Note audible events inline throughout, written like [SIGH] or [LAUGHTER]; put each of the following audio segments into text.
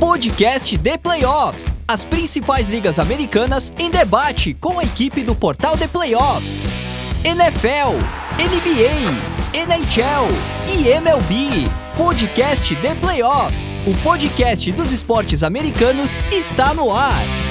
podcast The Playoffs. As principais ligas americanas em debate com a equipe do portal The Playoffs. NFL, NBA, NHL e MLB. Podcast The Playoffs. O podcast dos esportes americanos está no ar.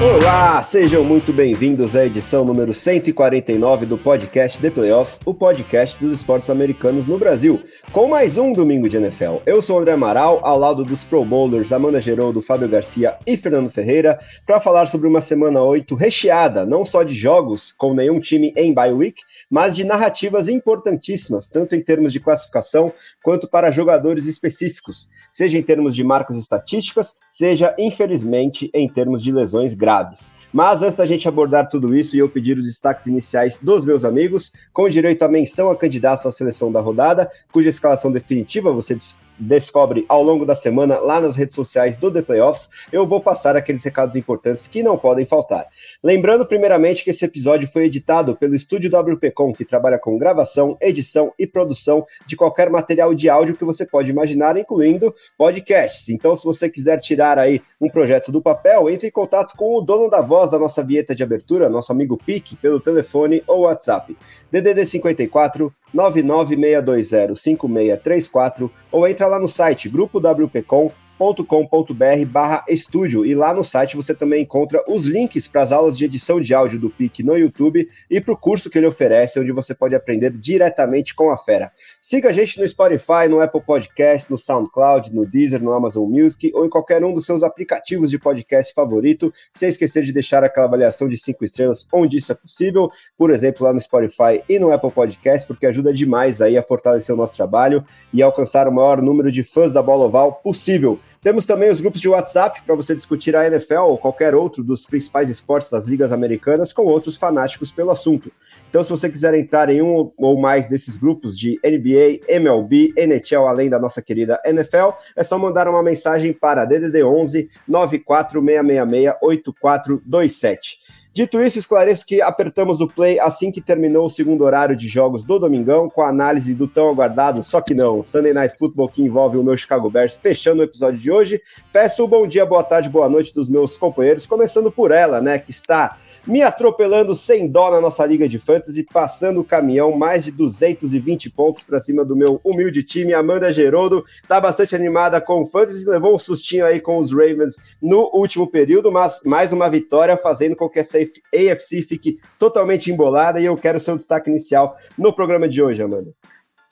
Olá, sejam muito bem-vindos à edição número 149 do podcast The Playoffs, o podcast dos esportes americanos no Brasil, com mais um domingo de NFL. Eu sou o André Amaral, ao lado dos Pro Bowlers Amanda Geroldo, Fábio Garcia e Fernando Ferreira, para falar sobre uma semana 8 recheada, não só de jogos, com nenhum time em bye week, mas de narrativas importantíssimas, tanto em termos de classificação quanto para jogadores específicos, seja em termos de marcas estatísticas, seja, infelizmente, em termos de lesões graves. Mas antes da gente abordar tudo isso e eu pedir os destaques iniciais dos meus amigos, com direito à menção a candidatos à seleção da rodada, cuja escalação definitiva você descobre ao longo da semana lá nas redes sociais do The Playoffs, eu vou passar aqueles recados importantes que não podem faltar. Lembrando, primeiramente, que esse episódio foi editado pelo estúdio WPcom, que trabalha com gravação, edição e produção de qualquer material de áudio que você pode imaginar, incluindo podcasts. Então, se você quiser tirar aí um projeto do papel, entre em contato com o dono da voz da nossa vinheta de abertura, nosso amigo Pique, pelo telefone ou WhatsApp. DDD 54 996205634 ou entra lá no site grupo WPcom com.br barra estúdio e lá no site você também encontra os links para as aulas de edição de áudio do PIC no YouTube e para o curso que ele oferece, onde você pode aprender diretamente com a fera. Siga a gente no Spotify, no Apple Podcast, no SoundCloud, no Deezer, no Amazon Music ou em qualquer um dos seus aplicativos de podcast favorito, sem esquecer de deixar aquela avaliação de cinco estrelas onde isso é possível, por exemplo, lá no Spotify e no Apple Podcast, porque ajuda demais aí a fortalecer o nosso trabalho e alcançar o maior número de fãs da bola oval possível. Temos também os grupos de WhatsApp para você discutir a NFL ou qualquer outro dos principais esportes das ligas americanas com outros fanáticos pelo assunto. Então, se você quiser entrar em um ou mais desses grupos de NBA, MLB, NHL, além da nossa querida NFL, é só mandar uma mensagem para DDD 11 94666 8427. Dito isso, esclareço que apertamos o play assim que terminou o segundo horário de jogos do Domingão, com a análise do tão aguardado, só que não, Sunday Night Football que envolve o meu Chicago Bears, fechando o episódio de hoje. Peço um bom dia, boa tarde, boa noite dos meus companheiros, começando por ela, né, que está me atropelando sem dó na nossa liga de fantasy, passando o caminhão, mais de 220 pontos para cima do meu humilde time. Amanda Geroldo está bastante animada com o fantasy, levou um sustinho aí com os Ravens no último período, mas mais uma vitória fazendo com que essa AFC fique totalmente embolada e eu quero seu destaque inicial no programa de hoje, Amanda.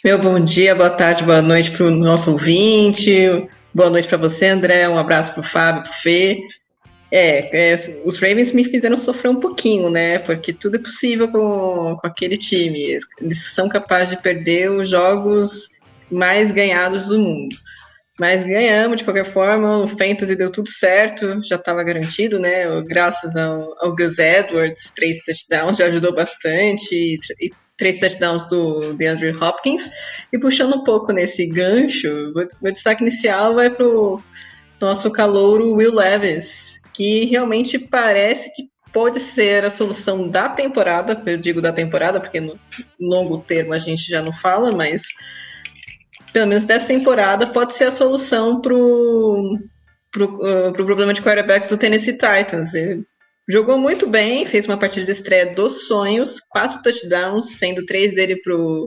Meu bom dia, boa tarde, boa noite para o nosso ouvinte. Boa noite para você, André. Um abraço para o Fábio, para o Fê. É, é, os Ravens me fizeram sofrer um pouquinho, né? Porque tudo é possível com, com aquele time. Eles são capazes de perder os jogos mais ganhados do mundo. Mas ganhamos de qualquer forma, o Fantasy deu tudo certo, já estava garantido, né? Graças ao, ao Gus Edwards, três touchdowns, já ajudou bastante, e, e três touchdowns do DeAndre Hopkins. E puxando um pouco nesse gancho, meu destaque inicial vai para o nosso calouro Will Levis, que realmente parece que pode ser a solução da temporada, eu digo da temporada, porque no longo termo a gente já não fala, mas pelo menos dessa temporada pode ser a solução para o pro, uh, pro problema de quarterbacks do Tennessee Titans. Ele jogou muito bem, fez uma partida de estreia dos sonhos, quatro touchdowns, sendo três dele pro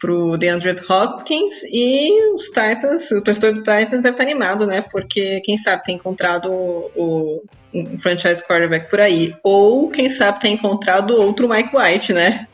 pro DeAndre Hopkins e os Titans, o torcedor do Titans deve estar animado, né? Porque quem sabe tem encontrado o, um franchise quarterback por aí. Ou quem sabe tem encontrado outro Mike White, né?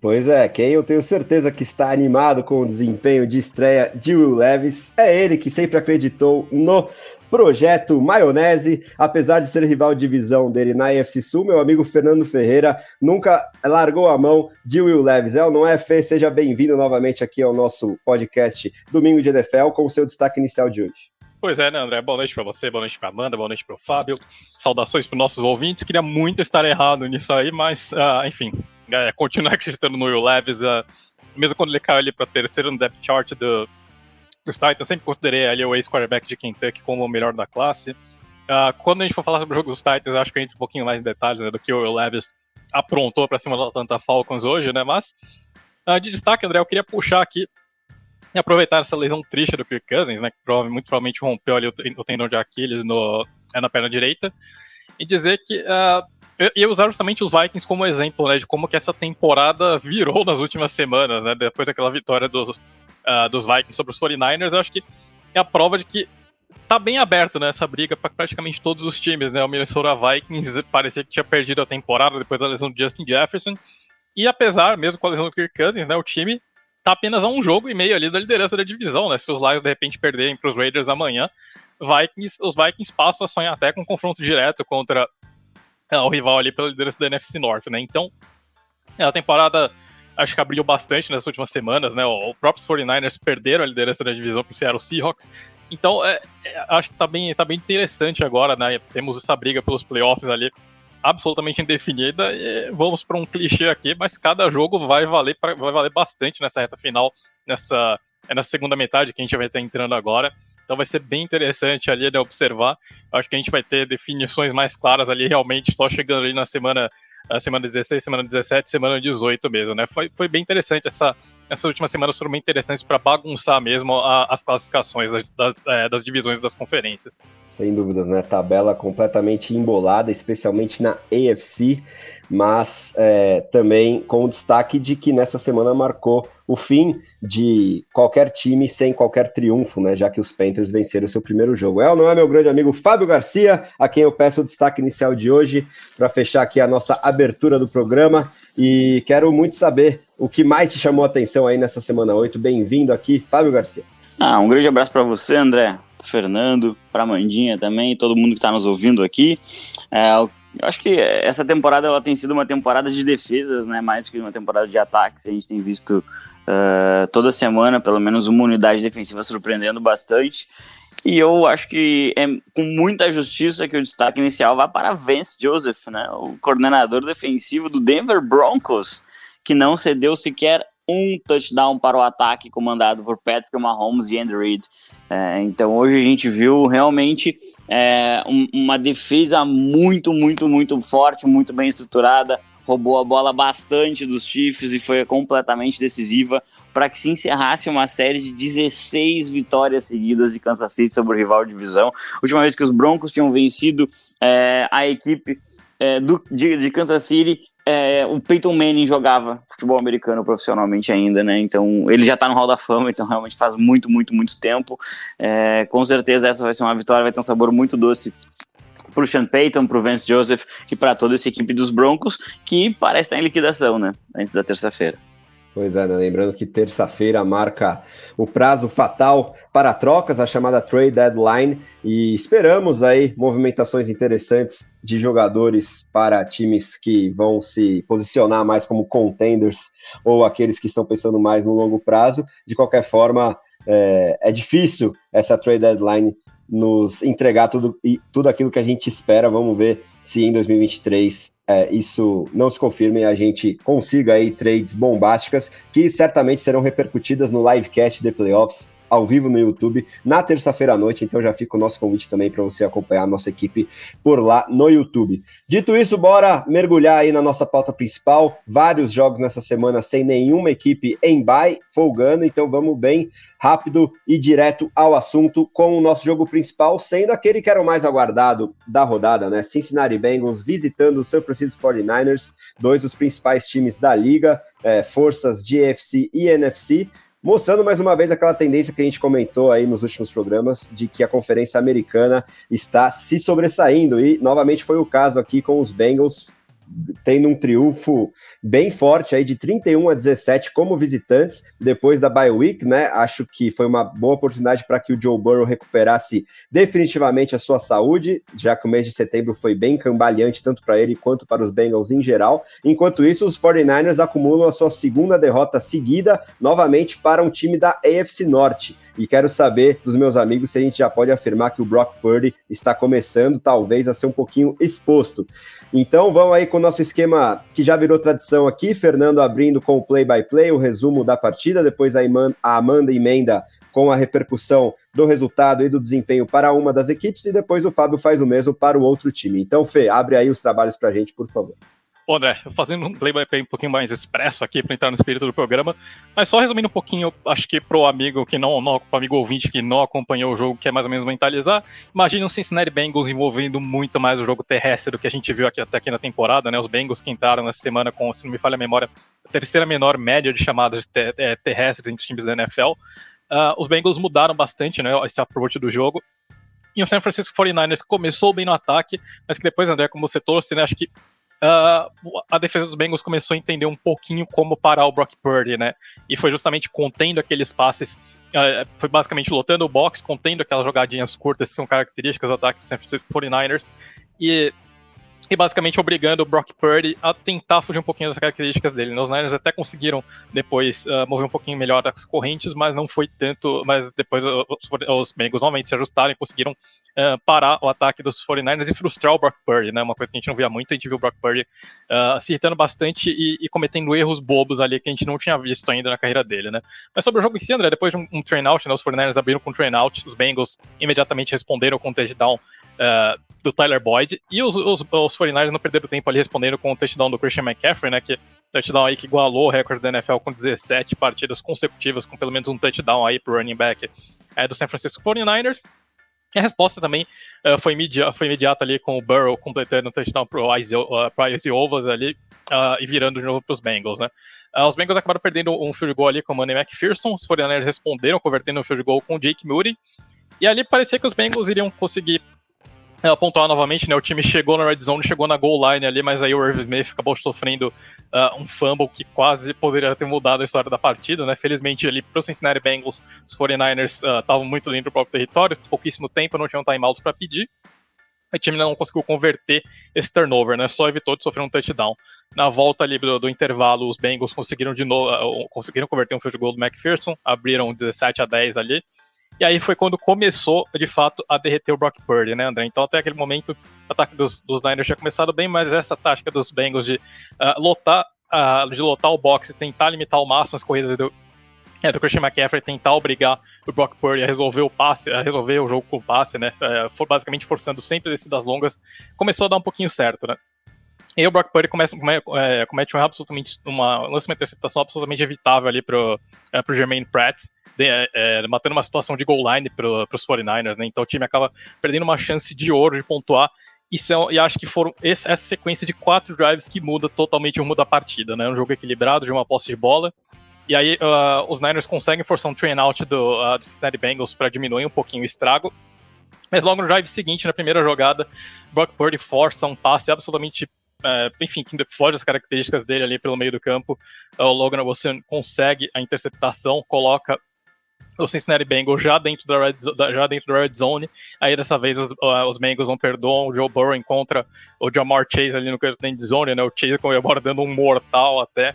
Pois é, quem eu tenho certeza que está animado com o desempenho de estreia de Will Levis é ele que sempre acreditou no Projeto Maionese, apesar de ser rival de divisão dele na EFC Sul, meu amigo Fernando Ferreira nunca largou a mão de Will Levis. É ou não é, Fê? Seja bem-vindo novamente aqui ao nosso podcast Domingo de NFL com o seu destaque inicial de hoje. Pois é, né, André? Boa noite para você, boa noite para Amanda, boa noite para o Fábio. Saudações para os nossos ouvintes. Queria muito estar errado nisso aí, mas, uh, enfim, é, continuar [LAUGHS] acreditando no Will Levis. Uh, mesmo quando ele caiu ali para terceiro no depth chart do, dos Titans, sempre considerei ali o ex-quarterback de Kentucky como o melhor da classe. Uh, quando a gente for falar sobre o jogo dos Titans, acho que entra um pouquinho mais em detalhes né, do que o Levis aprontou para cima da Atlanta Falcons hoje, né? Mas uh, de destaque, André, eu queria puxar aqui e aproveitar essa lesão triste do Kirk Cousins, né, que prova, muito provavelmente rompeu ali o, tendão de Aquiles no, é, na perna direita, e dizer que uh, ia usar justamente os Vikings como exemplo, né, de como que essa temporada virou nas últimas semanas, né, depois daquela vitória dos, uh, dos Vikings sobre os 49ers, eu acho que é a prova de que tá bem aberto né, briga para praticamente todos os times, né, o Minnesota Vikings parecia que tinha perdido a temporada depois da lesão de Justin Jefferson, e apesar, mesmo com a lesão do Kirk Cousins, né, o time tá apenas a um jogo e meio ali da liderança da divisão, né? Se os Lions de repente perderem para os Raiders amanhã, Vikings, os Vikings passam a sonhar até com um confronto direto contra [LAUGHS] é, o rival ali pela liderança da NFC North, né? Então, é, a temporada acho que abriu bastante nas últimas semanas, né? O, próprios 49ers perderam a liderança da divisão para o Seattle Seahawks. Então, é, é, acho que tá bem, tá bem interessante agora, né? Temos essa briga pelos playoffs ali absolutamente indefinida. Vamos para um clichê aqui, mas cada jogo vai valer, pra, vai valer bastante nessa reta final, nessa, é nessa segunda metade que a gente vai estar entrando agora. Então vai ser bem interessante ali de né, observar. Acho que a gente vai ter definições mais claras ali, realmente, só chegando ali na semana a semana 16, semana 17, semana 18 mesmo, né? Foi, foi bem interessante essa. Essas últimas semanas foram bem interessantes para bagunçar mesmo a, as classificações das, das, é, das, divisões das conferências. Sem dúvidas, né? Tabela completamente embolada, especialmente na AFC, mas é, também com o destaque de que nessa semana marcou o fim de qualquer time sem qualquer triunfo, né? Já que os Panthers venceram seu primeiro jogo. É ou não é, meu grande amigo Fábio Garcia, a quem eu peço o destaque inicial de hoje para fechar aqui a nossa abertura do programa. E quero muito saber o que mais te chamou a atenção aí nessa semana 8. Bem-vindo aqui, Fábio Garcia. Ah, um grande abraço para você, André, Fernando, para Mandinha também, todo mundo que está nos ouvindo aqui. É, eu acho que essa temporada ela tem sido uma temporada de defesas, né? Mais do que uma temporada de ataques. A gente tem visto uh, toda semana, pelo menos, uma unidade defensiva surpreendendo bastante. E eu acho que é com muita justiça que o destaque inicial vai para Vance Joseph, né, o coordenador defensivo do Denver Broncos, que não cedeu sequer um touchdown para o ataque comandado por Patrick Mahomes e Andy Reid. É, então hoje a gente viu realmente é, um, uma defesa muito, muito, muito forte, muito bem estruturada, roubou a bola bastante dos Chiefs e foi completamente decisiva para que se encerrasse uma série de 16 vitórias seguidas de Kansas City sobre o rival de divisão. Última vez que os Broncos tinham vencido é, a equipe é, do, de, de, Kansas City, é, o Peyton Manning jogava futebol americano profissionalmente ainda, né? Então ele já está no Hall da Fama, então realmente faz muito, muito, muito tempo. É, com certeza essa vai ser uma vitória, vai ter um sabor muito doce para o Sean Payton, para o Vance Joseph e para toda essa equipe dos Broncos, que parece estar em liquidação, né? Antes da terça-feira. Pois é, né? lembrando que terça-feira marca o prazo fatal para trocas, a chamada trade deadline, e esperamos aí movimentações interessantes de jogadores para times que vão se posicionar mais como contenders ou aqueles que estão pensando mais no longo prazo. De qualquer forma, é, é difícil essa trade deadline nos entregar tudo, tudo aquilo que a gente espera. Vamos ver se em 2023 é, isso não se confirme e a gente consiga aí trades bombásticas que certamente serão repercutidas no livecast de playoffs ao vivo no YouTube na terça-feira à noite. Então já fica o nosso convite também para você acompanhar a nossa equipe por lá no YouTube. Dito isso, bora mergulhar aí na nossa pauta principal. Vários jogos nessa semana sem nenhuma equipe em bye, folgando. Então vamos bem rápido e direto ao assunto com o nosso jogo principal, sendo aquele que era o mais aguardado da rodada, né? Cincinnati Bengals visitando o San Francisco 49ers, dois dos principais times da liga, é, forças de EFC e NFC mostrando mais uma vez aquela tendência que a gente comentou aí nos últimos programas de que a conferência americana está se sobressaindo. E novamente foi o caso aqui com os Bengals tendo um triunfo bem forte aí de 31 a 17 como visitantes depois da bye week, né? Acho que foi uma boa oportunidade para que o Joe Burrow recuperasse definitivamente a sua saúde, já que o mês de setembro foi bem cambaleante tanto para ele quanto para os Bengals em geral. Enquanto isso, os 49ers acumulam a sua segunda derrota seguida novamente para um time da AFC Norte. E quero saber dos meus amigos se a gente já pode afirmar que o Brock Purdy está começando, talvez, a ser um pouquinho exposto. Então vamos aí com o nosso esquema que já virou tradição aqui, Fernando abrindo com o play-by-play, -play, o resumo da partida, depois a Amanda emenda com a repercussão do resultado e do desempenho para uma das equipes, e depois o Fábio faz o mesmo para o outro time. Então, Fê, abre aí os trabalhos para a gente, por favor. Bom, André, fazendo um play um pouquinho mais expresso aqui para entrar no espírito do programa, mas só resumindo um pouquinho, acho que pro amigo que não, não pro amigo ouvinte que não acompanhou o jogo, que é mais ou menos mentalizar, imagine um Cincinnati Bengals envolvendo muito mais o jogo terrestre do que a gente viu aqui, até aqui na temporada, né? Os Bengals que entraram nessa semana com, se não me falha a memória, a terceira menor média de chamadas é, terrestres entre os times da NFL. Uh, ah, os Bengals mudaram bastante, né? Esse approach do jogo. E o San Francisco 49ers começou bem no ataque, mas que depois, André, como você trouxe, né? Acho que uh, a defesa dos Bengals começou a entender um pouquinho como parar o Brock Purdy, né? E foi justamente contendo aqueles passes, uh, foi basicamente lotando o box, contendo aquelas jogadinhas curtas que são características do ataque do San Francisco 49ers. E e basicamente obrigando o Brock Purdy a tentar fugir um pouquinho das características dele. Os Niners até conseguiram depois uh, mover um pouquinho melhor as correntes, mas não foi tanto. Mas depois os, os Bengals novamente se ajustaram e conseguiram uh, parar o ataque dos 49ers e frustrar o Brock Purdy, né? Uma coisa que a gente não via muito, a gente viu o Brock Purdy uh, se irritando bastante e, e, cometendo erros bobos ali que a gente não tinha visto ainda na carreira dele, né? Mas sobre o jogo em si, André, depois de um, um train out, né, os 49ers abriram com um train out, os Bengals imediatamente responderam com um touchdown uh, do Tyler Boyd, e os, os, os 49ers não perderam tempo ali respondendo com o touchdown do Christian McCaffrey, né, que touchdown aí que igualou o recorde da NFL com 17 partidas consecutivas com pelo menos um touchdown aí pro running back é, do San Francisco 49ers. E a resposta também uh, foi, imediata, foi imediata ali com o Burrow completando um touchdown pro Ice, uh, Ice Ovas ali uh, e virando de novo para os Bengals, né. Uh, os Bengals acabaram perdendo um field goal ali com o Manny McPherson, os 49ers responderam convertendo um field goal com o Jake Moody, e ali parecia que os Bengals iriam conseguir ela pontuar novamente, né? O time chegou na red zone, chegou na goal line ali, mas aí o Irving Smith acabou sofrendo uh, um fumble que quase poderia ter mudado a história da partida, né? Felizmente ali pro Cincinnati Bengals, os 49ers estavam uh, muito dentro do próprio território, pouquíssimo tempo, não tinham timeouts para pedir. O time não conseguiu converter esse turnover, né? Só evitou de sofrer um touchdown. Na volta ali do, do intervalo, os Bengals conseguiram de novo, uh, conseguiram converter um field goal do McPherson, abriram 17 a 10 ali. E aí foi quando começou, de fato, a derreter o Brock Purdy, né, André? Então, até aquele momento, o ataque dos, dos Niners tinha começado bem, mas essa tática dos Bengals de uh, lotar uh, de lotar o box e tentar limitar ao máximo as corridas do, é, do Christian McCaffrey, tentar obrigar o Brock Purdy a resolver o passe, a resolver o jogo com o passe, né? Uh, for, basicamente forçando sempre descidas longas, começou a dar um pouquinho certo, né? E o Brock Purdy começa, é, comete um absolutamente uma, lança uma interceptação absolutamente evitável ali pro, é, pro Jermaine Pratt é, é, matando uma situação de goal line para os 49ers, né? Então o time acaba perdendo uma chance de ouro de pontuar. E, são, e acho que foram esse, essa sequência de quatro drives que muda totalmente o rumo da partida, né? Um jogo equilibrado, de uma posse de bola. E aí uh, os Niners conseguem forçar um train out do, uh, do Cincinnati Bengals para diminuir um pouquinho o estrago. Mas logo no drive seguinte, na primeira jogada, Brock Purdy força um passe absolutamente é, enfim, que foge das características dele ali pelo meio do campo. O Logan você consegue a interceptação, coloca o Cincinnati Bengals já dentro da red, já dentro da red zone. Aí dessa vez os, os Bengals não perdoam. O Joe Burrow encontra o Jamar Chase ali no end zone, né? O Chase agora dando um mortal até.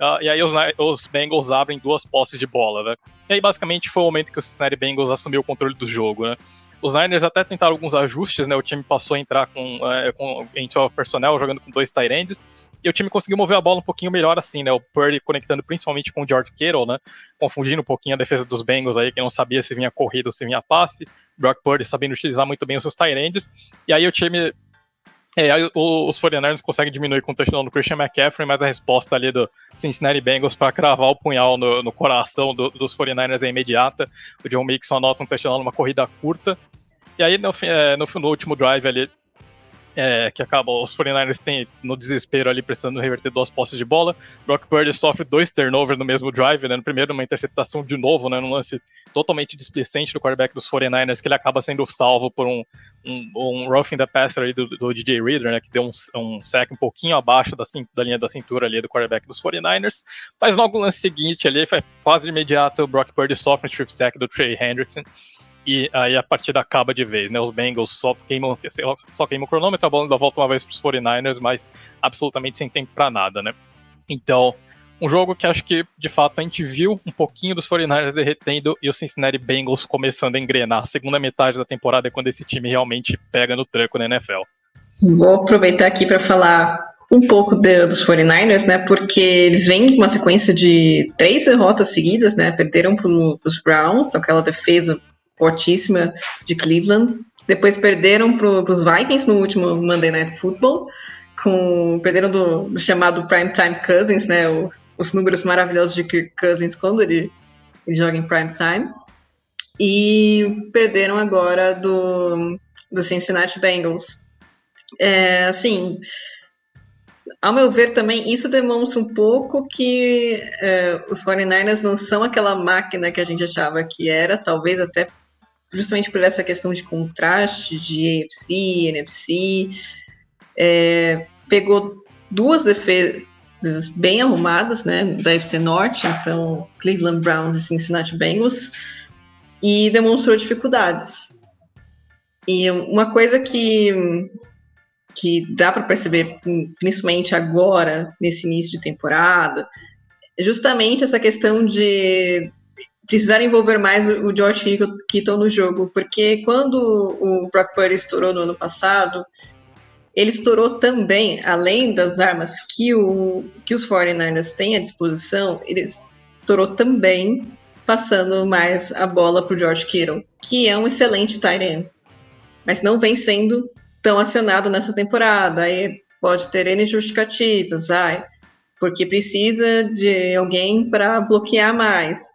Uh, e aí os, os, Bengals abrem duas posses de bola, né? E aí basicamente foi o momento que o Cincinnati Bengals assumiu o controle do jogo, né? Os Niners até tentaram alguns ajustes, né? O time passou a entrar com, uh, com entrou personnel jogando com dois tight ends e o time conseguiu mover a bola um pouquinho melhor assim, né? O Purdy conectando principalmente com o George Kittle, né? Confundindo um pouquinho a defesa dos Bengals aí, que não sabia se vinha corrida ou se vinha passe. Brock Purdy sabendo utilizar muito bem os seus tight ends. E aí o time é, aí os 49ers conseguem diminuir com o touchdown do Christian McCaffrey, mas a resposta ali do Cincinnati Bengals para cravar o punhal no, no coração do, dos 49ers é imediata. O John Mixon anota um touchdown numa corrida curta. E aí, no, é, no, no último drive ali, é, que acabam os 49ers têm no desespero ali precisando reverter duas posses de bola. Brock Purdy sofre dois turnovers no mesmo drive, né? No primeiro, uma interceptação de novo, né? Num lance totalmente displicente do quarterback dos 49ers, que ele acaba sendo salvo por um, um, um roughing the passer aí do, do DJ Reader, né? Que deu um, um sack um pouquinho abaixo da, da linha da cintura ali do quarterback dos 49ers. Mas logo no lance seguinte ali, foi quase de imediato, o Brock Purdy sofre um strip sack do Trey Hendrickson e aí a partida acaba de vez, né? Os Bengals só queimam, só queimam o cronômetro, a bola ainda volta uma vez para os 49ers, mas absolutamente sem tempo para nada, né? Então, um jogo que acho que, de fato, a gente viu um pouquinho dos 49ers derretendo e o Cincinnati Bengals começando a engrenar. A segunda metade da temporada é quando esse time realmente pega no tranco na NFL. Vou aproveitar aqui para falar um pouco de, dos 49ers, né? Porque eles vêm com uma sequência de três derrotas seguidas, né? Perderam para os Browns, aquela defesa fortíssima de Cleveland. Depois perderam para os Vikings no último Monday Night Football. com perderam do, do chamado Primetime Cousins, né? O, os números maravilhosos de Kirk Cousins quando ele, ele joga em Primetime. E perderam agora do, do Cincinnati Bengals. É, assim, ao meu ver também, isso demonstra um pouco que é, os 49ers não são aquela máquina que a gente achava que era, talvez até justamente por essa questão de contraste de AFC, NFC. É, pegou duas defesas bem arrumadas, né, da AFC Norte, então Cleveland Browns e Cincinnati Bengals, e demonstrou dificuldades. E uma coisa que que dá para perceber, principalmente agora, nesse início de temporada, é justamente essa questão de precisar envolver mais o George Kittle no jogo, porque quando o Brock Purdy estourou no ano passado, ele estourou também, além das armas que, o, que os 49ers têm à disposição, ele estourou também passando mais a bola para o George Kittle, que é um excelente tight end, mas não vem sendo tão acionado nessa temporada. Aí pode ter N justificativas, ai, porque precisa de alguém para bloquear mais.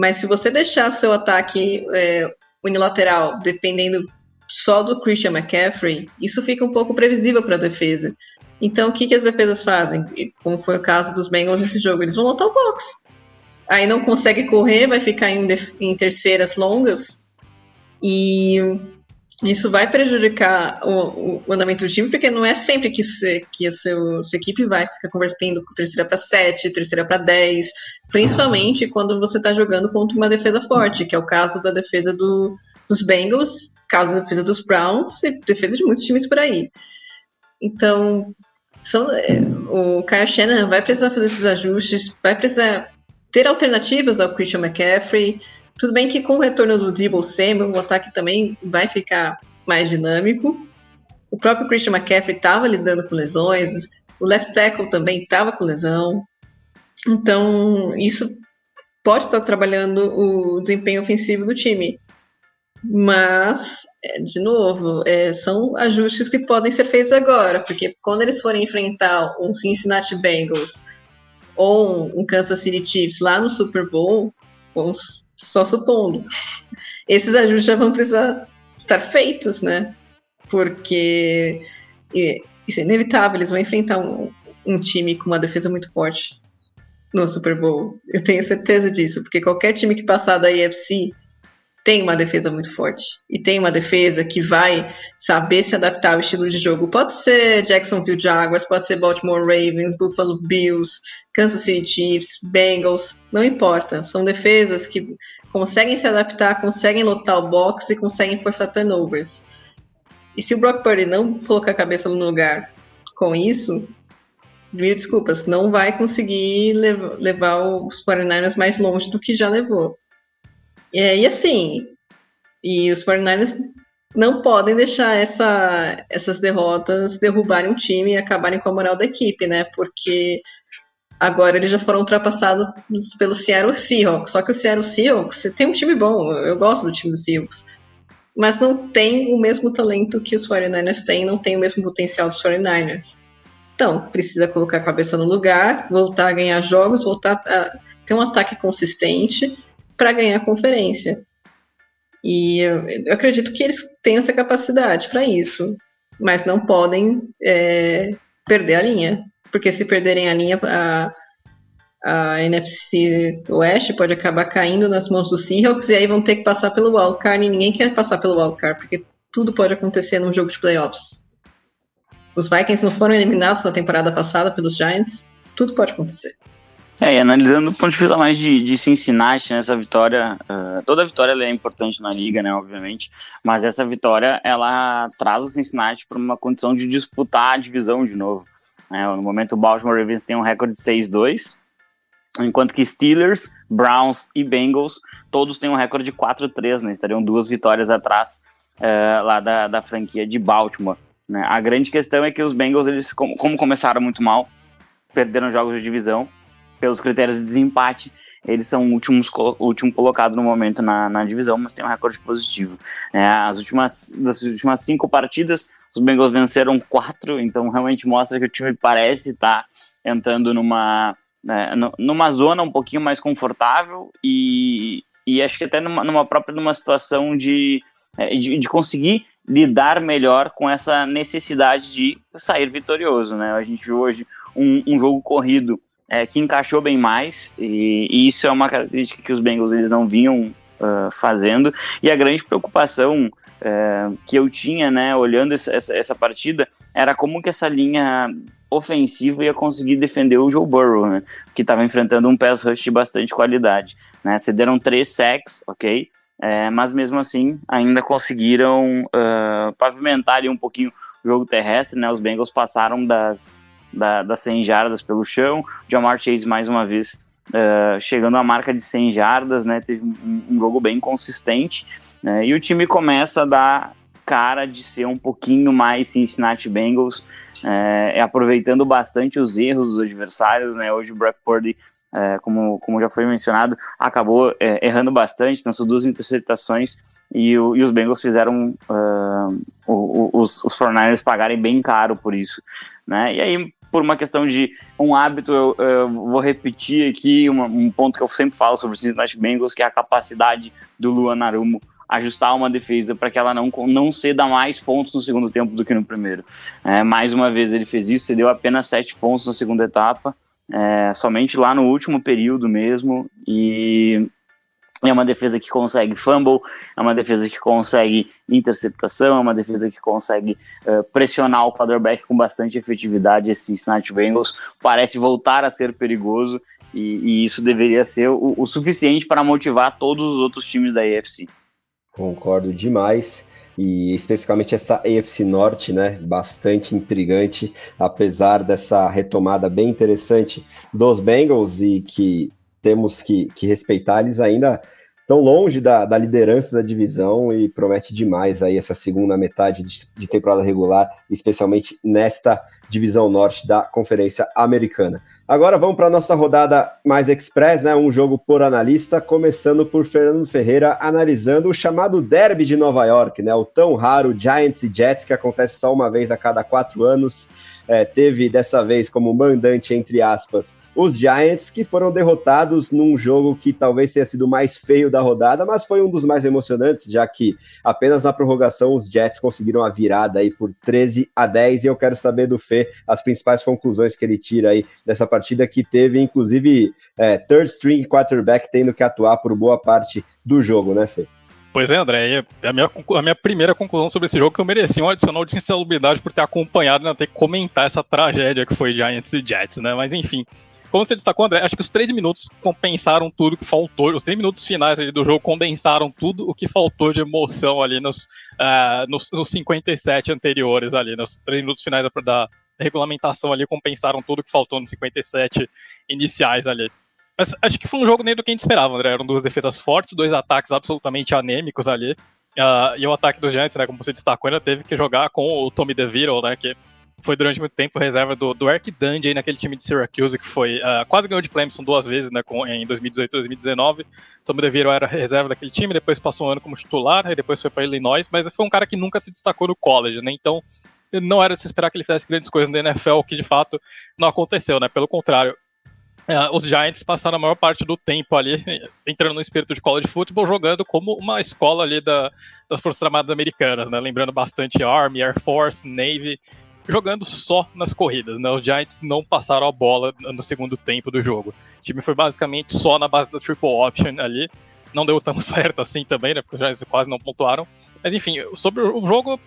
Mas se você deixar seu ataque é, unilateral dependendo só do Christian McCaffrey, isso fica um pouco previsível para a defesa. Então, o que, que as defesas fazem? Como foi o caso dos Bengals nesse jogo, eles vão lotar o box. Aí não consegue correr, vai ficar em, em terceiras longas. E isso vai prejudicar o, o, andamento do time, porque não é sempre que, você, que a seu, sua equipe vai ficar convertendo terceira para 7, terceira para 10, principalmente quando você está jogando contra uma defesa forte, que é o caso da defesa do, dos Bengals, caso da defesa dos Browns e defesa de muitos times por aí. Então, são, é, o Kyle Shannon vai precisar fazer esses ajustes, vai precisar ter alternativas ao Christian McCaffrey, tudo bem que com o retorno do Debo Samuel, o ataque também vai ficar mais dinâmico. O próprio Christian McCaffrey estava lidando com lesões, o left tackle também estava com lesão. Então, isso pode estar trabalhando o desempenho ofensivo do time. Mas, é, de novo, é, são ajustes que podem ser feitos agora, porque quando eles forem enfrentar um Cincinnati Bengals ou um Kansas City Chiefs lá no Super Bowl, vamos só supondo. Esses ajustes já vão precisar estar feitos, né? Porque isso é inevitável, eles vão enfrentar um, um time com uma defesa muito forte no Super Bowl. Eu tenho certeza disso, porque qualquer time que passar da AFC tem uma defesa muito forte. E tem uma defesa que vai saber se adaptar ao estilo de jogo. Pode ser Jacksonville Jaguars, pode ser Baltimore Ravens, Buffalo Bills, Kansas City Chiefs, Bengals, não importa. São defesas que conseguem se adaptar, conseguem lotar o box e conseguem forçar turnovers. E se o Brock Purdy não colocar a cabeça no lugar com isso, mil desculpas, não vai conseguir levar, os 49ers mais longe do que já levou. É, e assim, e os 49ers não podem deixar essa, essas derrotas derrubarem o time e acabarem com a moral da equipe, né? Porque agora eles já foram ultrapassados pelo Seattle Seahawks. Só que o Seattle Seahawks tem um time bom, eu gosto do time do Seahawks. Mas não tem o mesmo talento que os 49ers têm, não tem o mesmo potencial dos 49ers. Então, precisa colocar a cabeça no lugar, voltar a ganhar jogos, voltar a ter um ataque consistente para ganhar a conferência. E eu, eu, acredito que eles tenham essa capacidade para isso, mas não podem é, perder a linha, porque se perderem a linha, a, a NFC Oeste pode acabar caindo nas mãos dos Seahawks e aí vão ter que passar pelo wildcard e ninguém quer passar pelo wildcard, porque tudo pode acontecer num jogo de playoffs. Os Vikings não foram eliminados na temporada passada pelos Giants, tudo pode acontecer. É, e analisando do ponto de vista mais de, de Cincinnati, né, essa vitória, uh, toda vitória é importante na liga, né, obviamente, mas essa vitória, ela traz o Cincinnati para uma condição de disputar a divisão de novo. Né, no momento o Baltimore Ravens tem um recorde de 6-2, enquanto que Steelers, Browns e Bengals, todos têm um recorde de 4-3, né, estariam duas vitórias atrás uh, lá da, da franquia de Baltimore. Né. A grande questão é que os Bengals, eles como, como começaram muito mal, perderam jogos de divisão, pelos critérios de desempate, eles são o últimos, último colocado no momento na, na divisão, mas tem um recorde positivo. É, as últimas, das últimas cinco partidas, Os Bengals venceram quatro, então realmente mostra que o time parece estar tá entrando numa, né, numa zona um pouquinho mais confortável e, e acho que até numa, numa própria numa situação de, é, de, de conseguir lidar melhor com essa necessidade de sair vitorioso, né? A gente viu hoje um, um jogo corrido é, que encaixou bem mais e, e, isso é uma característica que os Bengals eles não vinham uh, fazendo e a grande preocupação uh, que eu tinha, né, olhando essa, essa, essa, partida, era como que essa linha ofensiva ia conseguir defender o Joe Burrow, né, que estava enfrentando um pass rush de bastante qualidade, né, cederam três sacks, ok, é, mas mesmo assim ainda conseguiram uh, pavimentar um pouquinho o jogo terrestre, né, os Bengals passaram das da, das 100 jardas pelo chão. Jamar Chase, mais uma vez, uh, chegando à marca de 100 jardas, né? Teve um, um jogo bem consistente. Né, e o time começa a dar cara de ser um pouquinho mais Cincinnati Bengals, é, aproveitando bastante os erros dos adversários. Né? Hoje o Brock Purdy é, como, como já foi mencionado, acabou é, errando bastante, são duas interceptações e, o, e os Bengals fizeram uh, os, os 49ers pagarem bem caro por isso. Né? E aí, por uma questão de um hábito, eu, eu vou repetir aqui uma, um ponto que eu sempre falo sobre os Cincinnati Bengals, que é a capacidade do Luan Narumo ajustar uma defesa para que ela não, não ceda mais pontos no segundo tempo do que no primeiro. É, mais uma vez ele fez isso, cedeu apenas sete pontos na segunda etapa, é, somente lá no último período mesmo, e é uma defesa que consegue fumble, é uma defesa que consegue interceptação, é uma defesa que consegue uh, pressionar o quarterback com bastante efetividade. Esse Cincinnati Bengals parece voltar a ser perigoso e, e isso deveria ser o, o, suficiente para motivar todos os outros times da AFC. Concordo demais. E especificamente essa AFC Norte, né? Bastante intrigante, apesar dessa retomada bem interessante dos Bengals e que temos que, que respeitar, eles ainda estão longe da, da, liderança da divisão e promete demais aí essa segunda metade de, de temporada regular, especialmente nesta divisão norte da Conferência Americana. Agora vamos para a nossa rodada mais express, né? Um jogo por analista, começando por Fernando Ferreira, analisando o chamado Derby de Nova York, né? O tão raro Giants e Jets que acontece só uma vez a cada quatro anos é, teve dessa vez como mandante, entre aspas, os Giants, que foram derrotados num jogo que talvez tenha sido mais feio da rodada, mas foi um dos mais emocionantes, já que apenas na prorrogação os Jets conseguiram a virada aí por 13 a 10, e eu quero saber do Fê as principais conclusões que ele tira aí dessa partida, que teve inclusive é, third string quarterback tendo que atuar por boa parte do jogo, né, Fê? Pois é, André, a minha, a minha primeira conclusão sobre esse jogo é que eu mereci um adicional de insalubridade por ter acompanhado né, ter que comentar essa tragédia que foi Giants e Jets, né? Mas enfim, como você destacou, André, acho que os três minutos compensaram tudo que faltou. Os três minutos finais do jogo condensaram tudo o que faltou de emoção ali nos, uh, nos, nos 57 anteriores ali. Nos três minutos finais da, da regulamentação ali compensaram tudo que faltou nos 57 iniciais ali. Mas acho que foi um jogo nem do que a gente esperava, André. Eram duas defesas fortes, dois ataques absolutamente anêmicos ali. Uh, e o ataque do Giants, né, como você destacou, ainda teve que jogar com o Tommy DeVito, né, que foi durante muito tempo reserva do, do Eric Dundee naquele time de Syracuse, que foi uh, quase ganhou de Clemson duas vezes, né, com, em 2018 e 2019. Tommy DeVito era reserva daquele time, depois passou um ano como titular, e depois foi para Illinois, mas foi um cara que nunca se destacou no college, né, então não era de se esperar que ele fizesse grandes coisas na NFL, o que de fato não aconteceu, né, pelo contrário, os Giants passaram a maior parte do tempo ali, entrando no espírito de college football, jogando como uma escola ali da, das Forças Armadas Americanas, né? Lembrando bastante Army, Air Force, Navy, jogando só nas corridas, né? Os Giants não passaram a bola no segundo tempo do jogo. O time foi basicamente só na base da triple option ali. Não deu tão [LAUGHS] certo assim também, né? Porque os Giants quase não pontuaram. Mas enfim, sobre o jogo,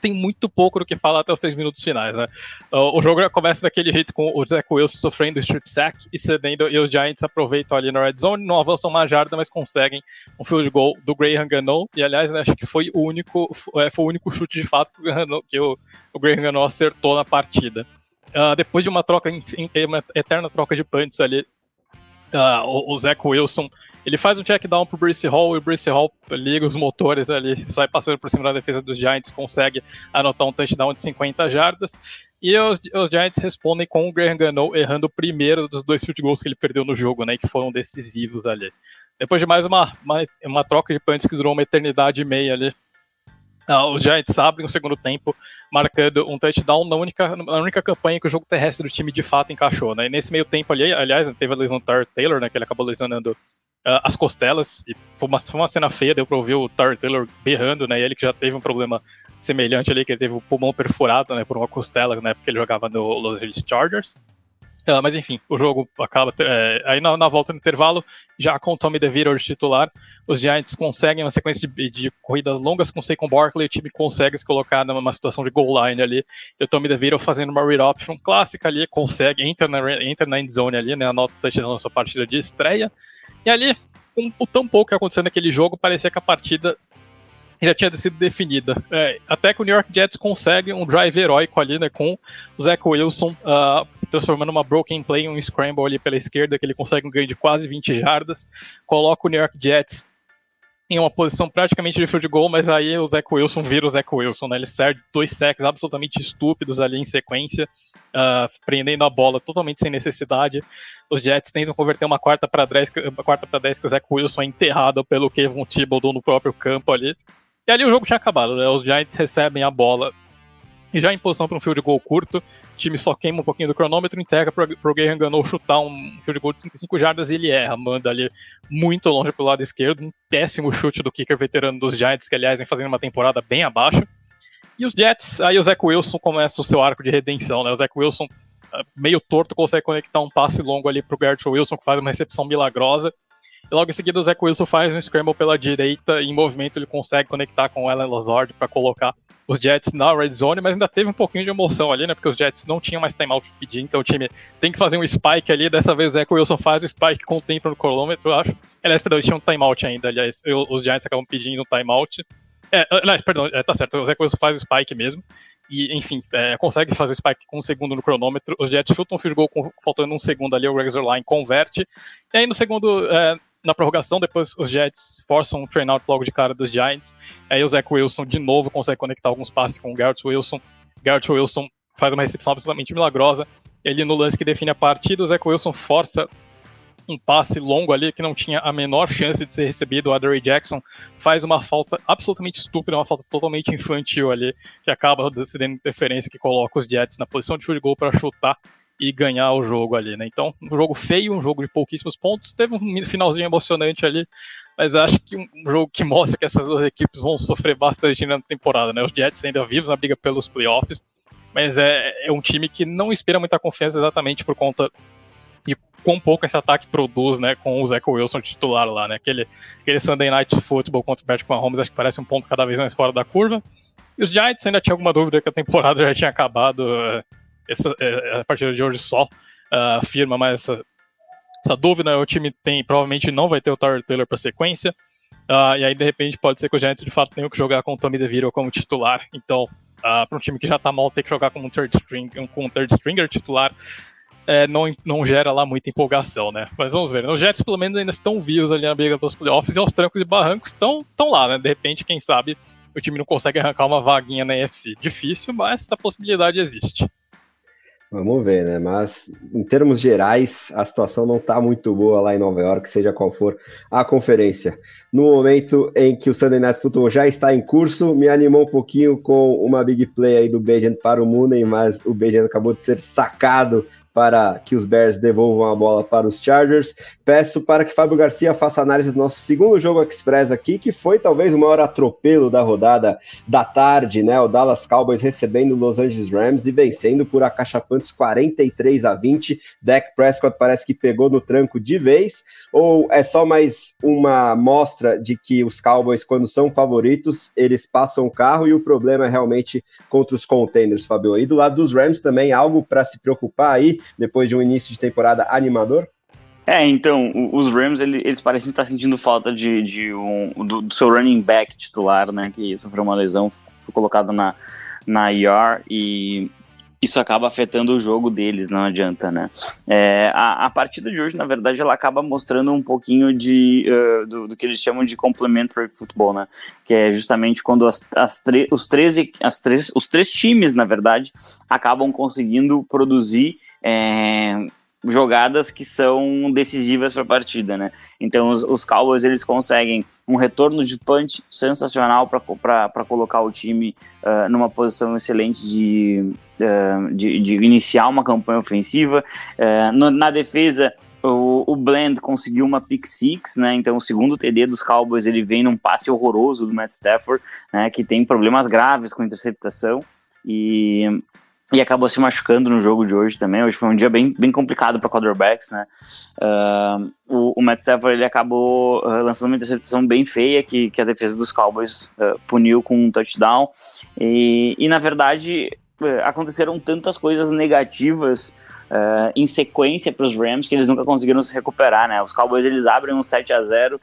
tem muito pouco do que falar até os três minutos finais, né? O jogo começa daquele jeito com o Zach Wilson sofrendo strip sack e cedendo, e os Giants aproveitam ali na red zone, não avançam uma jarda, mas conseguem um field goal do Graham Gano, e aliás, né, acho que foi o único, é, foi o único chute de fato que o, o Graham Gano acertou na partida. Uh, depois de uma troca, uma eterna troca de punts ali, uh, o, o Zach Wilson ele faz um check down pro Bruce Hall e o Bruce Hall liga os motores ali, sai passando por cima da defesa dos Giants, consegue anotar um touchdown de 50 jardas. E os, os Giants respondem com o Graham Gano errando o primeiro dos dois field goals que ele perdeu no jogo, né, que foram decisivos ali. Depois de mais uma, uma, uma troca de punts que durou uma eternidade e meia ali, Uh, os Giants abrem o segundo tempo, marcando um touchdown na única, na única campanha que o jogo terrestre do time de fato encaixou. Né? E nesse meio tempo ali, aliás, teve a lesão do Taylor, né, que ele acabou lesionando uh, as costelas, e foi uma, foi uma cena feia, deu pra ouvir o Tyler Taylor berrando, né, e ele que já teve um problema semelhante ali, que ele teve o pulmão perfurado né, por uma costela, né, porque ele jogava no Los Angeles Chargers. Uh, mas enfim, o jogo acaba. É, aí na, na, volta no intervalo, já com o Tommy DeVito de titular, os Giants conseguem uma sequência de, de, corridas longas com o Saquon Barkley, o time consegue se colocar numa situação de goal line ali. E o Tommy DeVito fazendo uma read option clássica ali, consegue, entra na, entra na end zone ali, né? Anota o touchdown na sua partida de estreia. E ali, com o tão pouco que aconteceu naquele jogo, parecia que a partida já tinha sido definida. É, até que o New York Jets consegue um drive heróico ali, né, com o Zach Wilson uh, transformando uma broken play em um scramble ali pela esquerda, que ele consegue um ganho de quase 20 jardas, coloca o New York Jets em uma posição praticamente de field goal, mas aí o Zach Wilson vira o Zach Wilson, né? Ele serve dois sacks absolutamente estúpidos ali em sequência, uh, prendendo a bola totalmente sem necessidade. Os Jets tentam converter uma quarta para 10, uma quarta para 10 que o Zach Wilson é enterrado pelo Kevin Thibodeau no próprio campo ali. E ali o jogo tinha acabado, né? Os Giants recebem a bola e já em posição para um field goal curto. O time só queima um pouquinho do cronômetro, entrega para o Graham Gano chutar um field goal de 35 jardas e ele erra, manda ali muito longe para o lado esquerdo. Um péssimo chute do kicker veterano dos Giants, que aliás vem fazendo uma temporada bem abaixo. E os Jets, aí o Zach Wilson começa o seu arco de redenção, né? O Zach Wilson, ah, meio torto, consegue conectar um passe longo ali para o Garrett Wilson, que faz uma recepção milagrosa. E logo em seguida o Zach Wilson faz um scramble pela direita em movimento ele consegue conectar com o Alan Lazard para colocar os Jets na red zone, mas ainda teve um pouquinho de emoção ali, né? Porque os Jets não tinham mais timeout para pedir, então o time tem que fazer um spike ali. Dessa vez o Zach Wilson faz o spike com o tempo no cronômetro, acho. Aliás, perdão, eles tinham um timeout ainda, aliás, os Giants acabam pedindo um timeout. É, aliás, perdão, é, tá certo, o Zach Wilson faz o spike mesmo. E, enfim, é, consegue fazer spike com um segundo no cronômetro. Os Jets chutam um field goal com, faltando um segundo ali, o Razor Line converte. E aí no segundo, é, na prorrogação, depois os Jets forçam um train out logo de cara dos Giants. Aí o Zach Wilson de novo consegue conectar alguns passes com o Garrett Wilson. Garrett Wilson faz uma recepção absolutamente milagrosa. Ele no lance que define a partida, o Zach Wilson força um passe longo ali que não tinha a menor chance de ser recebido. O Adoree Jackson faz uma falta absolutamente estúpida, uma falta totalmente infantil ali, que acaba decidindo interferência que coloca os Jets na posição de field goal para chutar e ganhar o jogo ali, né? Então, um jogo feio, um jogo de pouquíssimos pontos, teve um finalzinho emocionante ali, mas acho que um jogo que mostra que essas duas equipes vão sofrer bastante na temporada, né? Os Jets ainda vivos na briga pelos playoffs, mas é, é um time que não inspira muita confiança exatamente por conta de quão pouco esse ataque produz, né, com o Zach Wilson titular lá, né? Aquele, aquele Sunday Night Football contra o Patrick Mahomes acho que parece um ponto cada vez mais fora da curva. E os Giants ainda tinha alguma dúvida que a temporada [LAUGHS] já tinha acabado essa, é, a partir de hoje só uh, afirma mais essa, essa dúvida. O time tem provavelmente não vai ter o Tyler Taylor para sequência. Uh, e aí, de repente, pode ser que o Giants de fato tenha que jogar com o Tommy DeVito como titular. Então, uh, ah, para um time que já está mal, ter que jogar com um third, string, com um third stringer titular é, não, não gera lá muita empolgação, né? Mas vamos ver. Os Jets, pelo menos, ainda estão vivos ali na briga pelos playoffs e aos trancos e barrancos estão, estão lá, né? De repente, quem sabe, o time não consegue arrancar uma vaguinha na NFC. Difícil, mas essa possibilidade existe. Vamos ver, né? Mas em termos gerais, a situação não está muito boa lá em Nova York, seja qual for a conferência. No momento em que o Sunday Night Football já está em curso, me animou um pouquinho com uma big play aí do Bejan para o Moonen, mas o Bejan acabou de ser sacado para que os Bears devolvam a bola para os Chargers. Peço para que Fábio Garcia faça análise do nosso segundo jogo Express aqui, que foi talvez o maior atropelo da rodada da tarde, né? O Dallas Cowboys recebendo o Los Angeles Rams e vencendo por acachapantes 43 a 20. Dak Prescott parece que pegou no tranco de vez, ou é só mais uma mostra de que os Cowboys, quando são favoritos, eles passam o carro e o problema é realmente contra os contenders, Fábio? E do lado dos Rams também algo para se preocupar aí, depois de um início de temporada animador? É, então, os Rams, eles parecem estar sentindo falta de, de um, do, do, seu running back titular, né, que sofreu uma lesão, foi colocado na, na IR e isso acaba afetando o jogo deles, não adianta, né. É, a, a partida de hoje, na verdade, ela acaba mostrando um pouquinho de, uh, do, do, que eles chamam de complementary football, né, que é justamente quando as, as os, 13, as três, os três times, na verdade, acabam conseguindo produzir é, jogadas que são decisivas para a partida, né? Então os, os, Cowboys eles conseguem um retorno de punch sensacional para colocar o time uh, numa posição excelente de, uh, de, de, iniciar uma campanha ofensiva. Uh, no, na defesa o, o, Blend conseguiu uma pick six, né? Então o segundo TD dos Cowboys ele vem num passe horroroso do Matt Stafford, né? Que tem problemas graves com interceptação e e acabou se machucando no jogo de hoje também. Hoje foi um dia bem, bem complicado para quarterbacks, né? Uh, o, o, Matt Stafford ele acabou uh, lançando uma interceptação bem feia que, que a defesa dos Cowboys uh, puniu com um touchdown. E, e na verdade aconteceram tantas coisas negativas em sequência para os Rams que eles nunca conseguiram se recuperar, né? Os Cowboys eles abrem um 7 a 0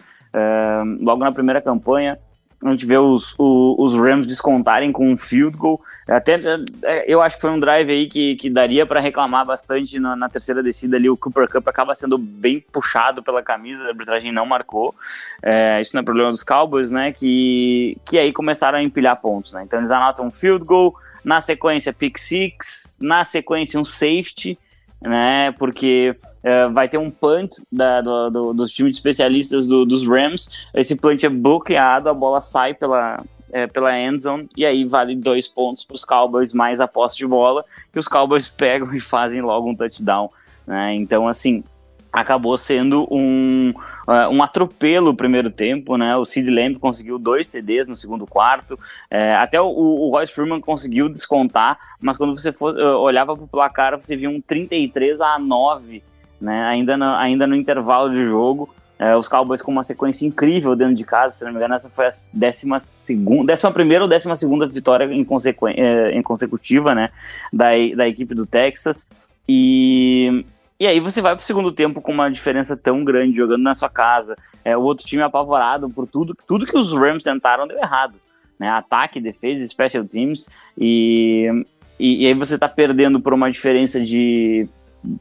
logo na primeira campanha a gente vê os, os, os, Rams descontarem com um field goal. Até é, eu acho que foi um drive aí que, que daria para reclamar bastante na, na, terceira descida ali. O Cooper Cup acaba sendo bem puxado pela camisa, a arbitragem não marcou. É, isso não é problema dos Cowboys, né? Que, que aí começaram a empilhar pontos, né? Então eles anotam um field goal, na sequência pick six, na sequência um safety né? Porque uh, vai ter um punt da, do, do, dos times de especialistas do, dos Rams. Esse punt é bloqueado, a bola sai pela, é, pela endzone e aí vale dois pontos para os Cowboys mais a posse de bola. Que os Cowboys [LAUGHS] pegam e fazem logo um touchdown. Né? Então, assim, acabou sendo um, uh, um atropelo o primeiro tempo, né? O Sid Lamb conseguiu dois TDs no segundo quarto, é, até o, o Royce Freeman conseguiu descontar, mas quando você for, uh, olhava para o placar, você via um 33 a 9, né? Ainda no, ainda no intervalo de jogo, é, os Cowboys com uma sequência incrível dentro de casa, se não me engano, essa foi a décima segunda, décima primeira ou décima segunda vitória em, consecu em consecutiva, né? Da, da equipe do Texas e e aí você vai pro segundo tempo com uma diferença tão grande, jogando na sua casa. É, o outro time apavorado por tudo, tudo que os Rams tentaram deu errado. Né? Ataque, defesa, special teams. E, e, e aí você tá perdendo por uma diferença de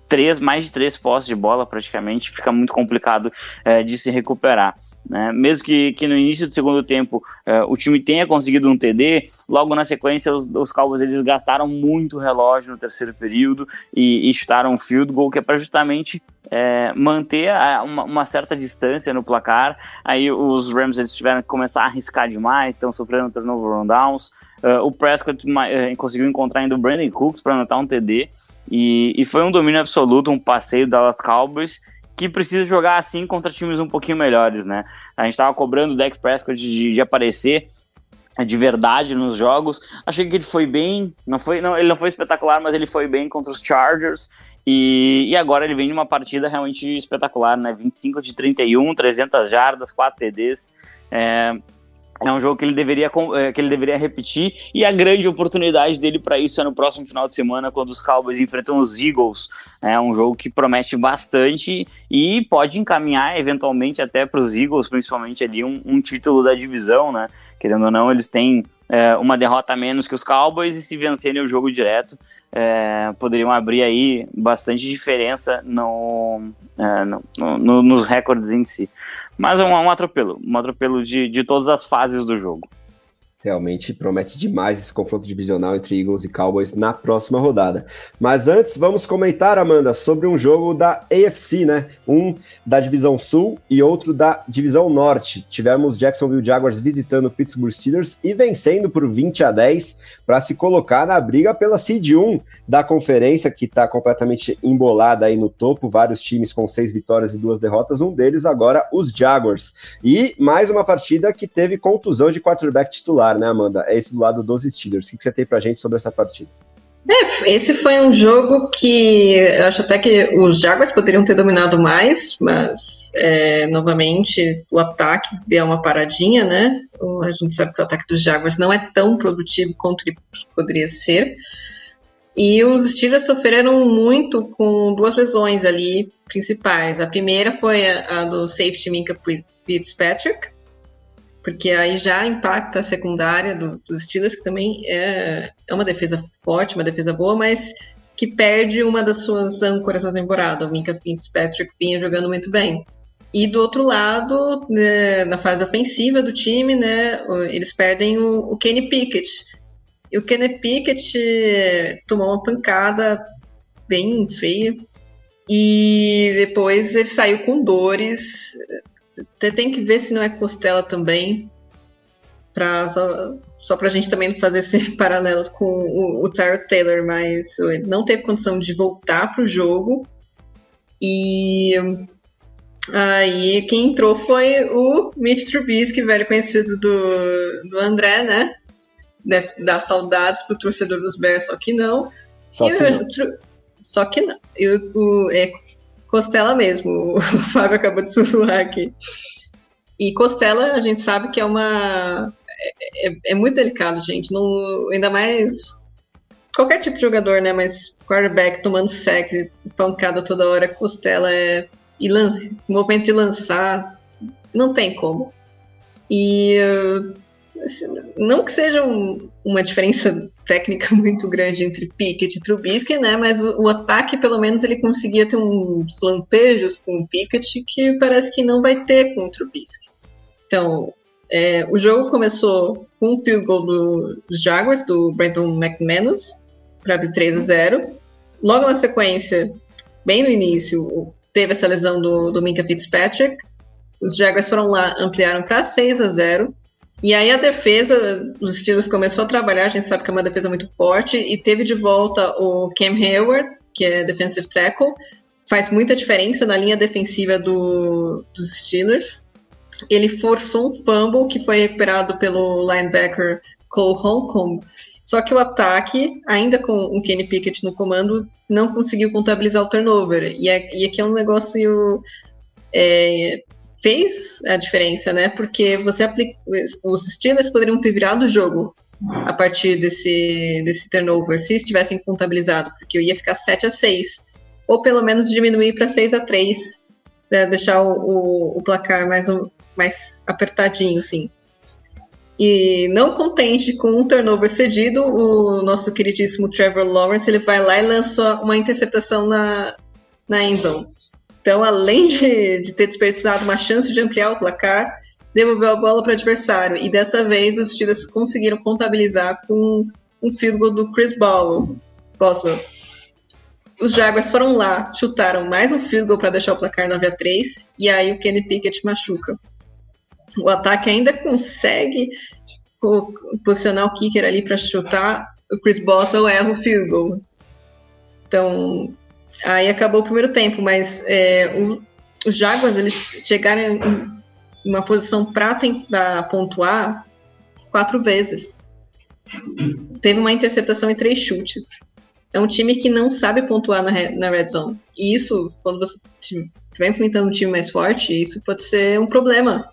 três, mais de três postes de bola praticamente, fica muito complicado é, de se recuperar. Né? Mesmo que, que no início do segundo tempo é, o time tenha conseguido um TD, logo na sequência os, os Cowboys eles gastaram muito relógio no terceiro período e, e chutaram um field goal que é para justamente é, manter a, uma, uma, certa distância no placar. Aí os Rams eles tiveram que começar a arriscar demais, estão sofrendo turnover on downs. Uh, o Prescott uh, conseguiu encontrar ainda o Brandon Cooks para anotar um TD. E, e, foi um domínio absoluto, um passeio do Dallas Cowboys que precisa jogar assim contra times um pouquinho melhores, né? A gente estava cobrando o Dak Prescott de, de aparecer de verdade nos jogos. Achei que ele foi bem, não foi, não, ele não foi espetacular, mas ele foi bem contra os Chargers. E, e agora ele vem numa partida realmente espetacular, né? 25 de 31, 300 jardas, 4 TDs. É, é um jogo que ele deveria é, que ele deveria repetir e a grande oportunidade dele para isso é no próximo final de semana quando os Cowboys enfrentam os Eagles. É um jogo que promete bastante e pode encaminhar eventualmente até para os Eagles, principalmente ali um, um, título da divisão, né? Querendo ou não, eles têm é, uma derrota a menos que os Cowboys e se vencerem o jogo direto é, poderiam abrir aí bastante diferença no, é, no, no, nos recordes em si. Mas é um, um atropelo, um atropelo de, de todas as fases do jogo. Realmente promete demais esse confronto divisional entre Eagles e Cowboys na próxima rodada. Mas antes, vamos comentar, Amanda, sobre um jogo da AFC, né? Um da divisão Sul e outro da divisão Norte. Tivemos Jacksonville Jaguars visitando Pittsburgh Steelers e vencendo por 20 a 10 para se colocar na briga pela seed 1 da conferência, que está completamente embolada aí no topo. Vários times com seis vitórias e duas derrotas. Um deles agora, os Jaguars. E mais uma partida que teve contusão de quarterback titular né, Amanda? É esse do lado dos Steelers. O que você tem pra gente sobre essa partida? É, esse foi um jogo que eu acho até que os Jaguars poderiam ter dominado mais, mas é, novamente o ataque deu uma paradinha, né? A gente sabe que o ataque dos Jaguars não é tão produtivo quanto poderia ser. E os Steelers sofreram muito com duas lesões ali principais. A primeira foi a, a do safety Minka Fitzpatrick, porque aí já impacta a secundária do, dos Steelers, que também é, é uma defesa forte, uma defesa boa, mas que perde uma das suas âncoras na temporada. O Minka Fitzpatrick vinha jogando muito bem. E do outro lado, né, na fase ofensiva do time, né, eles perdem o, o Kenny Pickett. E o Kenny Pickett tomou uma pancada bem feia E depois ele saiu com dores. Tem que ver se não é costela também. Pra, só, só pra gente também não fazer esse [LAUGHS] paralelo com o, o Taylor, mas ele não teve condição de voltar pro jogo. E aí quem entrou foi o Mitch Trubisky, velho conhecido do, do André, né? Dar saudades pro torcedor dos Bears, só que não. Só que não. Só que não. Eu, o, é costela mesmo, [LAUGHS] o Fábio acabou de sussurrar aqui. E costela, a gente sabe que é uma. É, é, é, muito delicado, gente. Não, ainda mais. Qualquer tipo de jogador, né? Mas quarterback tomando sec, pancada toda hora, costela é. E lan, momento de lançar, não tem como. E Assim, não que seja um, uma diferença técnica [LAUGHS] muito grande entre Pickett e Trubisky, né? Mas o, o, ataque, pelo menos, ele conseguia ter uns lampejos com o Pickett que parece que não vai ter com o Trubisky. Então, é, o jogo começou com um field goal do, dos Jaguars, do Brandon McManus, para abrir 3 a 0. Logo na sequência, bem no início, teve essa lesão do, do Minka Fitzpatrick. Os Jaguars foram lá, ampliaram para 6 a 0. E aí a defesa dos Steelers começou a trabalhar, a gente sabe que é uma defesa muito forte, e teve de volta o Cam Hayward, que é defensive tackle, faz muita diferença na linha defensiva do, dos Steelers. Ele forçou um fumble que foi recuperado pelo linebacker Cole Holcomb, só que o ataque, ainda com o Kenny Pickett no comando, não conseguiu contabilizar o turnover. E, é, e aqui é um negócio é, fez a diferença, né? Porque você aplica, os Steelers poderiam ter virado o jogo a partir desse, desse turnover, se estivessem contabilizado, porque eu ia ficar 7 a 6 ou pelo menos diminuir para 6 a 3 para deixar o, o, o, placar mais, mais apertadinho, assim. E não contente com um turnover cedido, o nosso queridíssimo Trevor Lawrence ele vai lá e lança uma interceptação na, na endzone. Então, além de, de ter desperdiçado uma chance de ampliar o placar, devolveu a bola para o adversário. E dessa vez os Steelers conseguiram contabilizar com um field goal do Chris Boswell. Boswell. Os Jaguars foram lá, chutaram mais um field goal para deixar o placar 9 a 3 e aí o Kenny Pickett machuca. O ataque ainda consegue posicionar o kicker ali para chutar, o Chris Boswell erra o field goal. Então, Aí acabou o primeiro tempo, mas é, o, os Jaguars eles chegaram em uma posição para tentar pontuar quatro vezes. Teve uma interceptação e três chutes. É um time que não sabe pontuar na, na red zone. E isso, quando você estiver implementando um time mais forte, isso pode ser um problema.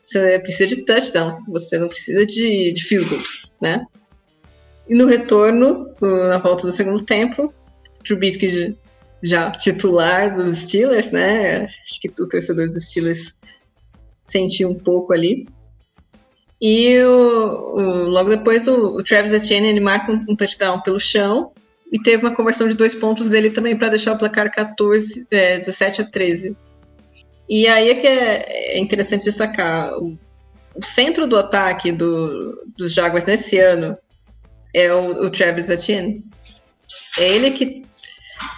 Você precisa de touchdowns, você não precisa de, de field goals, né? E no retorno, na volta do segundo tempo, Trubisky já titular dos Steelers, né? Acho que o torcedor dos Steelers sentiu um pouco ali. E o, o, logo depois o, o, Travis Etienne ele marca um, um, touchdown pelo chão e teve uma conversão de dois pontos dele também para deixar o placar 14, é, 17 a 13. E aí é que é, é interessante destacar o, centro do ataque do, dos Jaguars nesse ano é o Travis Etienne. É ele que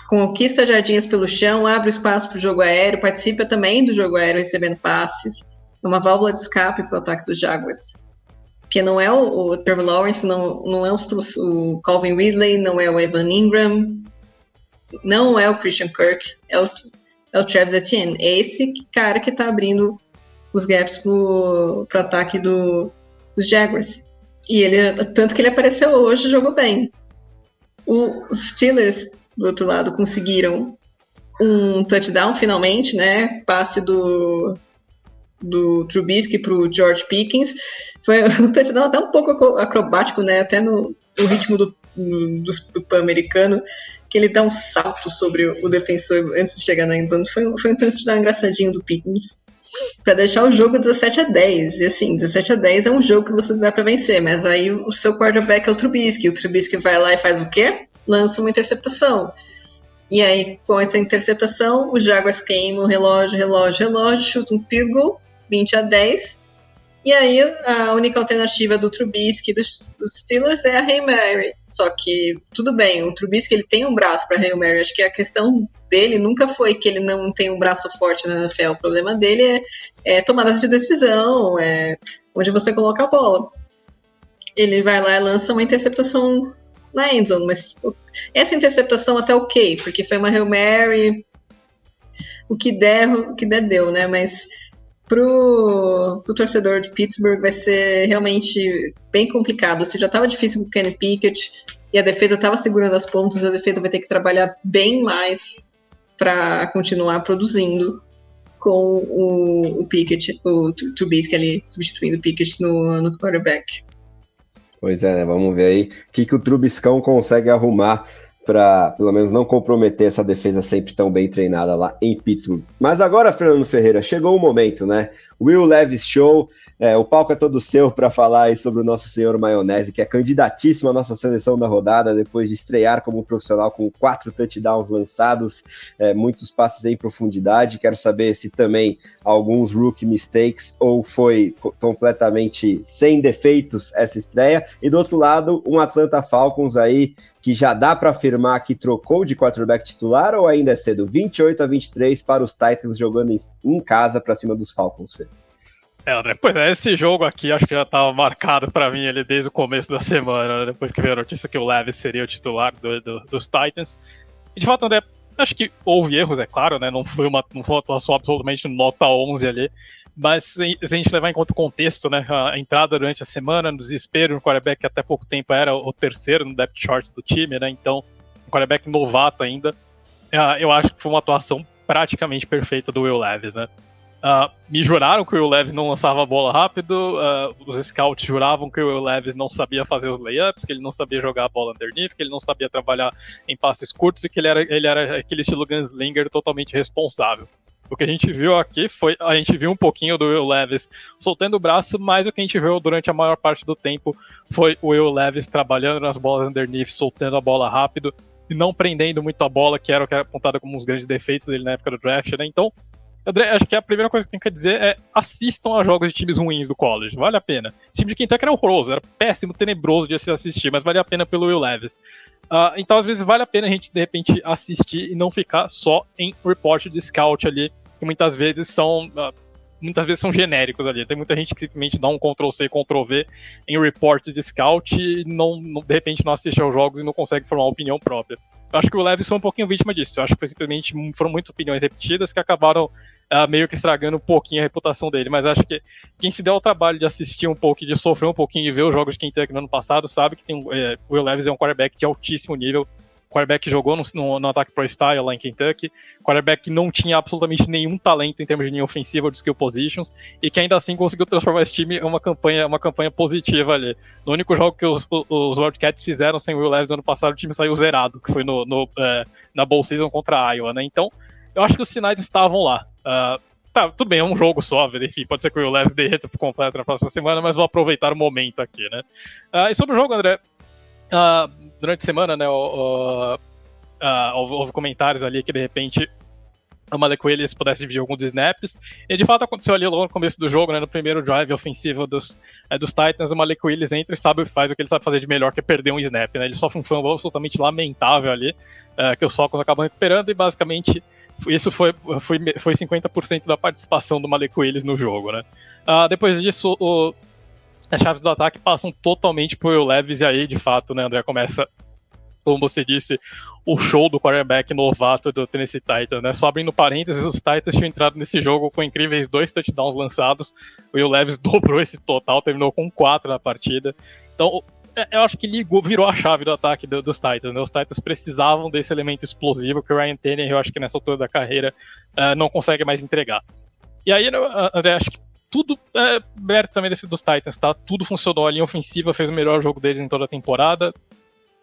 conquista jardins pelo chão, abre espaço para o jogo aéreo, participa também do jogo aéreo recebendo passes. É uma válvula de escape para o ataque dos Jaguars. Porque não é o, o Trevor Lawrence, não, não é o, o, Calvin Ridley, não é o Evan Ingram, não é o Christian Kirk, é o, é o Travis Etienne. É esse cara que está abrindo os gaps para o ataque do, dos Jaguars. E ele, tanto que ele apareceu hoje, jogou bem. O, os Steelers do outro lado conseguiram um touchdown finalmente, né? Passe do do Trubisky para o George Pickens. Foi um [LAUGHS] touchdown até um pouco acrobático, né? Até no, no ritmo do, do, do pan-americano, que ele dá um salto sobre o defensor antes de chegar na endzone. Foi, foi um touchdown engraçadinho do Pickens. Para deixar o jogo 17 a 10. E assim, 17 a 10 é um jogo que você dá para vencer, mas aí o seu quarterback é o Trubisky. O Trubisky vai lá e faz o quê? Lança uma interceptação. E aí, com essa interceptação, os Jaguars queimam relógio, relógio, relógio, chutam um field goal, 20 a 10. E aí, a única alternativa do Trubisky dos, dos Steelers é a Hail Mary. Só que, tudo bem, o Trubisky ele tem um braço para Hail Mary. Acho que a questão dele nunca foi que ele não tem um braço forte na NFL. O problema dele é, é tomada de decisão, é onde você coloca a bola. Ele vai lá e lança uma interceptação na endzone, mas essa interceptação até ok, porque foi uma Hail Mary, o que der, o que der deu, né? Mas pro, pro torcedor de Pittsburgh vai ser realmente bem complicado. Se já estava difícil com o Kenny Pickett e a defesa estava segurando as pontas, a defesa vai ter que trabalhar bem mais para continuar produzindo com o, o Pickett, o Trubisky ali substituindo o Pickett no, no quarterback. Pois é, né? Vamos ver aí o que, que o Trubiscão consegue arrumar para, pelo menos, não comprometer essa defesa sempre tão bem treinada lá em Pittsburgh. Mas agora, Fernando Ferreira, chegou o momento, né? Will Levis Show. É, o palco é todo seu para falar sobre o nosso senhor Maionese, que é candidatíssimo à nossa seleção da rodada, depois de estrear como profissional com quatro touchdowns lançados, é, muitos passes em profundidade. Quero saber se também alguns rookie mistakes ou foi completamente sem defeitos essa estreia. E do outro lado, um Atlanta Falcons aí que já dá para afirmar que trocou de quarterback titular ou ainda é cedo? 28 a 23 para os Titans jogando em casa para cima dos Falcons, Fê. É, André, pois é, esse jogo aqui acho que já estava marcado para mim ali desde o começo da semana, né, depois que veio a notícia que o Levis seria o titular do, do, dos Titans. E de fato, André, acho que houve erros, é claro, né? Não foi uma, não foi uma atuação absolutamente nota 11 ali, mas se a gente levar em conta o contexto, né? A entrada durante a semana, no desespero, no quarterback que até pouco tempo era o terceiro no depth chart do time, né? Então, um quarterback novato ainda. Ah, eu acho que foi uma atuação praticamente perfeita do Will Levis, né? Uh, me juraram que o Levis não lançava a bola rápido, uh, os scouts juravam que o Levis não sabia fazer os layups, que ele não sabia jogar a bola underneath, que ele não sabia trabalhar em passes curtos e que ele era, ele era aquele estilo gunslinger totalmente responsável. O que a gente viu aqui foi. A gente viu um pouquinho do Will Levis soltando o braço, mas o que a gente viu durante a maior parte do tempo foi o Will Levis trabalhando nas bolas underneath, soltando a bola rápido e não prendendo muito a bola, que era o que era apontado como um dos grandes defeitos dele na época do draft, né? Então, André, acho que a primeira coisa que tem que dizer é assistam a jogos de times ruins do college. Vale a pena. O time de Kentucky era horroroso, era péssimo, tenebroso de se assistir, mas vale a pena pelo Will Levis. Uh, então, às vezes, vale a pena a gente, de repente, assistir e não ficar só em report de scout ali, que muitas vezes são. Uh, muitas vezes são genéricos ali. Tem muita gente que simplesmente dá um Ctrl-C, Ctrl-V em report de scout e não, não, de repente não assiste aos jogos e não consegue formar uma opinião própria. Eu acho que o Levis foi um pouquinho vítima disso. Eu acho que simplesmente foram muitas opiniões repetidas que acabaram uh, meio que estragando um pouquinho a reputação dele. Mas acho que quem se der o trabalho de assistir um pouco, de sofrer um pouquinho e ver os jogos de Kentucky no ano passado, sabe que tem, é, o Will Levis é um quarterback de altíssimo nível. Quarterback que jogou no, no, no, ataque pro style lá em Kentucky, quarterback que não tinha absolutamente nenhum talento em termos de linha ofensiva ou de skill positions, e que ainda assim conseguiu transformar esse time em uma campanha, uma campanha positiva ali. No único jogo que os, os Wildcats fizeram sem o Will Levis no ano passado, o time saiu zerado, que foi no, no é, na Bowl Season contra a Iowa, né? Então, eu acho que os sinais estavam lá. Uh, tá, tudo bem, é um jogo só, enfim, pode ser que o Levis derreta por completo na próxima semana, mas vou aproveitar o momento aqui, né? Uh, e sobre o jogo, André, uh, durante a semana, né, houve comentários ali que de repente a Malik Willis pudesse dividir alguns snaps. E de fato aconteceu ali logo no começo do jogo, né, no primeiro drive ofensivo dos, é, dos Titans, o Malik Willis entra e sabe faz o que ele sabe fazer de melhor, que é perder um snap. Né? Ele sofre um fumble absolutamente lamentável ali, uh, que os Falcons acabam recuperando e basicamente isso foi, foi, foi 50% da participação do Malik Willis no jogo, né? Uh, depois disso, o, as chaves do ataque passam totalmente pro Will Levis, e aí, de fato, né, André, começa, como você disse, o show do quarterback novato do Tennessee Titans, né? Só abrindo parênteses, os Titans tinham entrado nesse jogo com incríveis dois touchdowns lançados, o Will [LAUGHS] dobrou esse total, terminou com quatro na partida. Então, eu acho que ligou, virou a chave do ataque do, dos Titans. Né? Os Titans precisavam desse elemento explosivo que o Ryan Tannehill, eu acho que nessa altura da carreira, uh, não consegue mais entregar. E aí, André, acho que tudo é mérito também dos Titans, tá? Tudo funcionou. A linha ofensiva fez o melhor jogo deles em toda a temporada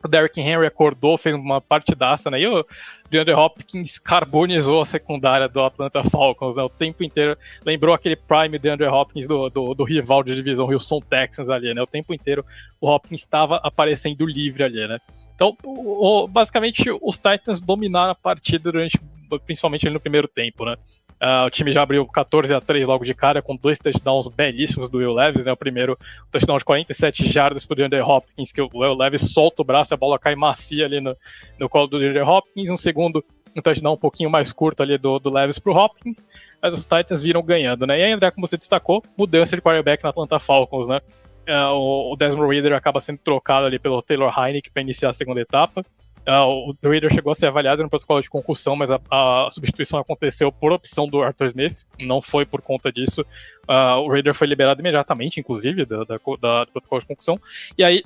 o Derrick Henry acordou, fez uma partidaça, né? E o DeAndre Hopkins carbonizou a secundária do Atlanta Falcons, né? O tempo inteiro. Lembrou aquele prime DeAndre Hopkins do, do, do rival de divisão Houston Texans ali, né? O tempo inteiro o Hopkins estava aparecendo livre ali, né? Então, o, basicamente, os Titans dominaram a partida durante, principalmente no primeiro tempo, né? Uh, o time já abriu 14 a 3 logo de cara, com dois touchdowns belíssimos do Will Levis, né? O primeiro touchdown de 47 jardas para o DeAndre Hopkins, que o Will Levis solta o braço, a bola cai macia ali no, no colo do DeAndre Hopkins. Um segundo um touchdown um pouquinho mais curto ali do, do Levis pro Hopkins, mas os Titans viram ganhando, né? E aí, André, como você destacou, mudança de quarterback na Atlanta Falcons, né? Uh, o Desmond Reader acaba sendo trocado ali pelo Taylor Heineck para iniciar a segunda etapa. Uh, o Reader chegou a ser avaliado no protocolo de concussão, mas a, a, substituição aconteceu por opção do Arthur Smith, não foi por conta disso. Uh, o Reader foi liberado imediatamente, inclusive, da, da, da, do protocolo de concussão. E aí,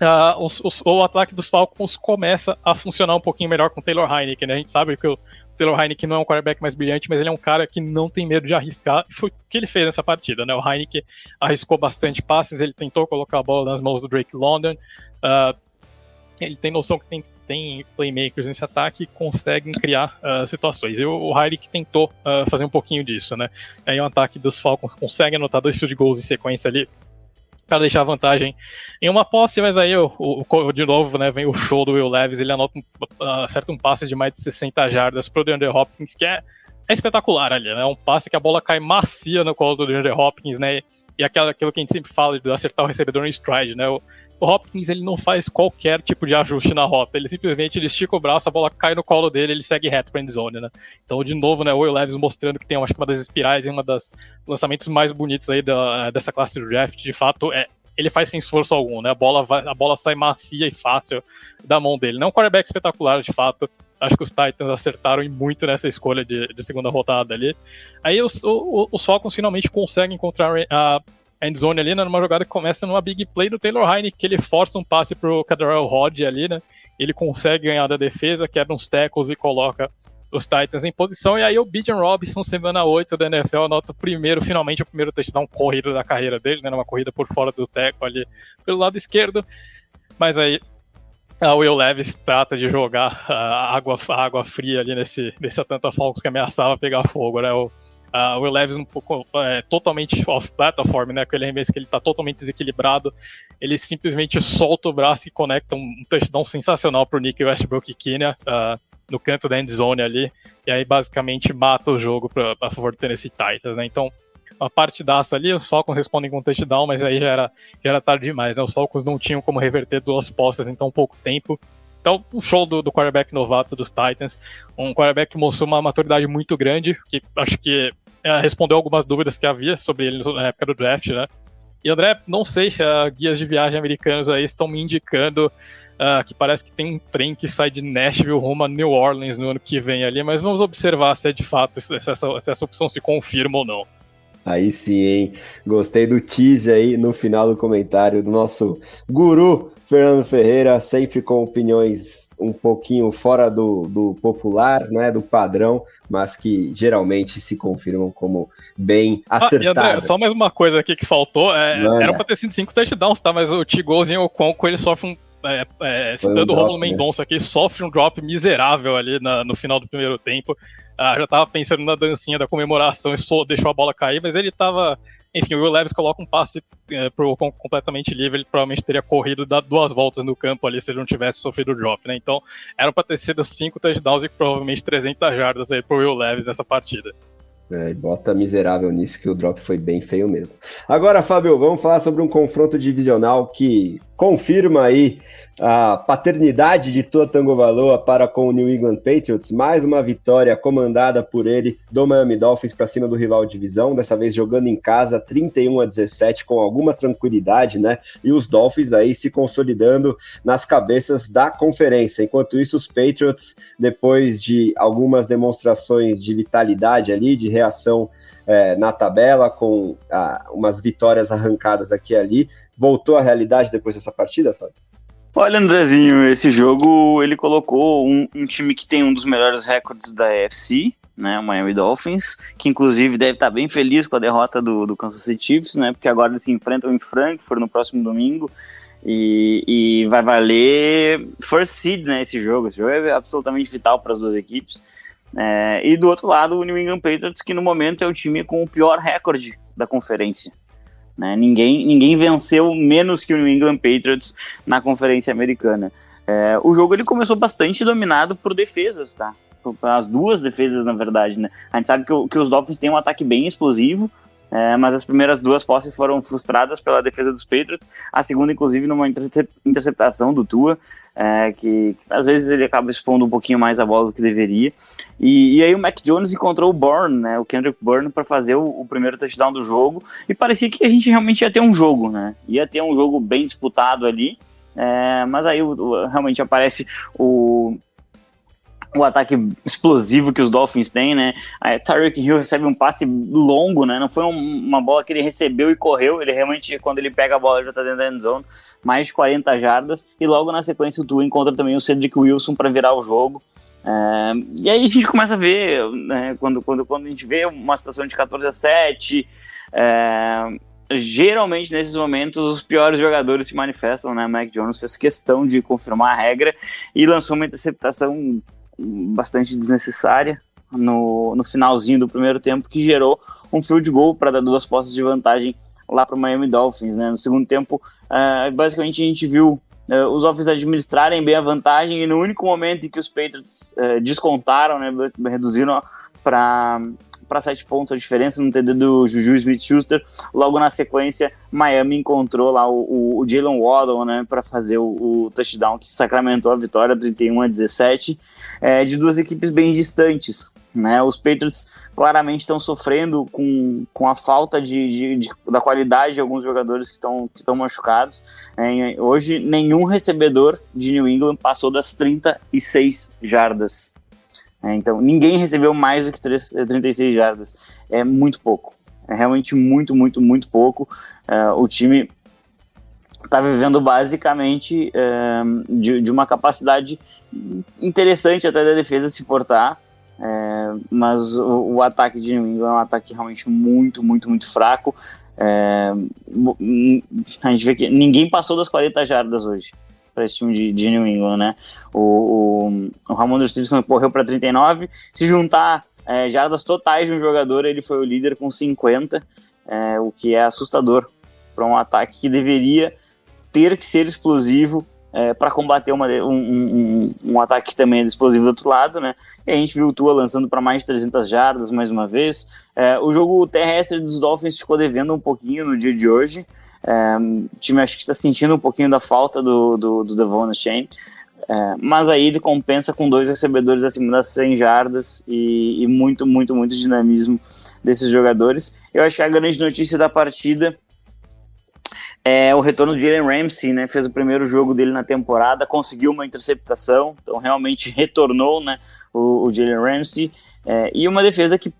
uh, os, os, o ataque dos Falcons começa a funcionar um pouquinho melhor com o Taylor Heineken, né? A gente sabe que o Taylor Heineken não é um quarterback mais brilhante, mas ele é um cara que não tem medo de arriscar. E foi o que ele fez nessa partida, né? O Heineken arriscou bastante passes, ele tentou colocar a bola nas mãos do Drake London. Ele tem noção que tem tem playmakers nesse ataque que conseguem criar uh, situações. E o, o tentou uh, fazer um pouquinho disso, né? Aí o ataque dos Falcons consegue anotar dois field goals em sequência ali para deixar vantagem em uma posse, mas aí o, o, de novo né, vem o show do Will Levis, ele anota um, uh, acerta um passe de mais de 60 jardas pro DeAndre Hopkins, que é, é espetacular ali, né? Um passe que a bola cai macia no colo do DeAndre Hopkins, né? E aquela, aquilo que a gente sempre fala de acertar o recebedor no stride, né? O Hopkins ele não faz qualquer tipo de ajuste na rota, ele simplesmente ele estica o braço, a bola cai no colo dele, ele segue reto para endzone, né? Então, de novo, né, o Will Levis mostrando que tem que uma das espirais e uma das lançamentos mais bonitos aí da, dessa classe do draft, de fato, é ele faz sem esforço algum, né? A bola, vai, a bola sai macia e fácil da mão dele. Não é um quarterback espetacular, de fato. Acho que os Titans acertaram muito nessa escolha de, de segunda rodada ali. Aí os, os Falcons finalmente conseguem encontrar a endzone ali, né, numa jogada que começa numa big play do Taylor Heine, que ele força um passe pro Cadarrell Rod ali, né? Ele consegue ganhar da defesa, quebra uns tackles e coloca os Titans em posição. E aí o Bijan Robinson, semana 8 da NFL, anota o primeiro, finalmente, o primeiro touchdown corrido da carreira dele, né? Numa corrida por fora do tackle ali pelo lado esquerdo. Mas aí a Will Levis trata de jogar a água, água fria ali nesse, nesse Atlanta Falcons que ameaçava pegar fogo, né? O, Uh, o Will Levis um pouco é, totalmente off-platform, né? Aquele arremesso que ele está totalmente desequilibrado. Ele simplesmente solta o braço e conecta um, um touchdown sensacional para o Nick Westbrook e Kenya uh, no canto da endzone ali. E aí basicamente mata o jogo pra, a favor do Tennessee Titans, né? Então, uma partidaça ali, os Falcons respondem com um touchdown, mas aí já era, já era tarde demais, né? Os Falcons não tinham como reverter duas postas em tão pouco tempo. Então, um show do, do quarterback novato dos Titans, um quarterback que mostrou uma maturidade muito grande, que acho que respondeu algumas dúvidas que havia sobre ele na época do draft, né? E André, não sei, uh, guias de viagem americanos aí estão me indicando uh, que parece que tem um trem que sai de Nashville rumo a New Orleans no ano que vem ali, mas vamos observar se é de fato, se essa, se essa opção se confirma ou não. Aí sim, hein? Gostei do tease aí no final do comentário do nosso guru Fernando Ferreira, sempre com opiniões um pouquinho fora do, do popular, né, do padrão, mas que geralmente se confirmam como bem acertadas. Ah, André, só mais uma coisa aqui que faltou, é, era para ter sido cinco touchdowns, tá? Mas o Tigozinho, o Conco, ele sofre um é, é, citando um o Romulo né? Mendonça aqui, sofre um drop miserável ali na, no final do primeiro tempo. Ah, já tava pensando na dancinha da comemoração e só deixou a bola cair, mas ele tava enfim, o Will Levis coloca um passe é, pro completamente livre, ele provavelmente teria corrido dado duas voltas no campo ali se ele não tivesse sofrido o drop, né? Então, era para ter sido cinco touchdowns e provavelmente 300 jardas aí pro Will Levis nessa partida. É, bota miserável nisso que o drop foi bem feio mesmo. Agora, Fábio, vamos falar sobre um confronto divisional que confirma aí a paternidade de Tua Tagovailoa para com o New England Patriots, mais uma vitória comandada por ele do Miami Dolphins para cima do rival de divisão, dessa vez jogando em casa 31 a 17 com alguma tranquilidade, né? E os Dolphins aí se consolidando nas cabeças da conferência. Enquanto isso, os Patriots, depois de algumas demonstrações de vitalidade ali, de reação é, na tabela, com ah, umas vitórias arrancadas aqui e ali, voltou à realidade depois dessa partida, Fábio? Olha, Andrezinho, esse jogo ele colocou um, um, time que tem um dos melhores recordes da AFC, né, o Miami Dolphins, que inclusive deve estar bem feliz com a derrota do, do Kansas City Chiefs, né, porque agora eles se enfrentam em Frankfurt no próximo domingo e, e vai valer first seed, né, esse jogo. Esse jogo é absolutamente vital para as duas equipes. É, e do outro lado, o New England Patriots, que no momento é o time com o pior recorde da conferência. Né? Ninguém, ninguém venceu menos que o New England Patriots na Conferência Americana. É, o jogo ele começou bastante dominado por defesas, tá? As duas defesas, na verdade, né? A gente sabe que, que os Dolphins têm um ataque bem explosivo, é, mas as primeiras duas posses foram frustradas pela defesa dos Patriots, a segunda, inclusive, numa interceptação do Tua, é, que, que, às vezes ele acaba expondo um pouquinho mais a bola do que deveria. E, e aí o Mac Jones encontrou o Bourne, né, o Kendrick Bourne, para fazer o, o, primeiro touchdown do jogo, e parecia que a gente realmente ia ter um jogo, né? Ia ter um jogo bem disputado ali, é, mas aí o, o, realmente aparece o o ataque explosivo que os Dolphins têm, né? A Tyreek Hill recebe um passe longo, né? Não foi um, uma bola que ele recebeu e correu, ele realmente, quando ele pega a bola, já tá dentro da end zone, mais de 40 jardas, e logo na sequência o Tua encontra também o Cedric Wilson para virar o jogo. É, e aí a gente começa a ver, né, quando, quando, quando a gente vê uma situação de 14 a 7, é, geralmente nesses momentos os piores jogadores se manifestam, né? Mac Jones fez questão de confirmar a regra e lançou uma interceptação bastante desnecessária no, no finalzinho do primeiro tempo, que gerou um field goal para dar duas postas de vantagem lá para o Miami Dolphins. Né? No segundo tempo, uh, basicamente a gente viu uh, os Dolphins administrarem bem a vantagem e no único momento em que os Patriots uh, descontaram, né, reduziram para para sete pontos a diferença no TD do Juju Smith-Schuster. Logo na sequência, Miami encontrou lá o, o Jalen Waddle, né, para fazer o, o, touchdown que sacramentou a vitória 31 a 17, é, de duas equipes bem distantes. Né? Os Patriots claramente estão sofrendo com, com a falta de, de, de, da qualidade de alguns jogadores que estão que estão machucados. É, hoje, nenhum recebedor de New England passou das 36 jardas. É, então, ninguém recebeu mais do que 3, 36 jardas. É muito pouco. É realmente muito, muito, muito pouco. É, o time está vivendo basicamente é, de, de, uma capacidade interessante até da defesa se portar. É, mas o, o, ataque de New England é um ataque realmente muito, muito, muito fraco. É, a gente vê que ninguém passou das 40 jardas hoje para esse time de, de, New England, né? O, o, o Ramon Stevenson correu para 39. Se juntar é, jardas totais de um jogador, ele foi o líder com 50, é, o que é assustador para um ataque que deveria ter que ser explosivo é, para combater uma, um, um, um, ataque que também é explosivo do outro lado, né? E a gente viu o Tua lançando para mais de 300 jardas mais uma vez. É, o jogo terrestre dos Dolphins ficou devendo um pouquinho no dia de hoje. É, o time acho que está sentindo um pouquinho da falta do, do, do Devon Shane, é, mas aí ele compensa com dois recebedores acima das 100 jardas e, e, muito, muito, muito dinamismo desses jogadores. Eu acho que a grande notícia da partida é o retorno de Jalen Ramsey, né? Fez o primeiro jogo dele na temporada, conseguiu uma interceptação, então realmente [LAUGHS] retornou, né? O, o Jalen Ramsey é, e uma defesa que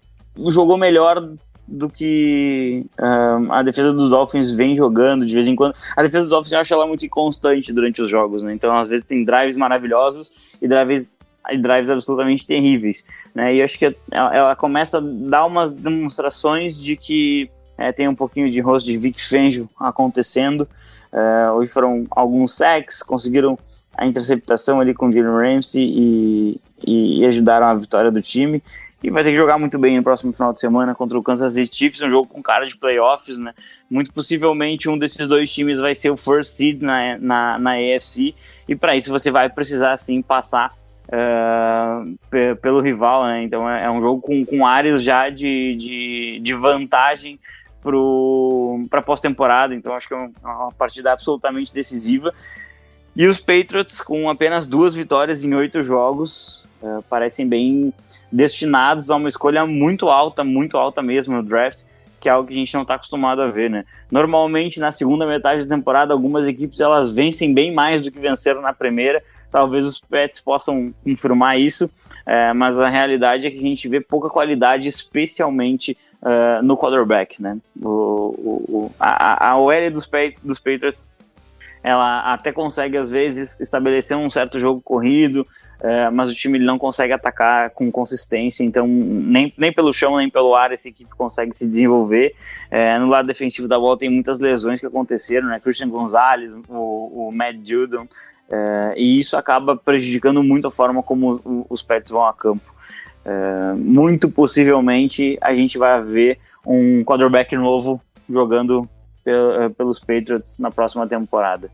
jogou melhor do que um, a defesa dos Dolphins vem jogando de vez em quando. A defesa dos Dolphins eu acho ela muito inconstante durante os jogos, né? Então, às vezes, tem drives maravilhosos e drives, drives absolutamente terríveis, né? E eu acho que ela, ela começa a dar umas demonstrações de que é, tem um pouquinho de rosto de Vic Fangio acontecendo. Uh, hoje foram alguns sacks, conseguiram a interceptação ali com o Jalen Ramsey e, e, e ajudaram a vitória do time e vai ter que jogar muito bem no próximo final de semana contra o Kansas City Chiefs, um jogo com cara de playoffs, né? Muito possivelmente um desses dois times vai ser o first seed na, na, na AFC, e para isso você vai precisar, sim, passar uh, pelo rival, né? Então é, é, um jogo com, com áreas já de, de, de vantagem para pós-temporada, então acho que é uma partida absolutamente decisiva. E os Patriots, com apenas duas vitórias em oito jogos, uh, parecem bem destinados a uma escolha muito alta, muito alta mesmo no draft, que é algo que a gente não está acostumado a ver, né? Normalmente, na segunda metade da temporada, algumas equipes elas vencem bem mais do que venceram na primeira. Talvez os Pets possam confirmar isso, é, mas a realidade é que a gente vê pouca qualidade, especialmente uh, no quarterback, né? O, o, o a, a OL dos, dos Patriots ela até consegue às vezes estabelecer um certo jogo corrido, é, mas o time não consegue atacar com consistência, então nem, nem pelo chão nem pelo ar essa equipe consegue se desenvolver. É, no lado defensivo da bola tem muitas lesões que aconteceram, né? Christian Gonzalez, o, o Matt Judon, é, e isso acaba prejudicando muito a forma como os Pets vão a campo. É, muito possivelmente a gente vai ver um quarterback novo jogando eh, pelos Patriots na próxima temporada.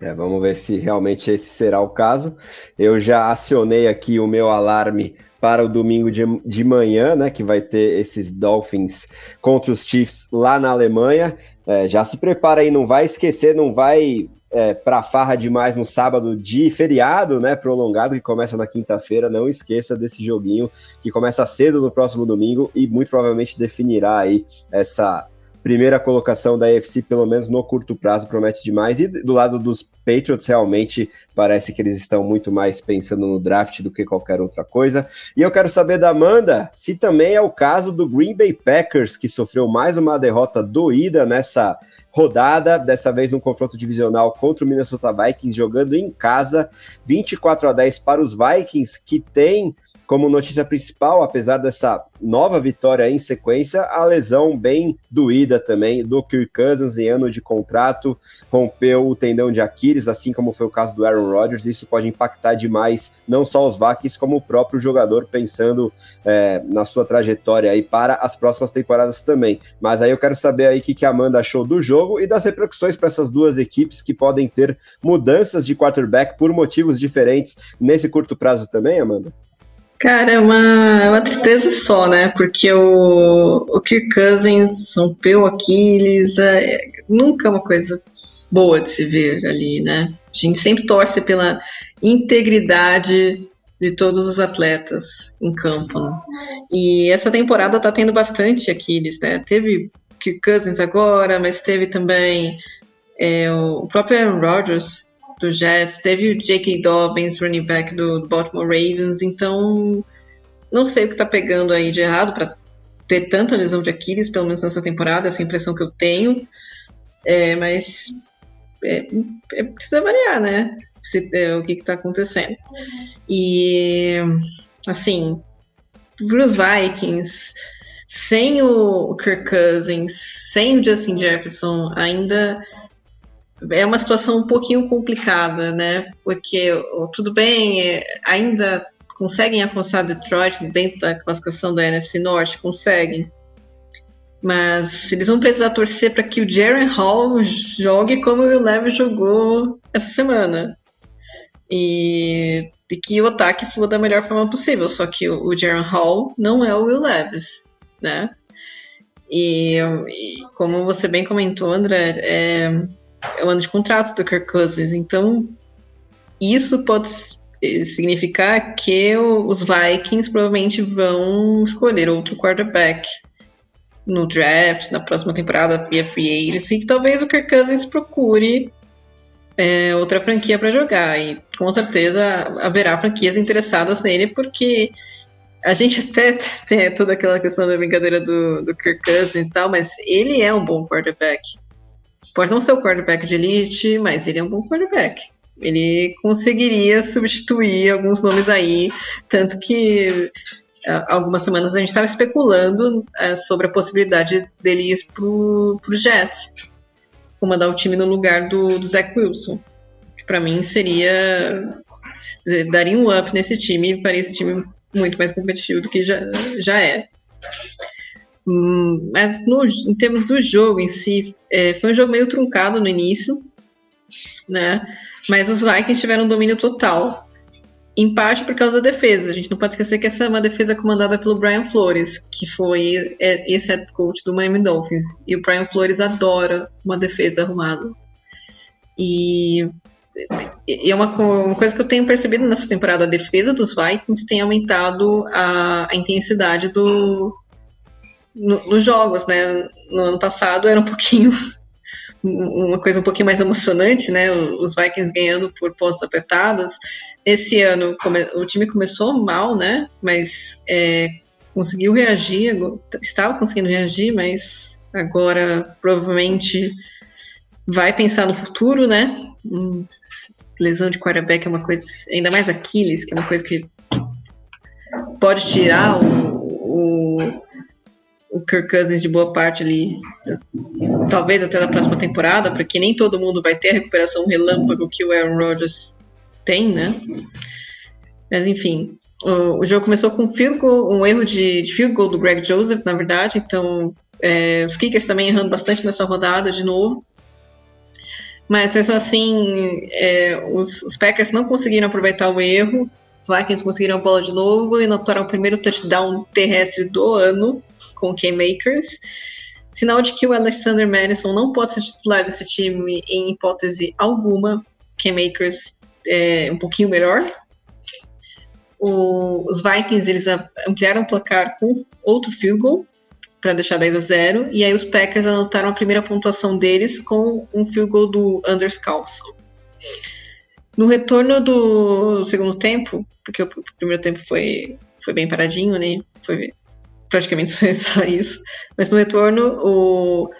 É, vamos ver se realmente esse será o caso. Eu já acionei aqui o meu alarme para o domingo de, de manhã, né? Que vai ter esses Dolphins contra os Chiefs lá na Alemanha. É, já se prepara aí, não vai esquecer, não vai é, para farra demais no sábado de feriado, né? Prolongado que começa na quinta-feira. Não esqueça desse joguinho que começa cedo no próximo domingo e muito provavelmente definirá aí essa primeira colocação da AFC, pelo menos no curto prazo, promete demais. E do lado dos Patriots, realmente parece que eles estão muito mais pensando no draft do que qualquer outra coisa. E eu quero saber da Amanda se também é o caso do Green Bay Packers, que sofreu mais uma derrota doída nessa rodada, dessa vez um confronto divisional contra o Minnesota Vikings, jogando em casa, 24 a 10 para os Vikings, que tem como notícia principal, apesar dessa nova vitória em sequência, a lesão bem doída também do Kirk Cousins em ano de contrato, rompeu o tendão de Aquiles, assim como foi o caso do Aaron Rodgers. Isso pode impactar demais não só os Vikings, como o próprio jogador, pensando é, na sua trajetória aí para as próximas temporadas também. Mas aí eu quero saber aí o que, que a Amanda achou do jogo e das repercussões para essas duas equipes que podem ter mudanças de quarterback por motivos diferentes nesse curto prazo também, Amanda? Cara, é uma, é uma tristeza só, né? Porque o, o Kirk Cousins rompeu Aquiles, é, nunca é uma coisa boa de se ver ali, né? A gente sempre torce pela integridade de todos os atletas em campo. Né? E essa temporada tá tendo bastante Aquiles, né? Teve Kirk Cousins agora, mas teve também é, o próprio Aaron Rodgers do Jets, teve o J.K. Dobbins, running back do Baltimore Ravens, então não sei o que tá pegando aí de errado para ter tanta lesão de Aquiles, pelo menos nessa temporada, essa impressão que eu tenho, é, mas é, é, precisa variar, né? Se, é, o que está acontecendo. E, assim, para os Vikings, sem o Kirk Cousins, sem o Justin Jefferson, ainda é uma situação um pouquinho complicada, né? Porque tudo bem, é, ainda conseguem alcançar Detroit dentro da classificação da NFC Norte? Conseguem. Mas eles vão precisar torcer para que o Jaren Hall jogue como o Levis jogou essa semana. E, e, que o ataque for da melhor forma possível. Só que o, o Jaren Hall não é o Will Levis, né? E, e como você bem comentou, André, é, é o ano de contrato do Kirk Cousins. Então, isso pode significar que os Vikings provavelmente vão escolher outro quarterback no draft, na próxima temporada via free agency, que talvez o Kirk Cousins procure é, outra franquia para jogar. E com certeza haverá franquias interessadas nele, porque a gente [LAUGHS] até tem toda aquela questão da brincadeira do, do Kirk Cousins e tal, mas ele é um bom quarterback. Pode não ser o quarterback de elite, mas ele é um bom quarterback. Ele conseguiria substituir alguns nomes aí, tanto que algumas semanas a gente estava especulando é, sobre a possibilidade dele ir para o Jets, comandar o time no lugar do, do Zach Wilson. Que para mim seria. daria um up nesse time e faria esse time muito mais competitivo do que já, já é. Hum, mas no, em termos do jogo em si, é, foi um jogo meio truncado no início, né? Mas os Vikings tiveram domínio total. Em parte por causa da defesa. A gente não pode esquecer que essa é uma defesa comandada pelo Brian Flores, que foi é, esse head coach do Miami Dolphins. E o Brian Flores adora uma defesa arrumada. E, e é uma, uma, coisa que eu tenho percebido nessa temporada: a defesa dos Vikings tem aumentado a, a intensidade do, no, nos jogos, né? No ano passado era um pouquinho [LAUGHS] uma coisa um pouquinho mais emocionante, né? Os Vikings ganhando por postos apertados. Esse ano o time começou mal, né? Mas é, conseguiu reagir, estava conseguindo reagir, mas agora provavelmente vai pensar no futuro, né? Hum, lesão de quarterback é uma coisa, ainda mais Aquiles, que é uma coisa que pode tirar o, o o Kirk Cousins de boa parte ali, talvez até na próxima temporada, porque nem todo mundo vai ter a recuperação relâmpago que o Aaron Rodgers tem, né? Mas enfim, o, o jogo começou com um, field goal, um erro de, de, field goal do Greg Joseph, na verdade, então é, os kickers também errando bastante nessa rodada de novo. Mas mesmo assim, é, os, os Packers não conseguiram aproveitar o erro Os Vikings conseguiram a bola de novo e anotaram o primeiro touchdown terrestre do ano com o K-Makers. Sinal de que o Alexander Madison não pode ser titular desse time em hipótese alguma. K-Makers é um pouquinho melhor. O, os Vikings eles ampliaram o placar com outro field goal para deixar 10 a 0 e aí os Packers anotaram a primeira pontuação deles com um field goal do Anders Carlson. No retorno do segundo tempo, porque o primeiro tempo foi, foi bem paradinho, né? Foi praticamente [LAUGHS] só isso. Mas no retorno, o,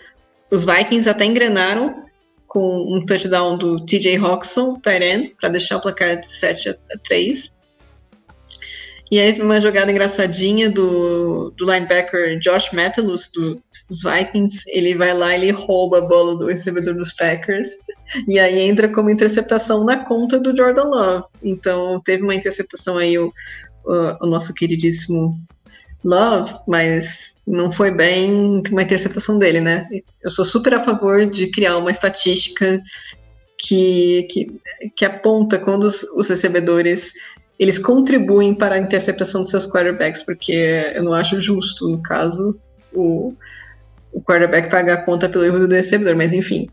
os Vikings até engrenaram com um touchdown do TJ Hawkinson, Tyren, para deixar o placar de 7 a 3. E aí uma jogada engraçadinha do, do linebacker Josh Metellus, do, dos Vikings. Ele vai lá ele rouba a bola do recebedor dos Packers. E aí entra como interceptação na conta do Jordan Love. Então teve uma interceptação aí o, o, o nosso queridíssimo Love, mas não foi bem uma interceptação dele, né? Eu sou super a favor de criar uma estatística que, que, que aponta quando os, os recebedores eles contribuem para a interceptação dos seus quarterbacks, porque eu não acho justo, no caso, o, o quarterback pagar a conta pelo erro do recebedor, mas enfim.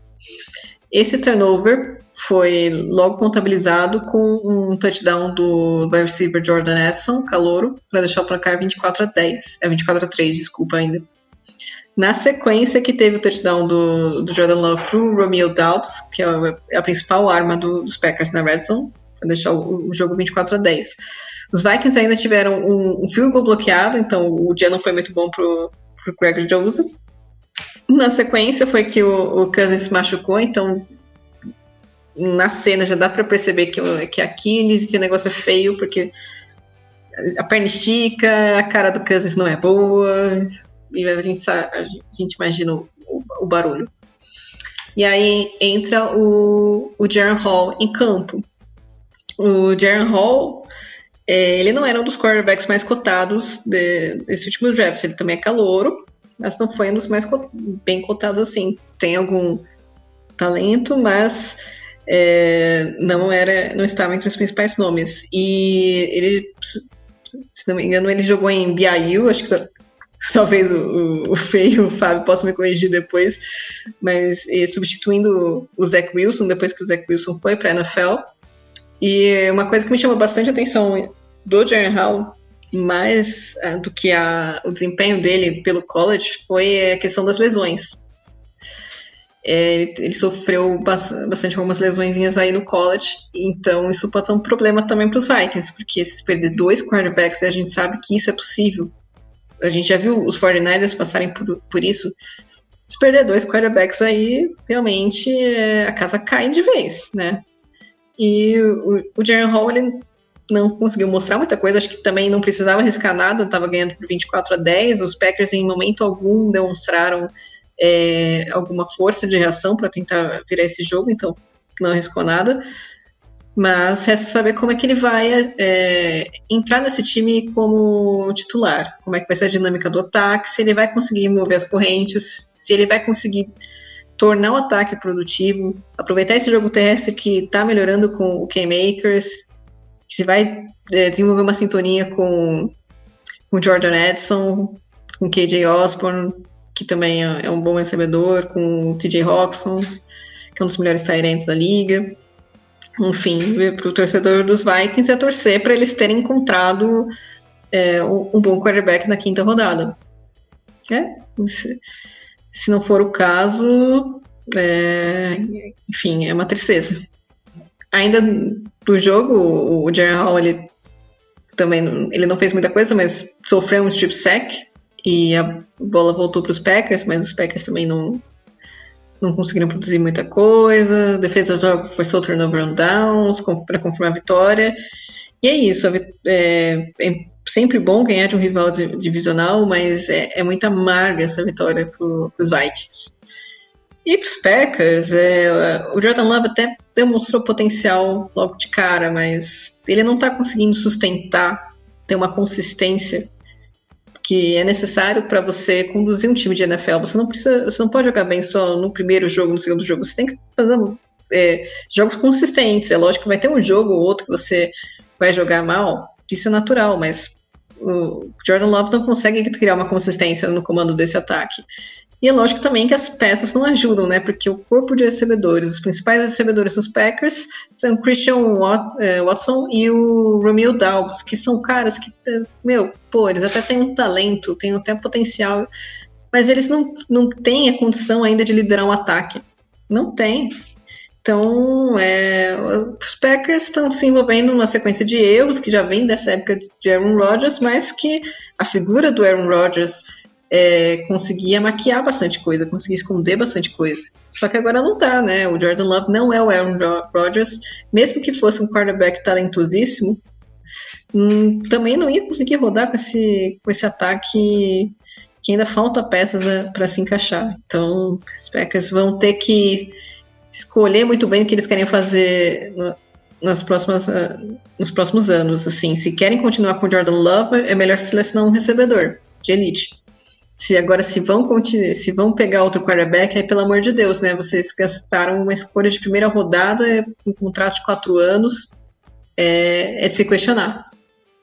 Esse turnover foi logo contabilizado com um touchdown do wide receiver Jordan Edson, calouro, para deixar o placar 24 a 10. É 24 a 3, desculpa ainda. Na sequência que teve o touchdown do, do Jordan Love para o Romeo Doubs, que é a principal arma do, dos Packers na red zone, para deixar o, o, jogo 24 a 10. Os Vikings ainda tiveram um, um field goal bloqueado, então o dia não foi muito bom pro, pro Greg Joseph. Na sequência foi que o, o se machucou, então na cena já dá para perceber que, que aqui que o negócio é feio, porque a perna estica, a cara do Cousins não é boa, e a gente, a gente imagina o, o barulho. E aí entra o, o Jaron Hall em campo. O Jaron Hall, é, ele não era um dos quarterbacks mais cotados de, desse último draft. Ele também é calouro, mas não foi um dos mais bem cotados assim. Tem algum talento, mas é, não era, não estava entre os principais nomes. E ele, se não me engano, ele jogou em BYU, acho que [LAUGHS] talvez o, o feio o Fábio possa me corrigir depois, mas substituindo o Zach Wilson depois que o Zach Wilson foi para a NFL. E uma coisa que me chamou bastante atenção do Jaren Hall, mais uh, do que a, o desempenho dele pelo college, foi a questão das lesões. É, ele sofreu bastante algumas lesões aí no college, então isso pode ser um problema também para os Vikings, porque se perder dois quarterbacks, a gente sabe que isso é possível. A gente já viu os 49ers passarem por, por isso. Se perder dois quarterbacks aí, realmente é, a casa cai de vez, né? E o, o Jaren Hall, ele não conseguiu mostrar muita coisa, acho que também não precisava arriscar nada, estava ganhando por 24 a 10. Os Packers, em momento algum, demonstraram é, alguma força de reação para tentar virar esse jogo, então não arriscou nada. Mas resta saber como é que ele vai é, entrar nesse time como titular, como é que vai ser a dinâmica do ataque, se ele vai conseguir mover as correntes, se ele vai conseguir tornar o ataque produtivo, aproveitar esse jogo terrestre que está melhorando com o K-Makers, se vai é, desenvolver uma sintonia com o Jordan Edson, com KJ Osborne, que também é, é um bom recebedor, com o TJ Roxon, que é um dos melhores sairentes da liga. Enfim, para o torcedor dos Vikings é torcer para eles terem encontrado é, um bom quarterback na quinta rodada. É, se não for o caso, é, enfim, é uma tristeza. Ainda do jogo, o Jaron Hall, ele também ele não fez muita coisa, mas sofreu um strip sack e a bola voltou para os Packers, mas os Packers também não, não conseguiram produzir muita coisa. A defesa do jogo forçou turnover on downs para confirmar a vitória. E é isso. É, é, sempre bom ganhar de um rival divisional, mas é, é muito amarga essa vitória para os Vikings. E para os Packers, é, o Jordan Love até demonstrou potencial logo de cara, mas ele não está conseguindo sustentar, ter uma consistência que é necessário para você conduzir um time de NFL. Você não precisa, você não pode jogar bem só no primeiro jogo, no segundo jogo. Você tem que fazer é, jogos consistentes. É lógico que vai ter um jogo ou outro que você vai jogar mal, isso é natural, mas o Jordan Love não consegue criar uma consistência no comando desse ataque. E é lógico também que as peças não ajudam, né? Porque o corpo de recebedores, os principais recebedores dos Packers são Christian eh, Watson e o Romeo Doubs, que são caras que, eh, meu, pô, eles até têm um talento, têm até potencial, mas eles não, não têm a condição ainda de liderar um ataque. Não tem. Então, é, os Packers estão se envolvendo numa sequência de erros que já vem dessa época de Aaron Rodgers, mas que a figura do Aaron Rodgers é, conseguia maquiar bastante coisa, conseguia esconder bastante coisa. Só que agora não tá, né? O Jordan Love não é o Aaron Rodgers, mesmo que fosse um quarterback talentosíssimo, hum, também não ia conseguir rodar com esse, com esse ataque que ainda falta peças né, para se encaixar. Então, os Packers vão ter que escolher muito bem o que eles querem fazer nas próximas, ah, nos próximos anos. Assim, se querem continuar com o Jordan Love, é melhor selecionar um recebedor de elite. Se agora se vão continuar, se vão pegar outro quarterback, aí pelo amor de Deus, né? Vocês gastaram uma escolha de primeira rodada, um contrato de quatro anos, é, é de se questionar.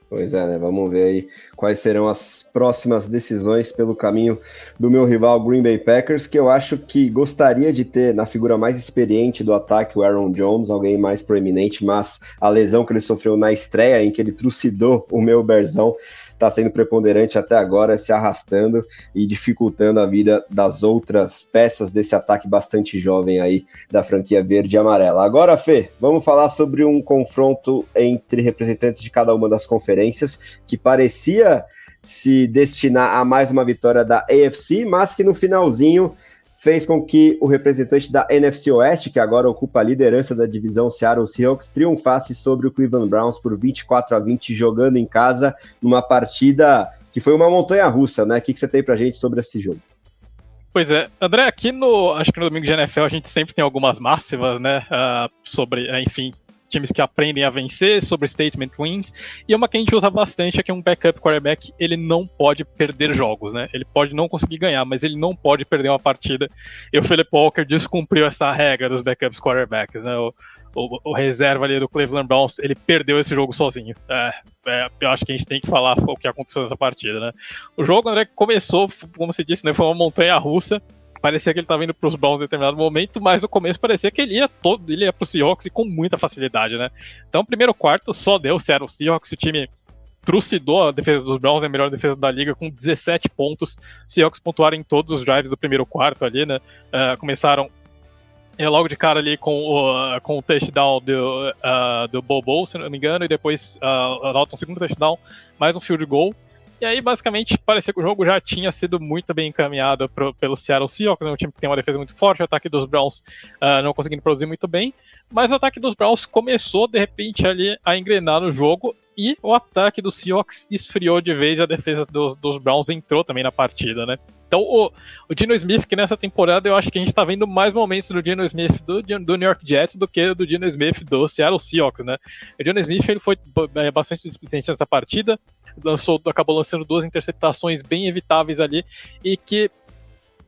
Pois é, né? Vamos ver aí quais serão as próximas decisões pelo caminho do meu rival Green Bay Packers, que eu acho que gostaria de ter na figura mais experiente do ataque o Aaron Jones, alguém mais proeminente, mas a lesão que ele sofreu na estreia, em que ele trucidou o meu Berzão, está sendo preponderante até agora, se arrastando e dificultando a vida das outras peças desse ataque bastante jovem aí da franquia verde e amarela. Agora, Fê, vamos falar sobre um confronto entre representantes de cada uma das conferências que parecia se destinar a mais uma vitória da AFC, mas que no finalzinho fez com que o representante da NFC Oeste, que agora ocupa a liderança da divisão Seattle Seahawks, triunfasse sobre o Cleveland Browns por 24 a 20 jogando em casa numa partida que foi uma montanha russa, né? O que, você tem pra gente sobre esse jogo? Pois é, André, aqui no, acho que no domingo de NFL a gente sempre tem algumas máximas, né, uh, sobre, enfim, times que aprendem a vencer, sobre statement wins, e uma que a gente usa bastante é que um backup quarterback, ele não pode perder jogos, né? Ele pode não conseguir ganhar, mas ele não pode perder uma partida. E o Philip Walker descumpriu essa regra dos backups quarterbacks, né? O, o, o, reserva ali do Cleveland Browns, ele perdeu esse jogo sozinho. É, é, eu acho que a gente tem que falar o que aconteceu nessa partida, né? O jogo, André, começou, como você disse, né, foi uma montanha russa parecia que ele estava indo para os Browns em determinado momento, mas no começo parecia que ele ia todo, ele ia para o Seahawks e com muita facilidade, né? Então, primeiro quarto só deu o Seahawks, o time trucidou a defesa dos Browns, a melhor defesa da liga, com 17 pontos. Seahawks pontuaram em todos os drives do primeiro quarto ali, né? Uh, começaram é, logo de cara ali com o, uh, com o touchdown do, uh, do Bobo, se não me engano, e depois uh, um segundo touchdown, mais um field goal. E aí, basicamente, parecia que o jogo já tinha sido muito bem encaminhado pro, pelo Seattle Seahawks, né? um time que tem uma defesa muito forte, o ataque dos Browns uh, não conseguindo produzir muito bem, mas o ataque dos Browns começou, de repente, ali a engrenar no jogo, e o ataque do Seahawks esfriou de vez e a defesa dos, dos Browns entrou também na partida, né? Então, o, o Dino Smith, que nessa temporada eu acho que a gente tá vendo mais momentos do Dino Smith do, do New York Jets do que do Dino Smith do Seattle Seahawks, né? O Dino Smith ele foi é, bastante displicente nessa partida, lançou, acabou lançando duas interceptações bem evitáveis ali e que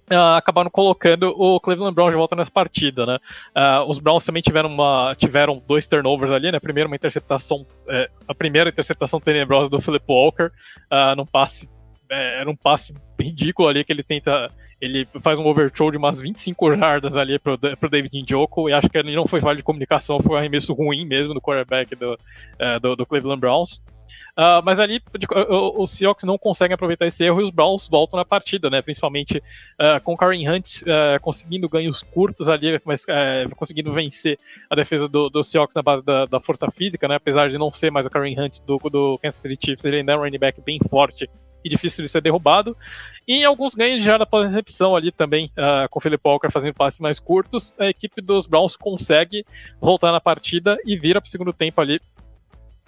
Uh, acabaram colocando o Cleveland Browns de volta nessa partida, né? Uh, os Browns também tiveram, uma, tiveram dois turnovers ali, né? Primeiro uma interceptação, é, a primeira interceptação tenebrosa do Philip Walker, uh, num passe, é, era um passe ridículo ali que ele tenta, ele faz um overthrow de umas 25 jardas ali pro, pro David Njoku, e acho que ele não foi falha de comunicação, foi um arremesso ruim mesmo do quarterback do, é, do, do Cleveland Browns. Uh, mas ali os Seahawks não conseguem aproveitar esse erro e os Browns voltam na partida, né? Principalmente uh, com o Karen Hunt uh, conseguindo ganhos curtos ali, mas conseguindo vencer a defesa do, do Seahawks na base da, da, força física, né? Apesar de não ser mais o Karen Hunt do, do Kansas City Chiefs, ele ainda é um running back bem forte e difícil de ser derrubado. E alguns ganhos já da recepção ali também, uh, com o Philip Walker fazendo passes mais curtos, a equipe dos Browns consegue voltar na partida e vira para o segundo tempo ali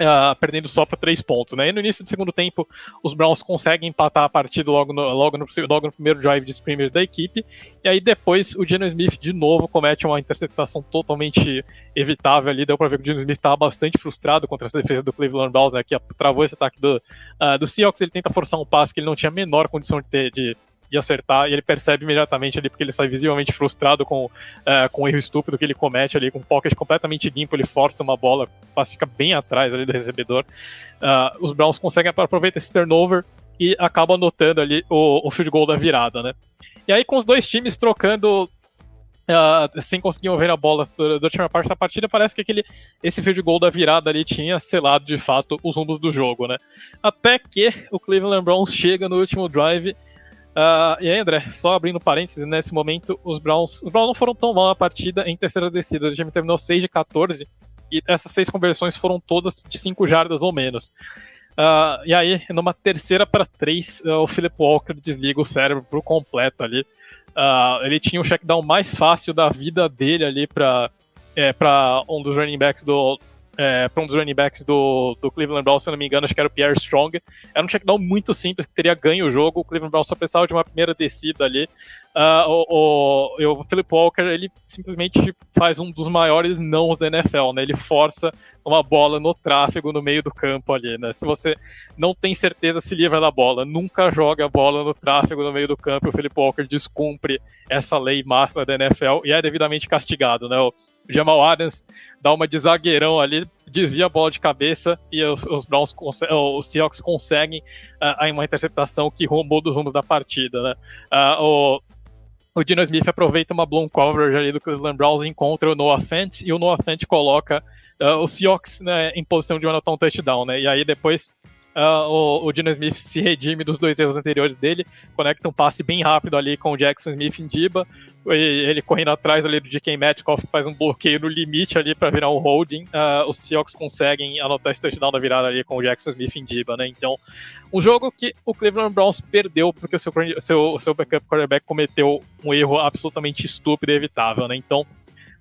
Uh, perdendo só para três pontos. Né? E no início do segundo tempo, os Browns conseguem empatar a partida logo no, logo no, logo no primeiro drive de sprinters da equipe. E aí depois o Geno Smith de novo comete uma interceptação totalmente evitável ali. Deu para ver que o Geno Smith estava bastante frustrado contra essa defesa do Cleveland Browns, né, que travou esse ataque do, uh, do Seahawks. Ele tenta forçar um passe que ele não tinha a menor condição de, ter, de conseguir acertar, e ele percebe imediatamente ali, porque ele sai visivelmente frustrado com, uh, com o erro estúpido que ele comete ali, com o pocket completamente limpo, ele força uma bola, fica bem atrás ali do recebedor. Uh, os Browns conseguem aproveitar esse turnover e acabam anotando ali o, o field goal da virada, né? E aí, com os dois times trocando Uh, sem conseguir mover a bola durante última parte da partida, parece que aquele, esse field goal da virada ali tinha selado de fato os rumos do jogo, né? Até que o Cleveland Browns chega no último drive. Uh, e aí, André, só abrindo parênteses, nesse momento, os Browns, os Browns não foram tão mal na partida em terceira descida. O time terminou 6 de 14 e essas seis conversões foram todas de 5 jardas ou menos. Uh, e aí, numa terceira para três, o Philip Walker desliga o cérebro por completo ali. Uh, ele tinha o checkdown mais fácil da vida dele ali para é, para um dos running backs do é, para um dos running backs do, do Cleveland Browns, se não me engano, acho que era o Pierre Strong. Era um checkdown muito simples, que teria ganho o jogo. O Cleveland Browns só precisava de uma primeira descida ali. Uh, o, o, o Philip Walker, ele simplesmente faz um dos maiores não da NFL, né? Ele força uma bola no tráfego no meio do campo ali, né? Se você não tem certeza, se livra da bola. Nunca joga a bola no tráfego no meio do campo. O Philip Walker descumpre essa lei máxima da NFL e é devidamente castigado, né? O Jamal Adams dá uma de zagueirão ali, desvia a bola de cabeça e os, os Browns, os Seahawks conseguem uh, uma interceptação que roubou dos rumos da partida, né? Uh, o, o Dino Smith aproveita uma blown coverage ali do Cleveland Browns, encontra o Noah Fent e o Noah Fent coloca uh, o Seahawks né, em posição de anotar um touchdown, né? E aí depois uh, o, Dino Smith se redime dos dois erros anteriores dele, conecta um passe bem rápido ali com o Jackson Smith em Diba, ele correndo atrás ali do DK Metcalf, faz um bloqueio no limite ali para virar um holding. Uh, os Seahawks conseguem anotar esse touchdown da virada ali com o Jackson Smith em Diba, né? Então, um jogo que o Cleveland Browns perdeu porque o seu, seu, seu backup quarterback cometeu um erro absolutamente estúpido e evitável, né? Então,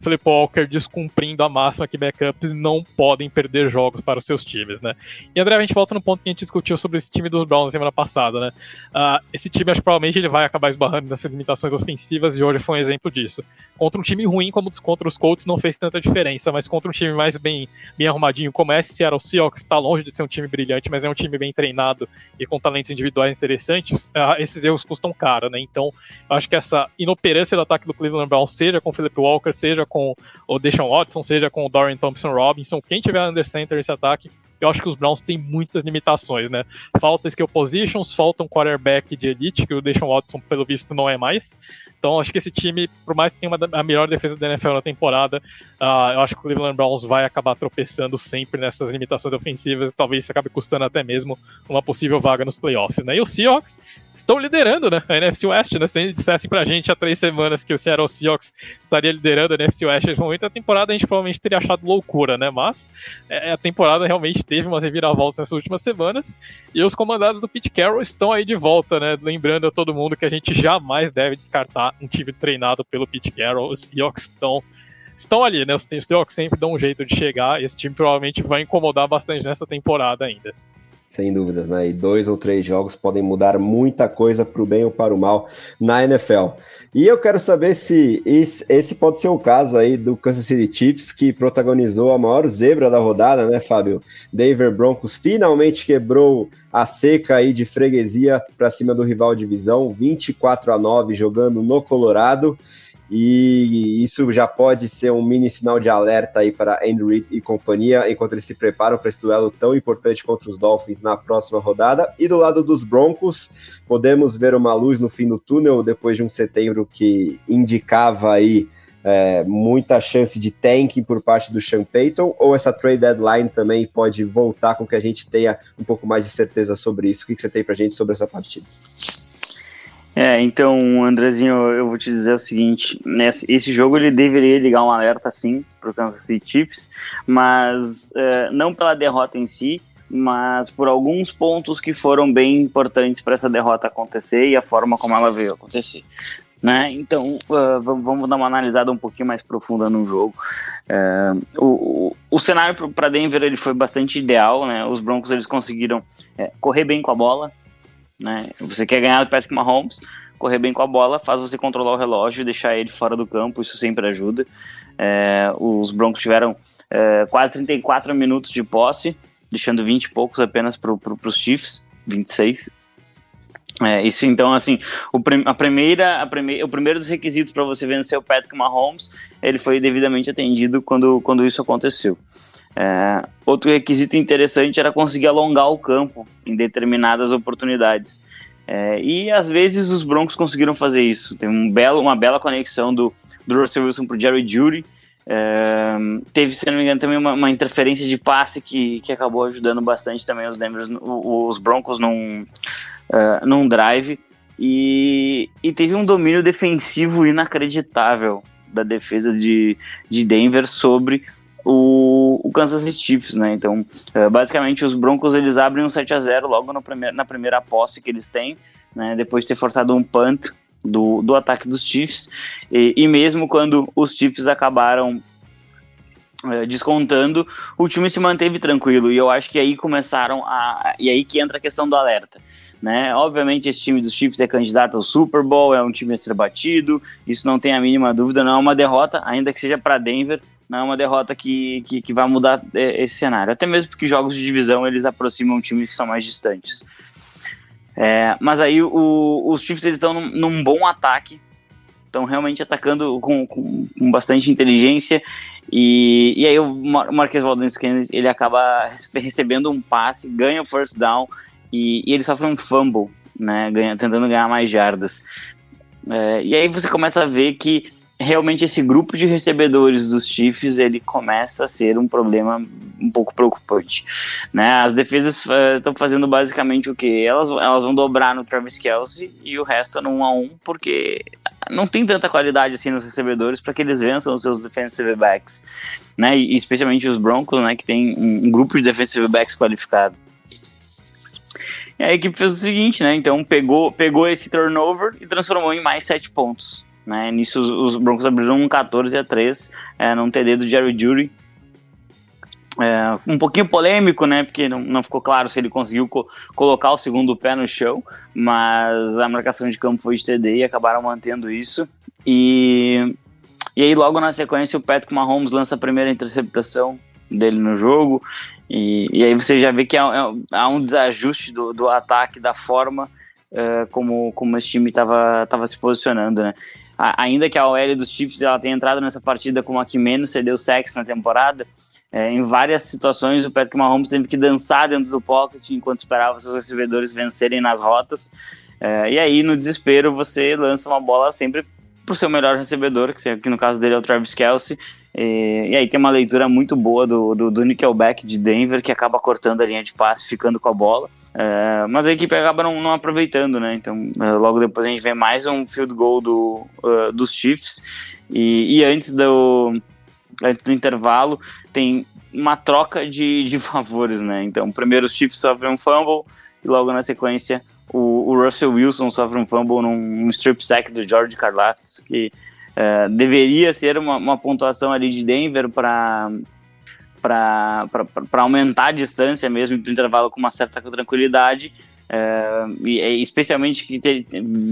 Flip Walker descumprindo a máxima que backups não podem perder jogos para os seus times, né? E André, a gente volta no ponto que a gente discutiu sobre esse time dos Browns na semana passada, né? Uh, esse time, acho que provavelmente ele vai acabar esbarrando nessas limitações ofensivas e hoje foi um exemplo disso. Contra um time ruim como contra os Colts não fez tanta diferença, mas contra um time mais bem, bem arrumadinho como esse Seattle Seahawks, está longe de ser um time brilhante, mas é um time bem treinado e com talentos individuais interessantes, uh, esses erros custam caro, né? Então, acho que essa inoperância do ataque do Cleveland Browns, seja com o Philip Walker, seja com o Deshaun Watson, seja com o Dorian Thompson Robinson, quem tiver under center esse ataque, eu acho que os Browns têm muitas limitações, né? Falta skill positions, falta um quarterback de elite, que o Deshaun Watson, pelo visto, não é mais. Então, acho que esse time, por mais que tenha uma, a melhor defesa da NFL na temporada, uh, eu acho que o Cleveland Browns vai acabar tropeçando sempre nessas limitações ofensivas. Talvez isso acabe custando até mesmo uma possível vaga nos playoffs, né? E os Seahawks estão liderando, né? A NFC West, né? Se dissessem pra gente há três semanas que o Seattle Seahawks estaria liderando a NFC West nesse momento da temporada, a gente provavelmente teria achado loucura, né? Mas é, a temporada realmente teve umas reviravoltas nessas últimas semanas e os comandados do Pete Carroll estão aí de volta, né? Lembrando a todo mundo que a gente jamais deve descartar um time treinado pelo Pete Carroll. Os Seahawks estão, estão ali, né? Os Seahawks sempre dão um jeito de chegar. Esse time provavelmente vai incomodar bastante nessa temporada ainda. Sem dúvidas, né? E dois ou três jogos podem mudar muita coisa para o bem ou para o mal na NFL. E eu quero saber se esse pode ser o caso aí do Kansas City Chiefs, que protagonizou a maior zebra da rodada, né, Fábio? Denver Broncos finalmente quebrou a seca aí de freguesia para cima do rival divisão, 24 a 9 jogando no Colorado e isso já pode ser um mini sinal de alerta aí para Andrew Reid e companhia, enquanto eles se preparam para esse duelo tão importante contra os Dolphins na próxima rodada. E do lado dos Broncos, podemos ver uma luz no fim do túnel depois de um setembro que indicava aí é, muita chance de tanking por parte do Sean Payton, ou essa trade deadline também pode voltar com que a gente tenha um pouco mais de certeza sobre isso? O que você tem para gente sobre essa partida? É, então, Andrezinho, eu vou te dizer o seguinte, nesse, esse jogo ele deveria ligar um alerta sim para o Kansas City Chiefs, mas é, não pela derrota em si, mas por alguns pontos que foram bem importantes para essa derrota acontecer e a forma como ela veio acontecer. Né? Então, uh, vamos dar uma analisada um pouquinho mais profunda no jogo. Uh, o, o, o, cenário para Denver ele foi bastante ideal, né? Os Broncos eles conseguiram é, correr bem com a bola, né? Você quer ganhar do Patrick Mahomes, correr bem com a bola, faz você controlar o relógio deixar ele fora do campo, isso sempre ajuda. É, os Broncos tiveram é, quase 34 minutos de posse, deixando 20 e poucos apenas para pro, os Chiefs, 26. É, isso então, assim, o, a primeira, a primeira, o primeiro dos requisitos para você vencer o Patrick Mahomes, ele foi devidamente atendido quando, quando isso aconteceu. É, outro requisito interessante era conseguir alongar o campo em determinadas oportunidades. É, e às vezes os Broncos conseguiram fazer isso. Tem um belo, uma bela conexão do, do Russell Wilson para o Jerry Judy. É, teve, se não me engano, também uma, uma, interferência de passe que, que acabou ajudando bastante também os, Denver, os Broncos num, uh, num drive. E, e teve um domínio defensivo inacreditável da defesa de, de Denver sobre o, o Kansas City Chiefs, né? Então, uh, basicamente, os Broncos eles abrem um 7 a 0 logo no primeir, na primeira posse que eles têm, né? Depois de ter forçado um punt do, do ataque dos Chiefs. E, e mesmo quando os Chiefs acabaram uh, descontando, o time se manteve tranquilo. E eu acho que aí começaram a. E aí que entra a questão do alerta. Né? Obviamente, esse time dos Chiefs é candidato ao Super Bowl, é um time a ser batido, isso não tem a mínima dúvida, não é uma derrota, ainda que seja para Denver, não é uma derrota que, que, que, vai mudar é, esse cenário. Até mesmo porque jogos de divisão eles aproximam times que são mais distantes. É, mas aí o, os Chiefs eles estão num, num, bom ataque, estão realmente atacando com, com, com, bastante inteligência. E, e aí o Marquês Valdez ele acaba recebendo um passe, ganha o first down e, e ele sofre um fumble, né, ganha, tentando ganhar mais jardas. É, e aí você começa a ver que realmente esse grupo de recebedores dos Chiefs ele começa a ser um problema um pouco preocupante, né? As defesas estão uh, fazendo basicamente o que elas elas vão dobrar no Travis Kelsey e o resto no um a um porque não tem tanta qualidade assim nos recebedores para que eles vençam os seus defensive backs, né? E especialmente os Broncos, né? Que tem um, um grupo de defensive backs qualificado. E a equipe fez o seguinte, né? Então pegou, pegou esse turnover e transformou em mais sete pontos. Né? Nisso os, os Broncos abriram um 14 a 3 é, num TD do Jerry Judy. É, um pouquinho polêmico, né? Porque não, não ficou claro se ele conseguiu co colocar o segundo pé no chão, mas a marcação de campo foi de TD e acabaram mantendo isso. E, e aí, logo na sequência, o Patrick Mahomes lança a primeira interceptação dele no jogo. E, e aí você já vê que há, há um desajuste do, do ataque, da forma uh, como, como esse time estava se posicionando, né? Ainda que a OL dos Chiefs ela tenha entrado nessa partida como a que menos cedeu sexo na temporada, é, em várias situações o Patrick Mahomes teve que dançar dentro do pocket enquanto esperava seus recebedores vencerem nas rotas. É, e aí, no desespero, você lança uma bola sempre o seu melhor recebedor, que no caso dele é o Travis Kelsey. E, e aí tem uma leitura muito boa do, do, do, Nickelback de Denver, que acaba cortando a linha de passe, ficando com a bola. É, mas a equipe acaba não, não aproveitando, né? Então, é, logo depois a gente vê mais um field goal do, uh, dos Chiefs. E, e antes do, antes do intervalo, tem uma troca de, de [LAUGHS] favores, né? Então, primeiro os Chiefs sofrem um fumble, e logo na sequência o, o Russell Wilson sofre um fumble num strip sack do George Karlaftis, que uh, deveria ser uma, uma pontuação ali de Denver para para aumentar a distância mesmo para o intervalo com uma certa tranquilidade. É, e, especialmente que ter,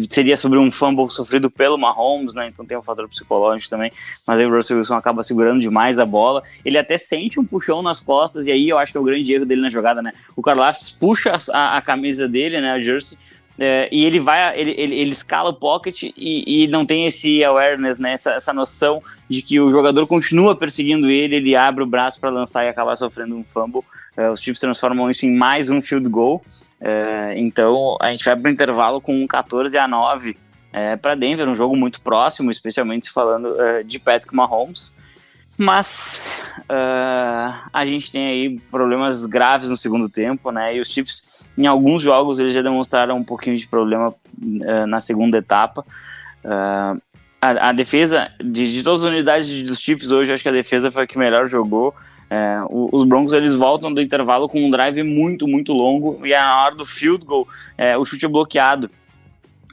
seria sobre um fumble sofrido pelo Mahomes, né? Então tem um fator psicológico também. Mas aí o Russell Wilson acaba segurando demais a bola. Ele até sente um puxão nas costas, e aí eu acho que é o grande erro dele na jogada, né? O Karlaftis puxa a, a camisa dele, né? A jersey, é, e ele vai, ele, ele, ele, escala o pocket e, e não tem esse awareness, né? Essa, essa noção de que o jogador continua perseguindo ele, ele abre o braço para lançar e acabar sofrendo um fumble. É, os Chiefs transformam isso em mais um field goal. É, então a gente vai para o intervalo com um 14 a 9 é, para Denver, um jogo muito próximo, especialmente se falando é, de Patrick Mahomes. Mas uh, a gente tem aí problemas graves no segundo tempo, né? E os Chiefs, em alguns jogos, eles já demonstraram um pouquinho de problema uh, na segunda etapa. Uh, a, a, defesa de, de, todas as unidades dos Chiefs hoje, acho que a defesa foi a que melhor jogou. É, os Broncos eles voltam do intervalo com um drive muito, muito longo e na hora do field goal, é, o chute é bloqueado.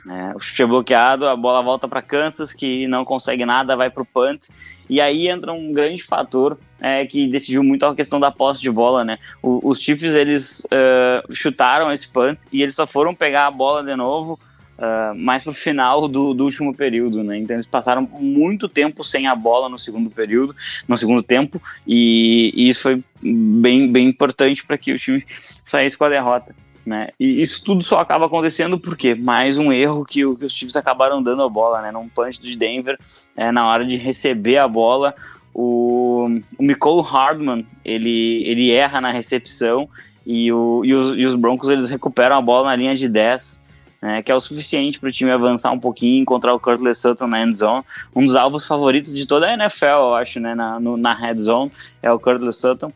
É, o chute é bloqueado, a bola volta para Kansas, que não consegue nada, vai para o punt. E aí entra um grande fator é, que decidiu muito a questão da posse de bola, né? O, os Chiefs, eles uh, chutaram esse punt e eles só foram pegar a bola de novo uh, mais pro final do, do, último período, né? Então eles passaram muito tempo sem a bola no segundo período, no segundo tempo, e, e isso foi bem, bem importante para que o time saísse com a derrota. Né? E isso tudo só acaba acontecendo porque mais um erro que, que os Chiefs acabaram dando a bola, né? Num punch de Denver, é, na hora de receber a bola, o, o Nicole Hardman ele, ele erra na recepção e, o, e, os, e os Broncos eles recuperam a bola na linha de 10, né, que é o suficiente para o time avançar um pouquinho encontrar o Curtis Sutton na end zone. Um dos alvos favoritos de toda a NFL, eu acho, né, na, no, na zone, é o Curtis Sutton.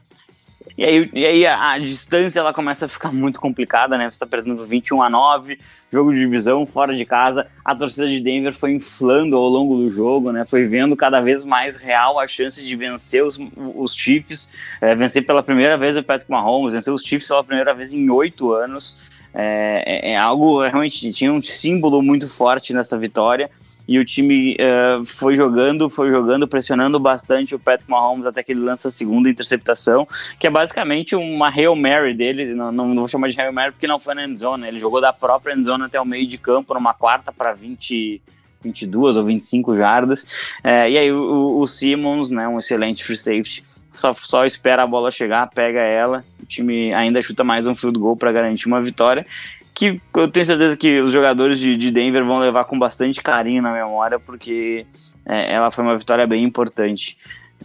E aí, e aí a, a, distância ela começa a ficar muito complicada, né? Você está perdendo 21 a 9, jogo de divisão fora de casa. A torcida de Denver foi inflando ao longo do jogo, né? Foi vendo cada vez mais real a chance de vencer os, os Chiefs, é, vencer pela primeira vez o Patrick Mahomes, vencer os Chiefs pela primeira vez em oito anos. É, é, é algo realmente tinha um símbolo muito forte nessa vitória. E o time uh, foi jogando, foi jogando, pressionando bastante o Patrick Mahomes até que ele lança a segunda interceptação, que é basicamente uma Hail Mary dele, não, não, vou chamar de Hail Mary porque não foi na endzone, né? ele jogou da própria endzone até o meio de campo, numa quarta para 20, 22 ou 25 jardas, é, e aí o, o Simmons, né, um excelente free safety, só, só espera a bola chegar, pega ela, time ainda chuta mais um field goal para garantir uma vitória, que eu tenho certeza que os jogadores de, de Denver vão levar com bastante carinho na memória, porque é, ela foi uma vitória bem importante.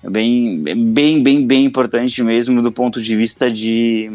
Bem, bem, bem, bem importante mesmo do ponto de vista de,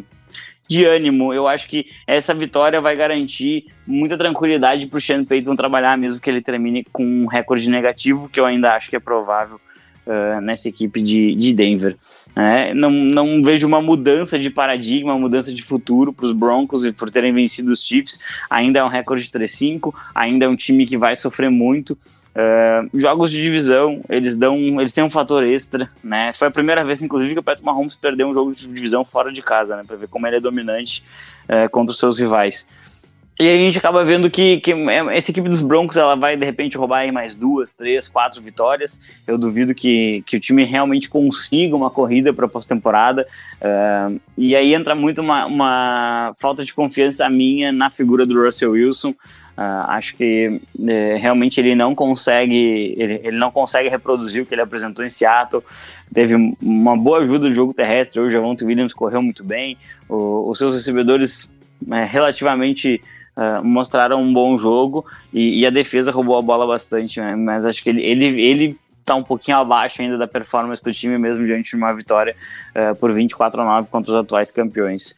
de ânimo. Eu acho que essa vitória vai garantir muita tranquilidade para o Sean Payton trabalhar, mesmo que ele termine com um recorde negativo, que eu ainda acho que é provável uh, nessa equipe de, de Denver. É, não, não vejo uma mudança de paradigma, uma mudança de futuro para os Broncos e por terem vencido os Chiefs. Ainda é um recorde de 3-5, ainda é um time que vai sofrer muito. Uh, jogos de divisão, eles dão, eles têm um fator extra, né? Foi a primeira vez, inclusive, que o Patrick Mahomes perdeu um jogo de divisão fora de casa, né? Para ver como ele é dominante uh, contra os seus rivais. E aí a gente acaba vendo que, que essa equipe dos Broncos ela vai de repente roubar aí mais duas, três, quatro vitórias. Eu duvido que, que o time realmente consiga uma corrida para a pós-temporada. Uh, e aí entra muito uma, uma, falta de confiança minha na figura do Russell Wilson. Uh, acho que uh, realmente ele não consegue ele, ele não consegue reproduzir o que ele apresentou em Seattle. Teve uma boa ajuda do jogo terrestre. Hoje o Javonte Williams correu muito bem. O, os seus recebedores é, relativamente uh, mostraram um bom jogo e, e, a defesa roubou a bola bastante, né? mas acho que ele, ele, ele tá um pouquinho abaixo ainda da performance do time, mesmo diante de uma vitória uh, por 24 a 9 contra os atuais campeões.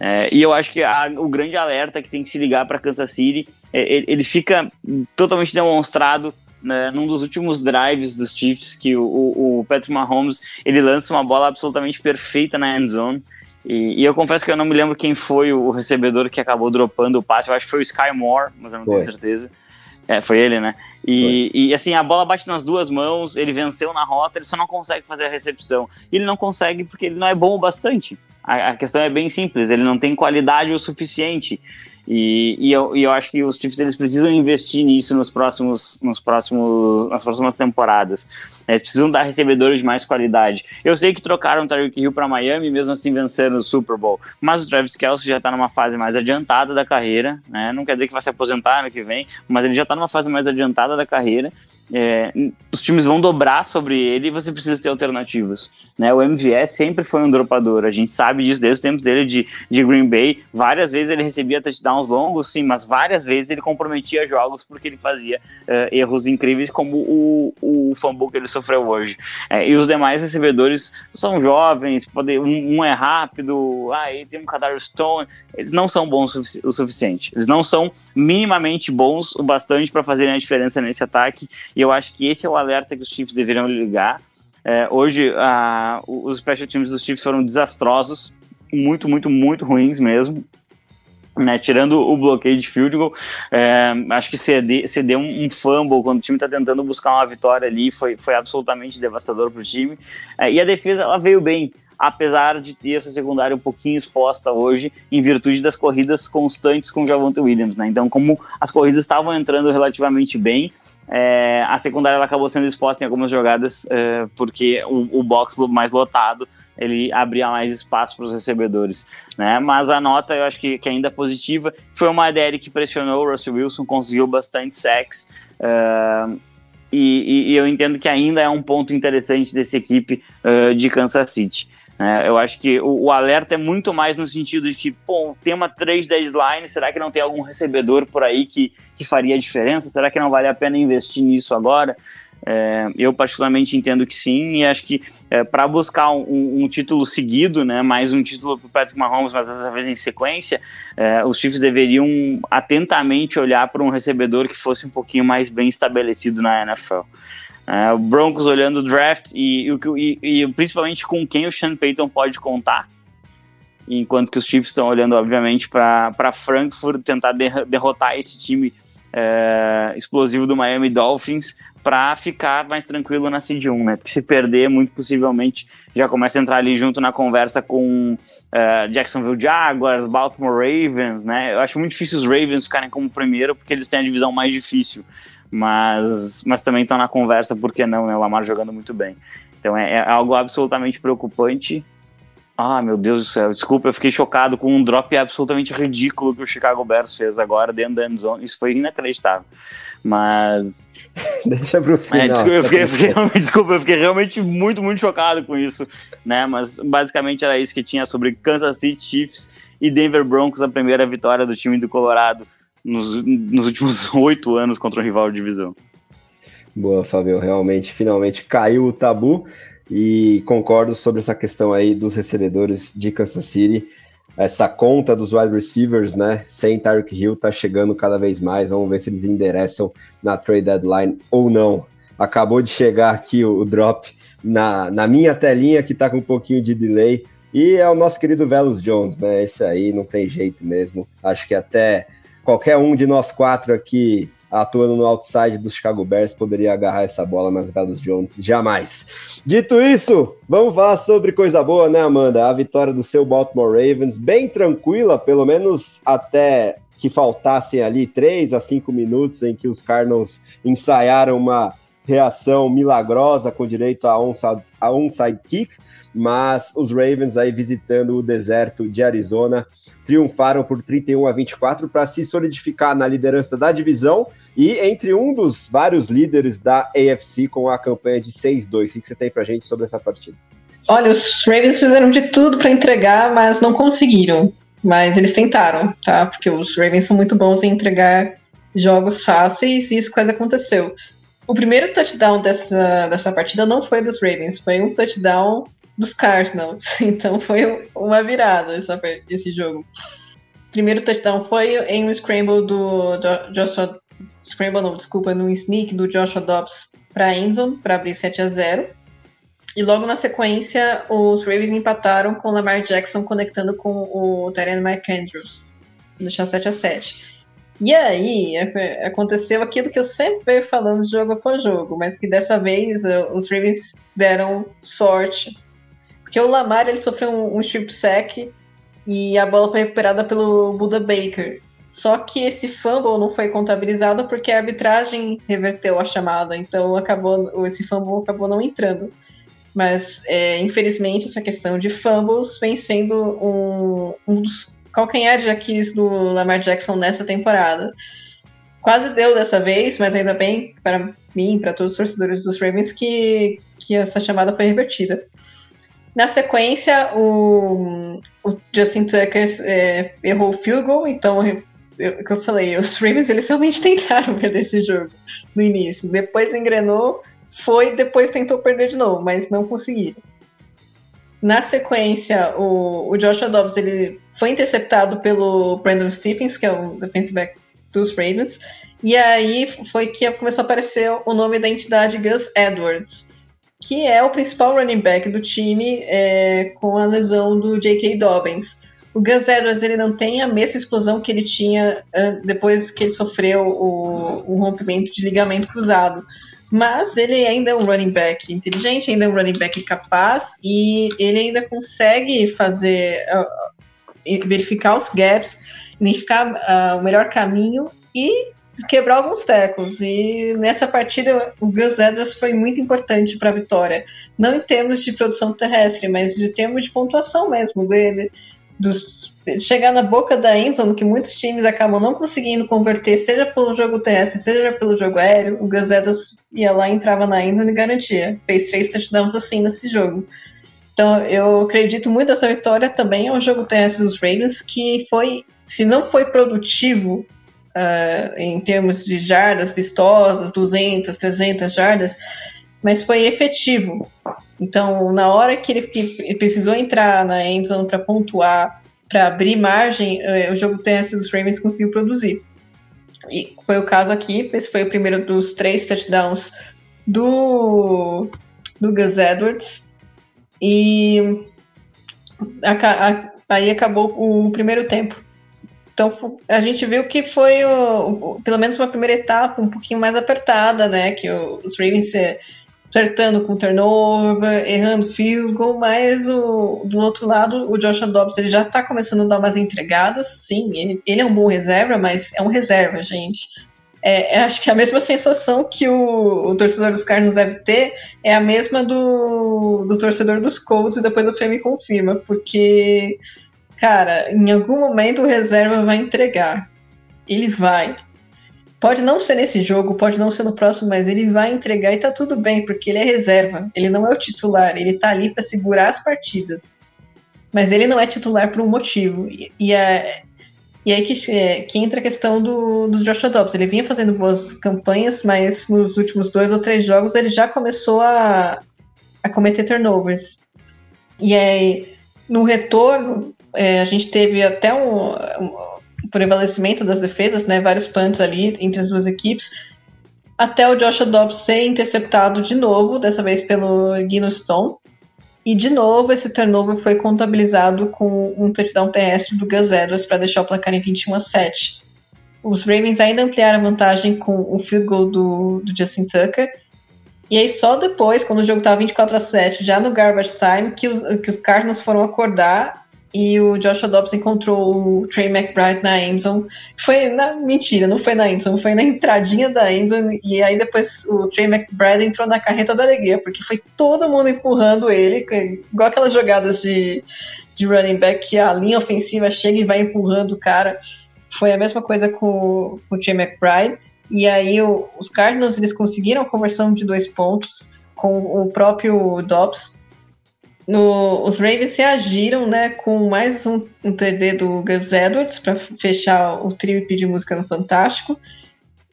É, e eu acho que a, o grande alerta que tem que se ligar para Kansas City, é, ele, ele, fica totalmente demonstrado né, num dos últimos drives dos Chiefs, que o, o, Patrick Mahomes ele lança uma bola absolutamente perfeita na end zone. E, e, eu confesso que eu não me lembro quem foi o, recebedor que acabou dropando o passe. Eu acho que foi o Sky Moore, mas eu não foi. tenho certeza. É, foi ele, né? E, e, assim, a bola bate nas duas mãos, ele venceu na rota, ele só não consegue fazer a recepção. E ele não consegue porque ele não é bom o bastante. A, a questão é bem simples, ele não tem qualidade o suficiente. E, e, eu, e eu acho que os Chiefs eles precisam investir nisso nos próximos, nos próximos, nas próximas temporadas. Eles precisam dar recebedores de mais qualidade. Eu sei que trocaram o Tyreek Hill para Miami, mesmo assim vencendo o Super Bowl. Mas o Travis Kelce já está numa fase mais adiantada da carreira. Né? Não quer dizer que vai se aposentar ano que vem, mas ele já está numa fase mais adiantada da carreira é, os times vão dobrar sobre ele e você precisa ter alternativas. Né? O MVS sempre foi um dropador, a gente sabe disso desde o tempo dele de, de Green Bay. Várias vezes ele recebia touchdowns longos, sim, mas várias vezes ele comprometia jogos porque ele fazia uh, erros incríveis, como o, o fumble que ele sofreu hoje. É, e os demais recebedores são jovens, pode, um, um, é rápido, ah, ele tem um Kadar Stone, eles não são bons o suficiente. Eles não são minimamente bons o bastante para fazerem a diferença nesse ataque e eu acho que esse é o alerta que os Chiefs deveriam ligar. É, hoje, a, os special teams dos Chiefs foram desastrosos, muito, muito, muito ruins mesmo. Né, tirando o bloqueio de field goal, é, acho que ceder, um, um, fumble quando o time está tentando buscar uma vitória ali foi, foi absolutamente devastador para o time. É, e a defesa ela veio bem apesar de ter essa secundária um pouquinho exposta hoje, em virtude das corridas constantes com o Javonte Williams, né? Então, como as corridas estavam entrando relativamente bem, é, a secundária acabou sendo exposta em algumas jogadas, é, porque o, o box mais lotado ele abria mais espaço para os recebedores, né? Mas a nota eu acho que, que ainda é positiva. Foi uma DL que pressionou o Russell Wilson, conseguiu bastante sacks. Uh, e, e, eu entendo que ainda é um ponto interessante dessa equipe uh, de Kansas City. É, eu acho que o, o, alerta é muito mais no sentido de que, pô, tem uma três deadline, será que não tem algum recebedor por aí que, que faria diferença? Será que não vale a pena investir nisso agora? É, eu particularmente entendo que sim, e acho que é, para buscar um, um, título seguido, né, mais um título para o Patrick Mahomes, mas dessa vez em sequência, é, os Chiefs deveriam atentamente olhar para um recebedor que fosse um pouquinho mais bem estabelecido na NFL. É, o Broncos olhando o draft e, e, e, principalmente com quem o Sean Payton pode contar. Enquanto que os Chiefs estão olhando, obviamente, para Frankfurt tentar derrotar esse time é, explosivo do Miami Dolphins para ficar mais tranquilo na Seed 1, né? Porque se perder, muito possivelmente já começa a entrar ali junto na conversa com uh, Jacksonville Jaguars, Baltimore Ravens, né? Eu acho muito difícil os Ravens ficarem como primeiro porque eles têm a divisão mais difícil mas, mas também estão na conversa, por que não, né? O Lamar jogando muito bem. Então é, é, algo absolutamente preocupante. Ah, meu Deus do céu, desculpa, eu fiquei chocado com um drop absolutamente ridículo que o Chicago Bears fez agora dentro da endzone. Isso foi inacreditável. Mas. [LAUGHS] Deixa pro final. É, desculpa, eu fiquei, eu fiquei, [LAUGHS] desculpa, eu fiquei realmente muito, muito chocado com isso. Né? Mas basicamente era isso que tinha sobre Kansas City Chiefs e Denver Broncos, a primeira vitória do time do Colorado nos, nos últimos [LAUGHS] oito anos contra um rival de divisão. Boa, Fabio. Realmente, finalmente caiu o tabu e concordo sobre essa questão aí dos recebedores de Kansas City. Essa conta dos wide receivers, né, sem Tyreek Hill, tá chegando cada vez mais. Vamos ver se eles endereçam na trade deadline ou não. Acabou de chegar aqui o, drop na, na minha telinha, que tá com um pouquinho de delay. E é o nosso querido Velos Jones, né? Esse aí não tem jeito mesmo. Acho que até qualquer um de nós quatro aqui atuando no outside dos Chicago Bears poderia agarrar essa bola nas Velos Jones. Jamais. Dito isso, vamos falar sobre coisa boa, né, Amanda? A vitória do seu Baltimore Ravens, bem tranquila, pelo menos até que faltassem ali três a cinco minutos em que os Cardinals ensaiaram uma reação milagrosa com direito a onside, a onside kick, mas os Ravens aí visitando o deserto de Arizona triunfaram por 31 a 24 para se solidificar na liderança da divisão e entre um dos vários líderes da AFC com a campanha de 6-2. O que você tem para gente sobre essa partida? Olha, os Ravens fizeram de tudo para entregar, mas não conseguiram. Mas eles tentaram, tá? Porque os Ravens são muito bons em entregar jogos fáceis e isso quase aconteceu. O primeiro touchdown dessa, dessa partida não foi dos Ravens, foi um touchdown dos Cardinals. [LAUGHS] Então foi uma virada essa, esse jogo. Primeiro touchdown foi em um scramble do Joshua. Scramble não, desculpa, no sneak do Joshua Dobbs para Enzo para abrir 7 a 0 E logo na sequência, os Ravens empataram com Lamar Jackson conectando com o Tyrion Mark Andrews. Deixar 7 a 7 e aí aconteceu aquilo que eu sempre venho falando jogo após jogo, mas que dessa vez uh, os Ravens deram sorte porque o Lamar ele sofreu um, um strip sack e a bola foi recuperada pelo Buda Baker. Só que esse fumble não foi contabilizado porque a arbitragem reverteu a chamada, então acabou esse fumble acabou não entrando. Mas é, infelizmente essa questão de fumbles vem sendo um, um dos calcanhares de Aquiles do Lamar Jackson nessa temporada. Quase deu dessa vez, mas ainda bem para mim, para todos os torcedores dos Ravens, que, que essa chamada foi revertida. Na sequência, o, o Justin Tucker é, errou o field goal, então o que eu falei, os Ravens eles realmente [LAUGHS] tentaram perder esse jogo no início. Depois engrenou, foi, depois tentou perder de novo, mas não conseguiram. Na sequência, o, o Joshua Dobbs ele foi interceptado pelo Brandon Stephens, que é o defensive back dos Ravens, e aí foi que começou a aparecer o nome da entidade Gus Edwards que é o principal running back do time é, com a lesão do J.K. Dobbins. O Gus Edwards ele não tem a mesma explosão que ele tinha uh, depois que ele sofreu o, o, rompimento de ligamento cruzado. Mas ele ainda é um running back inteligente, ainda é um running back capaz e ele ainda consegue fazer uh, verificar os gaps, identificar uh, o melhor caminho e quebrar alguns tecos. E nessa partida, o Gus Edwards foi muito importante para a vitória. Não em termos de produção terrestre, mas em termos de pontuação mesmo. Dele, dos, chegar na boca da Enzo, que muitos times acabam não conseguindo converter, seja pelo jogo terrestre, seja pelo jogo aéreo. O Gus Edwards ia lá, entrava na Enzo e garantia. Fez três touchdowns assim nesse jogo. Então, eu acredito muito nessa vitória também é um jogo terrestre dos Ravens que foi, se não foi produtivo uh, em termos de jardas vistosas, 200, 300 jardas, mas foi efetivo. Então, na hora que ele, precisou entrar na endzone para pontuar, para abrir margem, uh, o jogo terrestre dos Ravens conseguiu produzir. E foi o caso aqui, esse foi o primeiro dos três touchdowns do, do Gus Edwards. E a, a, aí acabou o primeiro tempo. Então a gente viu que foi o, o, pelo menos uma primeira etapa um pouquinho mais apertada, né? Que o, os Ravens acertando com turnover, errando field goal, mas o, do outro lado o Joshua Dobbs ele já está começando a dar umas entregadas, sim, ele, ele é um bom reserva, mas é um reserva, gente. É, é, acho que a mesma sensação que o, o, torcedor dos Cardinals deve ter é a mesma do, do torcedor dos Colts e depois o Fê me confirma, porque, cara, em algum momento o reserva vai entregar. Ele vai. Pode não ser nesse jogo, pode não ser no próximo, mas ele vai entregar e tá tudo bem, porque ele é reserva. Ele não é o titular, ele tá ali para segurar as partidas. Mas ele não é titular por um motivo. E, e é, e aí que, é, que entra a questão do, do Joshua Dobbs. Ele vinha fazendo boas campanhas, mas nos últimos dois ou três jogos ele já começou a, a cometer turnovers. E aí, no retorno, é, a gente teve até um, um prevalecimento das defesas, né? Vários punts ali entre as duas equipes. Até o Joshua Dobbs ser interceptado de novo, dessa vez pelo Gino Stone. E de novo, esse turnover foi contabilizado com um touchdown terrestre do Gus Edwards para deixar o placar em 21 a 7. Os Ravens ainda ampliaram a vantagem com o field goal do, do Justin Tucker. E aí, só depois, quando o jogo estava 24 a 7, já no garbage time, que os, que os Cardinals foram acordar e o Joshua Dobbs encontrou o Trey McBride na endzone. Foi na mentira, não foi na endzone, foi na entradinha da endzone e aí depois o Trey McBride entrou na carreta da alegria, porque foi todo mundo empurrando ele, igual aquelas jogadas de, de running back que a linha ofensiva chega e vai empurrando o cara. Foi a mesma coisa com, com o Trey McBride. E aí o, os Cardinals eles conseguiram a conversão de dois pontos com o próprio Dobbs no, os Ravens reagiram né, com mais um, um TD do Gus Edwards para fechar o trio de música no Fantástico.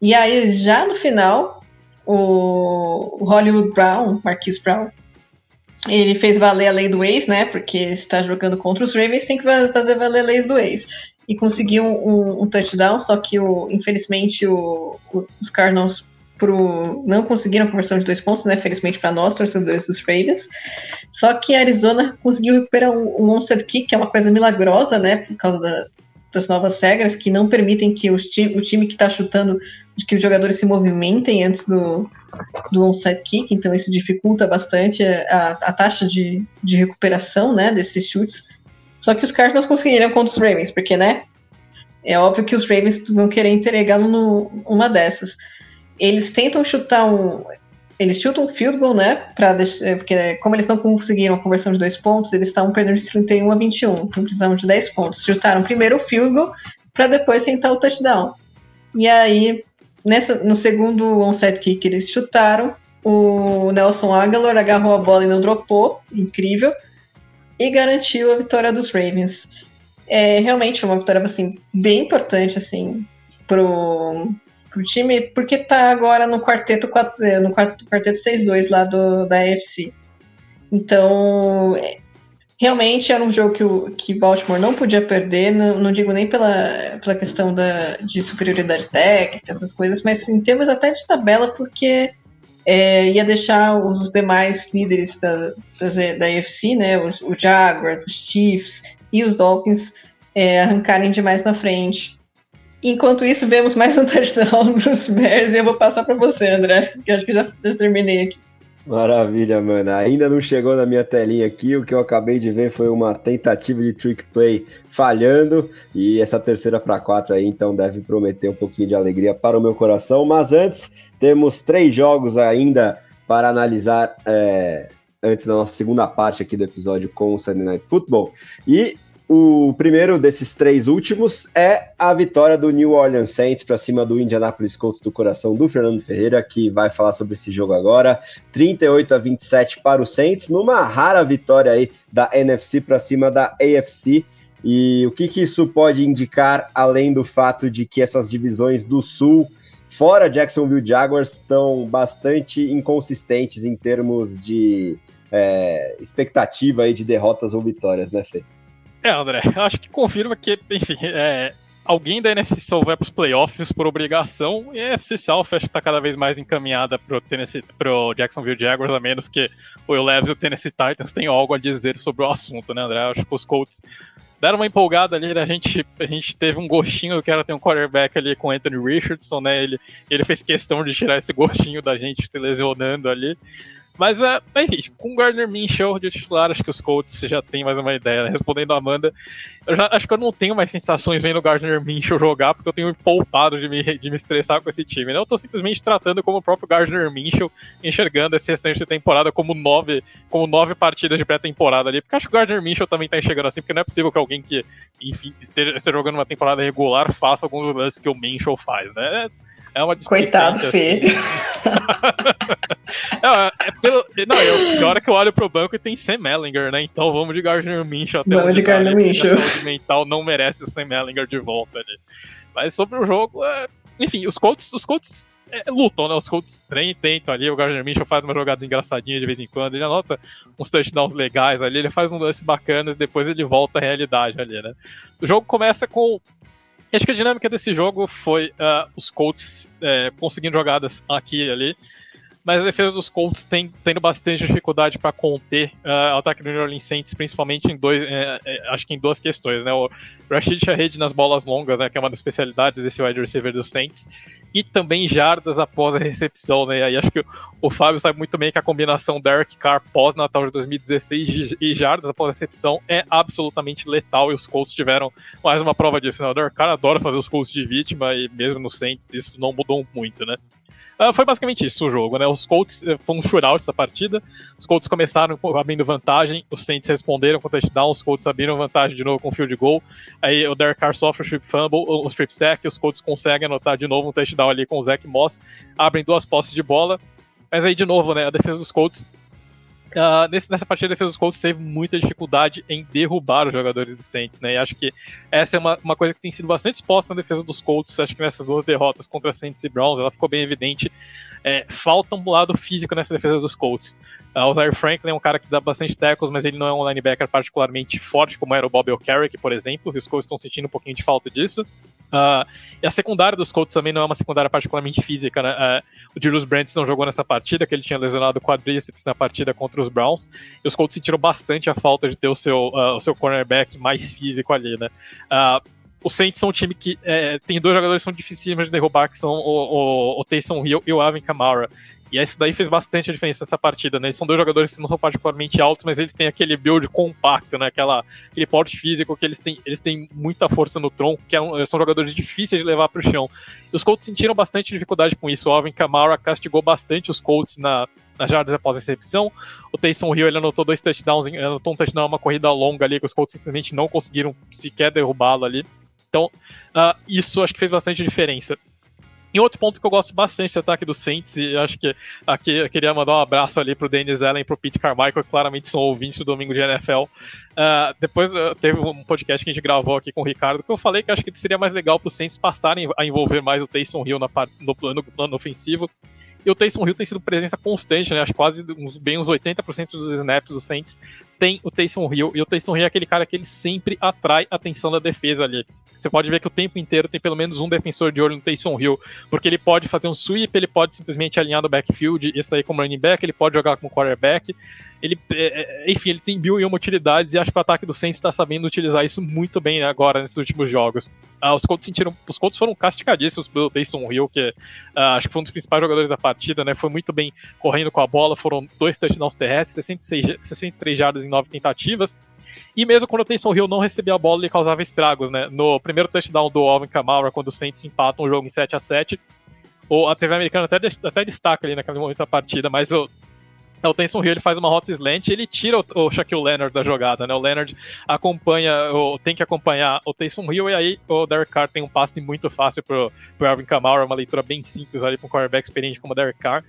E aí, já no final, o, o Hollywood Brown, Marquis Brown, ele fez valer a lei do ex, né? Porque está jogando contra os Ravens, tem que fazer valer a lei do ex. E conseguiu um, um touchdown, só que o, infelizmente o, o, os Cardinals pro, não conseguiram a conversão de dois pontos, né? Felizmente para nós, torcedores dos Ravens. Só que a Arizona conseguiu recuperar um, um onside kick, que é uma coisa milagrosa, né? Por causa da, das novas regras que não permitem que os ti, o time que está chutando, que os jogadores se movimentem antes do, do onside kick, então isso dificulta bastante a, a taxa de, de recuperação, né? Desses chutes. Só que os Cardinals conseguiram contra os Ravens, porque, né? É óbvio que os Ravens vão querer entregá-lo numa dessas eles tentam chutar um. Eles chutam um field goal, né? Pra deixar, porque como eles não conseguiram a conversão de dois pontos, eles estavam perdendo de 31 a 21. Então precisavam de 10 pontos. Chutaram primeiro o field goal para depois tentar o touchdown. E aí, nessa, no segundo onside kick eles chutaram, o Nelson Aguilar agarrou a bola e não dropou, incrível, e garantiu a vitória dos Ravens. É, realmente foi uma vitória assim, bem importante assim, pro, pro time, porque tá agora no quarteto 4, é, no quarteto 6-2 lá do, da AFC. Então, é, realmente era um jogo que, o, que Baltimore não podia perder, não, não digo nem pela, pela questão da, de superioridade técnica, essas coisas, mas em termos até de tabela, porque é, ia deixar os demais líderes da, da, AFC, né, o, o Jaguars, os Chiefs e os Dolphins, é, arrancarem demais na frente. Enquanto isso, vemos mais um [LAUGHS] touchdown dos Bears e eu vou passar para você, André, que acho que já, já terminei aqui. Maravilha, mano. Ainda não chegou na minha telinha aqui. O que eu acabei de ver foi uma tentativa de trick play falhando. E essa terceira para quatro aí, então, deve prometer um pouquinho de alegria para o meu coração. Mas antes, temos três jogos ainda para analisar é, antes da nossa segunda parte aqui do episódio com o Sunday Night Football. E O primeiro desses três últimos é a vitória do New Orleans Saints para cima do Indianapolis Colts do coração do Fernando Ferreira, que vai falar sobre esse jogo agora. 38 a 27 para o Saints, numa rara vitória aí da NFC para cima da AFC. E o que, que isso pode indicar, além do fato de que essas divisões do Sul, fora Jacksonville Jaguars, estão bastante inconsistentes em termos de é, expectativa aí de derrotas ou vitórias, né, Fê? É, André, acho que confirma que, enfim, é, alguém da NFC Sul vai para os playoffs por obrigação, e a NFC South acho que está cada vez mais encaminhada para o Jacksonville Jaguars, a menos que o Levis e o Tennessee Titans tenham algo a dizer sobre o assunto, né, André? Acho que os Colts deram uma empolgada ali, a gente, a gente teve um gostinho do que era ter um quarterback ali com Anthony Richardson, né? Ele, ele fez questão de tirar esse gostinho da gente se lesionando ali. Mas, é, enfim, com Gardner Minshew de titular, acho que os Colts já tem mais uma ideia. Né? Respondendo a Amanda, eu já, acho que eu não tenho mais sensações vendo o Gardner Minshew jogar, porque eu tenho poupado de me, de me estressar com esse time. Né? Eu tô simplesmente tratando como o próprio Gardner Minshew, enxergando esse restante de temporada como nove, como nove partidas de pré-temporada ali, porque acho que o Gardner Minshew também tá enxergando assim, porque não é possível que alguém que, enfim, esteja, esteja jogando uma temporada regular faça alguns lances que o Minshew faz, né? É uma Coitado, Fê. Assim. [LAUGHS] é, é pelo, não, eu, pior é que eu olho pro banco e tem Sam Mellinger, né? Então vamos de Gardner Minshew. Até vamos de Gardner Minshew. A mental não merece o Sam Mellinger de volta ali. Mas sobre o jogo, é, enfim, os Colts, os Colts é, lutam, né? Os Colts trem, tentam ali, o Gardner Minshew faz uma jogada engraçadinha de vez em quando, ele anota uns touchdowns legais ali, ele faz um lance bacana e depois ele volta à realidade ali, né? O jogo começa com acho que a dinâmica desse jogo foi uh, os Colts uh, conseguindo jogadas aqui e ali, mas a defesa dos Colts tem tendo bastante dificuldade para conter uh, o ataque do New Orleans Saints, principalmente em dois, uh, acho que em duas questões, né? O Rashid Shahed nas bolas longas, né, que é uma das especialidades desse wide receiver dos Saints, e também jardas após a recepção, né? Aí acho que o Fábio sabe muito bem que a combinação Derek Carr pós-Natal de 2016 e jardas após a recepção é absolutamente letal e os Colts tiveram mais uma prova disso, né? O Derek Carr adora fazer os Colts de vítima e mesmo no Saints isso não mudou muito, né? Uh, foi basicamente isso o jogo, né? Os Colts uh, foi um shootout essa partida. Os Colts começaram abrindo vantagem, os Saints responderam com touchdown, os Colts abriram vantagem de novo com field goal. Aí o Derek Carr sofre o strip fumble, o strip sack, os Colts conseguem anotar de novo um touchdown ali com o Zach Moss, abrem duas posses de bola. Mas aí de novo, né? A defesa dos Colts Uh, nesse, nessa partida, a defesa dos Colts teve muita dificuldade em derrubar os jogadores do Saints, né? E acho que essa é uma, uma coisa que tem sido bastante exposta na defesa dos Colts. Acho que nessas duas derrotas contra Saints e Browns, ela ficou bem evidente. É, falta um lado físico nessa defesa dos Colts. Uh, o Zaire Franklin é um cara que dá bastante tackles, mas ele não é um linebacker particularmente forte, como era o Bob O'Carrick, por exemplo. Os Colts estão sentindo um pouquinho de falta disso. Uh, e a secundária dos Colts também não é uma secundária particularmente física, né? Uh, o Julius Brandt não jogou nessa partida, que ele tinha lesionado o quadríceps na partida contra os Browns. E os Colts sentiram bastante a falta de ter o seu, uh, o seu cornerback mais físico ali, né? os Saints são um time que é, tem dois jogadores que são dificílimos de derrubar, que são o, o, o Taysom Hill e o Alvin Kamara. E isso daí fez bastante diferença nessa partida, né? Eles são dois jogadores que não são particularmente altos, mas eles têm aquele build compacto, né? Aquela, aquele porte físico que eles têm, eles têm muita força no tronco, que é um, são jogadores difíceis de levar para o chão. E os Colts sentiram bastante dificuldade com isso. O Alvin Kamara castigou bastante os Colts na, nas jardas após a recepção. O Taysom Hill ele anotou dois touchdowns, anotou um touchdown, uma corrida longa ali, que os Colts simplesmente não conseguiram sequer derrubá-lo ali. Então, uh, isso acho que fez bastante diferença. Em outro ponto que eu gosto bastante do ataque do Saints, e acho que aqui eu queria mandar um abraço ali pro Dennis Allen e pro Pete Carmichael, que claramente são ouvintes do domingo de NFL. Uh, ah, depois uh, teve um podcast que a gente gravou aqui com o Ricardo, que eu falei que acho que seria mais legal pro Saints passarem a envolver mais o Taysom Hill na no, no plano ofensivo. E o Taysom Hill tem sido presença constante, né? Acho quase uns, bem uns 80% dos snaps do Saints tem o Taysom Hill. E o Taysom Hill é aquele cara que ele sempre atrai a atenção da defesa ali. Você pode ver que o tempo inteiro tem pelo menos um defensor de olho no Taysom Hill, porque ele pode fazer um sweep, ele pode simplesmente alinhar no backfield e sair como running back, ele pode jogar como quarterback. Ele, é, é, enfim, ele tem mil e uma utilidades e acho que o ataque do Saints está sabendo utilizar isso muito bem agora nesses últimos jogos. Ah, os Colts sentiram, os Colts foram castigadíssimos pelo Taysom Hill, que ah, acho que foi um dos principais jogadores da partida, né? Foi muito bem correndo com a bola, foram dois touchdowns terrestres, 66, 63 jardas em nove tentativas. E mesmo quando o Taysom Hill não recebia a bola, ele causava estragos, né? No primeiro touchdown do Alvin Kamara, quando o Saints empatam o jogo em 7 a 7 ou a TV americana até, até destaca ali naquele momento da partida, mas o, o Taysom Hill ele faz uma rota slant ele tira o, o Shaquille Leonard da jogada, né? O Leonard acompanha, tem que acompanhar o Taysom Hill, e aí o Derek Carr tem um passe muito fácil pro, pro Alvin Kamara, uma leitura bem simples ali para um quarterback experiente como o Derek Carr.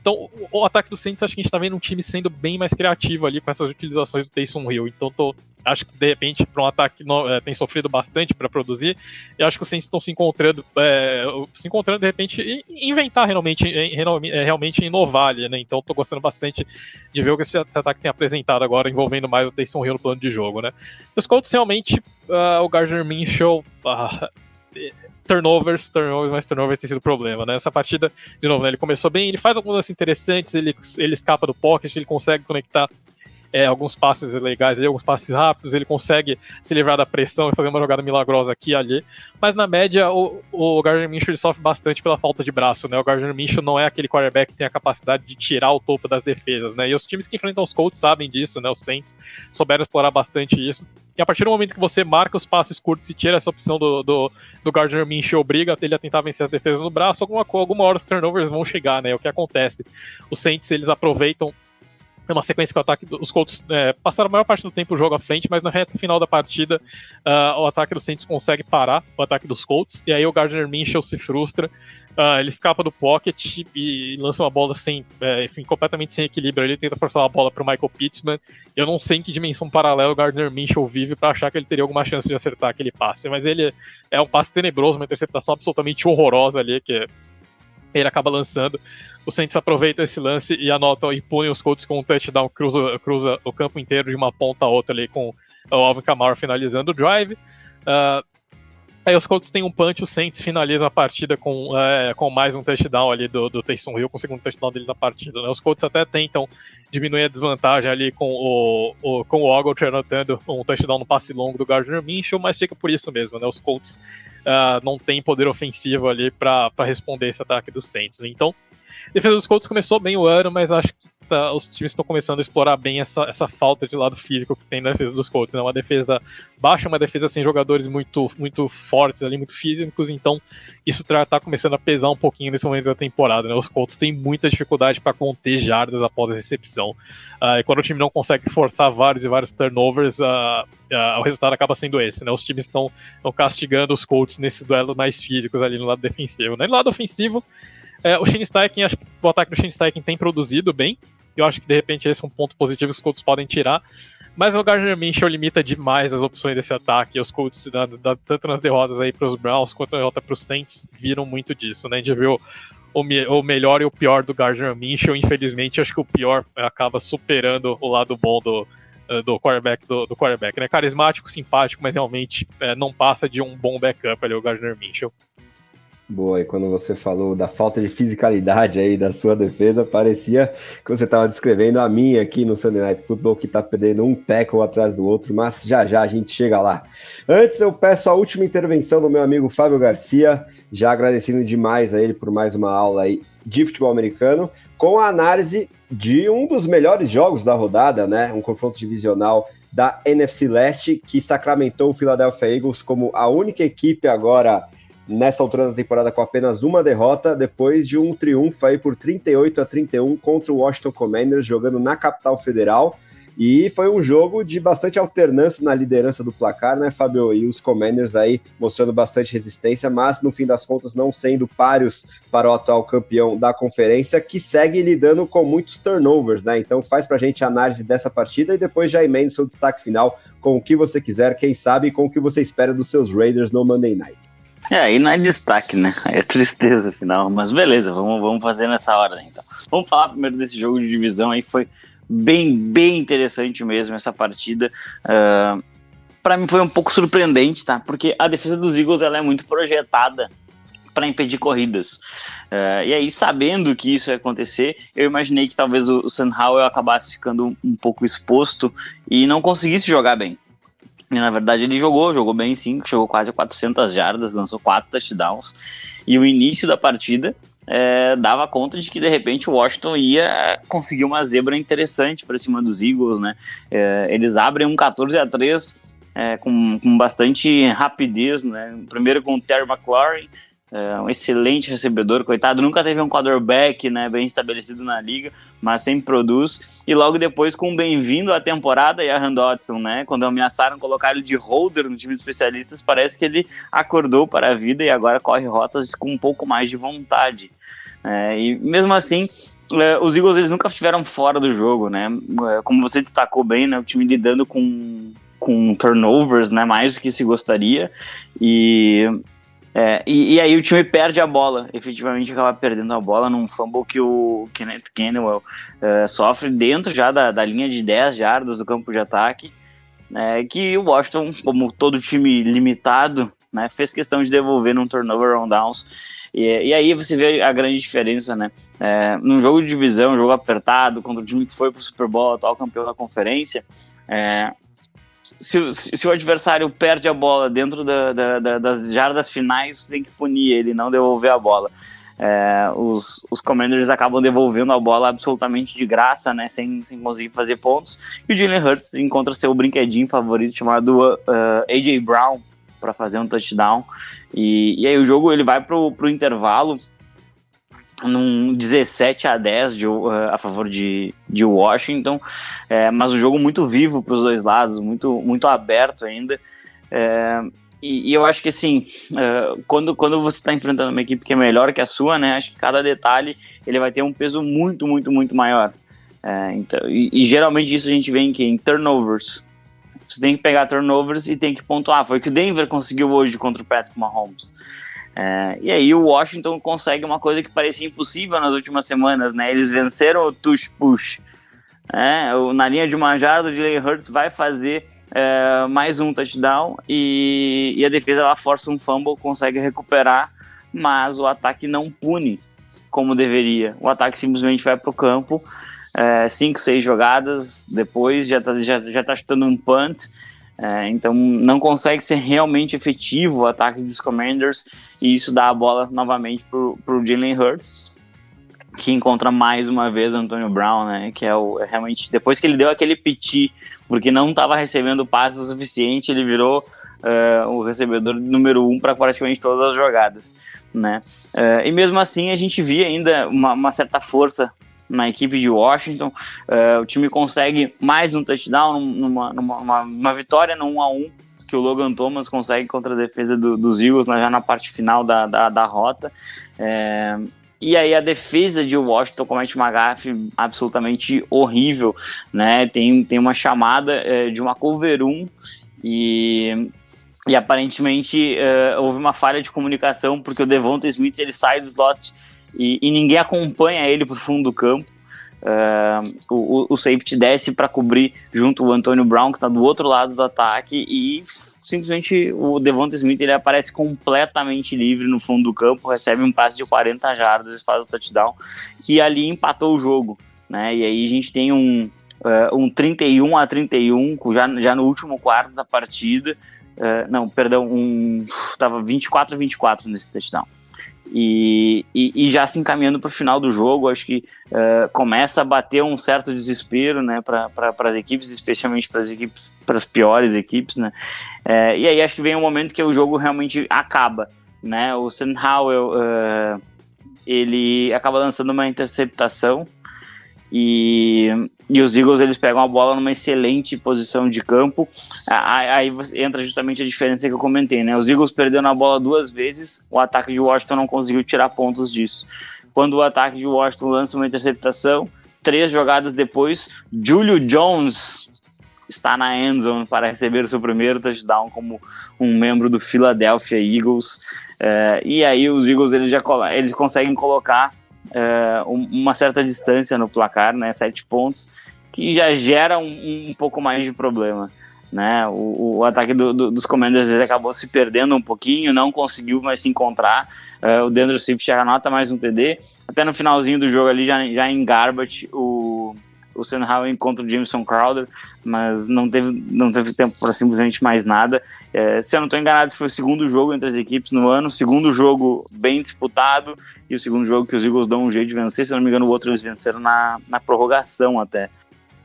Então, o, o, ataque do Saints, acho que a gente tá vendo um time sendo bem mais criativo ali com essas utilizações do Taysom Hill. Então, tô, acho que de repente, para um ataque que é, tem sofrido bastante para produzir, eu acho que os Saints estão se encontrando, é, se encontrando de repente e inventar realmente, é, realmente inovar ali, né? Então, tô gostando bastante de ver o que esse ataque tem apresentado agora, envolvendo mais o Taysom Hill no plano de jogo, né? Os Colts realmente, uh, o Gardner Minshew. Uh, turnovers, turnovers, mas turnovers tem sido problema, né? Essa partida, de novo, né, ele começou bem, ele faz algumas interessantes, ele, ele escapa do pocket, ele consegue conectar é, alguns passes legais ali, alguns passes rápidos, ele consegue se livrar da pressão e fazer uma jogada milagrosa aqui e ali. Mas na média, o, o Gardner Minshew sofre bastante pela falta de braço, né? O Gardner Minshew não é aquele quarterback que tem a capacidade de tirar o topo das defesas, né? E os times que enfrentam os Colts sabem disso, né? Os Saints souberam explorar bastante isso. E a partir do momento que você marca os passes curtos e tira essa opção do, do, do Gardner Minshew, obriga ele a tentar vencer as defesas no braço, alguma, alguma hora os turnovers vão chegar, né? É o que acontece. Os Saints, eles aproveitam é uma sequência que o ataque dos Colts é, passaram a maior parte do tempo o jogo à frente, mas na reta final da partida uh, o ataque dos Saints consegue parar o ataque dos Colts, e aí o Gardner Minshew se frustra, uh, ele escapa do pocket e lança uma bola sem, é, enfim, completamente sem equilíbrio, ele tenta forçar a bola para o Michael Pittman, eu não sei em que dimensão paralela o Gardner Minshew vive para achar que ele teria alguma chance de acertar aquele passe, mas ele é um passe tenebroso, uma interceptação absolutamente horrorosa ali, que ele acaba lançando. O Saints aproveita esse lance e anotam e punem os Colts com um touchdown, cruza, cruza o campo inteiro de uma ponta a outra ali com o Alvin Kamara finalizando o drive. Uh, aí os Colts têm um punch, o Saints finaliza a partida com, é, com mais um touchdown ali do, do Taysom Hill, com o segundo touchdown dele na partida. Né? Os Colts até tentam diminuir a desvantagem ali com o, o, com o Ogletree anotando um touchdown no passe longo do Gardner Minshew, mas fica por isso mesmo, né? Os Colts uh, não tem poder ofensivo ali para responder esse ataque dos Saints. Né? Então, defesa dos Colts começou bem o ano, mas acho que tá, os times estão começando a explorar bem essa, essa falta de lado físico que tem na defesa dos Colts. Né? Uma defesa baixa, uma defesa sem jogadores muito, muito fortes ali, muito físicos, então isso está tá começando a pesar um pouquinho nesse momento da temporada. Né? Os Colts têm muita dificuldade para conter jardas após a recepção. Uh, e quando o time não consegue forçar vários e vários turnovers, uh, uh, o resultado acaba sendo esse. Né? Os times estão castigando os Colts nesses duelos mais físicos ali no lado defensivo. Né? No lado ofensivo, é, o Shane Steichen, acho que o ataque do Shane Steichen tem produzido bem. Eu acho que de repente esse é um ponto positivo que os Colts podem tirar. Mas o Gardner Minshew limita demais as opções desse ataque. Os Colts, da, tanto nas derrotas aí para os Browns quanto na derrota para os Saints, viram muito disso. Né? A gente viu o, o melhor e o pior do Gardner Minshew. Infelizmente, acho que o pior acaba superando o lado bom do, eh, do quarterback, do, do quarterback, né? Carismático, simpático, mas realmente é, não passa de um bom backup ali, o Gardner Minshew. Boa, e quando você falou da falta de fisicalidade aí da sua defesa, parecia que você estava descrevendo a minha aqui no Sunday Night Football, que está perdendo um tackle atrás do outro, mas já já a gente chega lá. Antes, eu peço a última intervenção do meu amigo Fábio Garcia, já agradecendo demais a ele por mais uma aula aí de futebol americano, com a análise de um dos melhores jogos da rodada, né? Um confronto divisional da NFC Leste, que sacramentou o Philadelphia Eagles como a única equipe agora nessa altura da temporada com apenas uma derrota, depois de um triunfo aí por 38 a 31 contra o Washington Commanders, jogando na capital federal. E foi um jogo de bastante alternância na liderança do placar, né, Fábio? E os Commanders aí mostrando bastante resistência, mas no fim das contas não sendo páreos para o atual campeão da conferência, que segue lidando com muitos turnovers, né? Então faz pra gente a análise dessa partida e depois já emenda o seu destaque final com o que você quiser, quem sabe com o que você espera dos seus Raiders no Monday Night. É, aí não é destaque, né? Aí é tristeza final. Mas beleza, vamos, vamos fazer nessa hora então. Vamos falar primeiro desse jogo de divisão aí. Foi bem, bem interessante mesmo essa partida. Uh, ah, para mim foi um pouco surpreendente, tá? Porque a defesa dos Eagles ela é muito projetada para impedir corridas. Uh, e aí, sabendo que isso ia acontecer, eu imaginei que talvez o, o Sam Howell acabasse ficando um, um pouco exposto e não conseguisse jogar bem. E, na verdade, ele jogou, jogou bem sim, chegou quase 400 jardas, lançou quatro touchdowns. E o início da partida é, dava conta de que de repente o Washington ia conseguir uma zebra interessante para cima dos Eagles, né? É, eles abrem um 14 a 3 é, com, com bastante rapidez, né? Primeiro com o Terry McLaurin, é um excelente recebedor, coitado, nunca teve um quarterback né, bem estabelecido na liga, mas sempre produz. E logo depois, com bem-vindo à temporada, e a Dotson, né? Quando ameaçaram colocar ele de holder no time de especialistas, parece que ele acordou para a vida e agora corre rotas com um pouco mais de vontade. É, e mesmo assim, é, os Eagles eles nunca estiveram fora do jogo, né? É, como você destacou bem, né? O time lidando com, com turnovers, né? Mais do que se gostaria. E é, e, e, aí o time perde a bola, efetivamente acaba perdendo a bola num fumble que o Kenneth Gainwell uh, sofre dentro já da, da, linha de 10 jardas do campo de ataque, né, que o Washington, como todo time limitado, né, fez questão de devolver num turnover on downs. E, e aí você vê a grande diferença, né? É, num jogo de divisão, um jogo apertado, contra o time que foi pro Super Bowl, atual campeão da conferência, é, se, se, o adversário perde a bola dentro da, da, da, das jardas finais, você tem que punir ele, não devolver a bola. É, os, os Commanders acabam devolvendo a bola absolutamente de graça, né, sem, sem conseguir fazer pontos. E o Jalen Hurts encontra seu brinquedinho favorito chamado uh, AJ Brown para fazer um touchdown. E, e aí o jogo ele vai pro, pro intervalo num 17 a 10 de, uh, a favor de, de Washington, é, mas o jogo muito vivo para os dois lados, muito, muito aberto ainda. É, e, e, eu acho que assim, uh, quando, quando você está enfrentando uma equipe que é melhor que a sua, né, acho que cada detalhe ele vai ter um peso muito, muito, muito maior. É, então, e, e, geralmente isso a gente vê em, que? em turnovers. Você tem que pegar turnovers e tem que pontuar. Foi o que o Denver conseguiu hoje contra o Patrick Mahomes. É, e aí o Washington consegue uma coisa que parecia impossível nas últimas semanas, né? Eles venceram o tush push. É, na linha de uma o Jalen Hurts vai fazer é, mais um touchdown e, e, a defesa ela força um fumble, consegue recuperar, mas o ataque não pune como deveria. O ataque simplesmente vai para o campo, é, cinco, seis jogadas depois já está já, já tá chutando um punt é, então não consegue ser realmente efetivo o ataque dos Commanders e isso dá a bola novamente para o Jalen Hurts, que encontra mais uma vez o Antonio Brown, né? Que é o é realmente depois que ele deu aquele piti porque não estava recebendo passe o suficiente, ele virou uh, o recebedor número um para praticamente todas as jogadas, né? Uh, e mesmo assim a gente via ainda uma, uma certa força na equipe de Washington. Uh, o time consegue mais um touchdown numa, numa uma, vitória no 1 a 1 que o Logan Thomas consegue contra a defesa do, dos Eagles né, já na parte final da, da, da rota. É, e aí a defesa de Washington comete uma gafe absolutamente horrível, né? Tem, tem uma chamada é, de uma cover 1 e, e aparentemente é, houve uma falha de comunicação porque o Devonta Smith ele sai do slot e, e ninguém acompanha ele para o fundo do campo. Uh, o, o, safety desce para cobrir junto o Antônio Brown, que está do outro lado do ataque, e simplesmente o Devonta Smith ele aparece completamente livre no fundo do campo, recebe um passe de 40 jardas e faz o touchdown, e ali empatou o jogo. Né? E aí a gente tem um, uh, um 31 a 31, já, já no último quarto da partida. Uh, não, perdão, um, tava 24 a 24 nesse touchdown. E, e, e, já se encaminhando para o final do jogo, acho que uh, começa a bater um certo desespero né, para as equipes, especialmente para as equipes, para as piores equipes, né? Uh, e aí acho que vem um momento que o jogo realmente acaba, né? O Sam Howell uh, ele acaba lançando uma interceptação e, e os Eagles eles pegam a bola numa excelente posição de campo. Aí entra justamente a diferença que eu comentei, né? Os Eagles perderam a bola duas vezes, o ataque de Washington não conseguiu tirar pontos disso. Quando o ataque de Washington lança uma interceptação, três jogadas depois, Julio Jones está na endzone para receber seu primeiro touchdown como um membro do Philadelphia Eagles. É, e aí os Eagles eles já eles conseguem colocar uh, uma certa distância no placar, né, sete pontos, que já gera um, um pouco mais de problema. Né? O, o ataque do, do, dos Commanders acabou se perdendo um pouquinho, não conseguiu mais se encontrar. Uh, o Dendro Swift já anota mais um TD. Até no finalzinho do jogo ali, já, já em Garbage, o, o Sam Howell contra o Jameson Crowder, mas não teve, não teve tempo para simplesmente mais nada. É, se eu não estou enganado, esse foi o segundo jogo entre as equipes no ano, segundo jogo bem disputado, e o segundo jogo que os Eagles dão um jeito de vencer, se não me engano, o outro eles venceram na, na prorrogação até.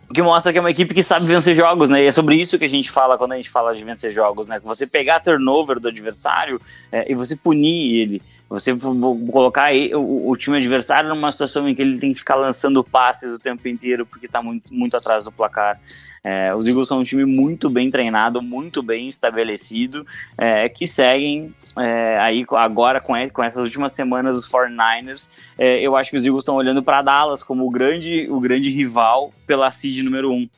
O que mostra que é uma equipe que sabe vencer jogos, né? E é sobre isso que a gente fala quando a gente fala de vencer jogos, né? Você pegar turnover do adversário é, e você punir ele. Você colocar o, o, time adversário numa situação em que ele tem que ficar lançando passes o tempo inteiro porque está muito, muito atrás do placar. É, os Eagles são um time muito bem treinado, muito bem estabelecido, é, que seguem é, aí agora com, com essas últimas semanas os 49ers. É, eu acho que os Eagles estão olhando para Dallas como o grande, o grande rival pela seed número 1. Um.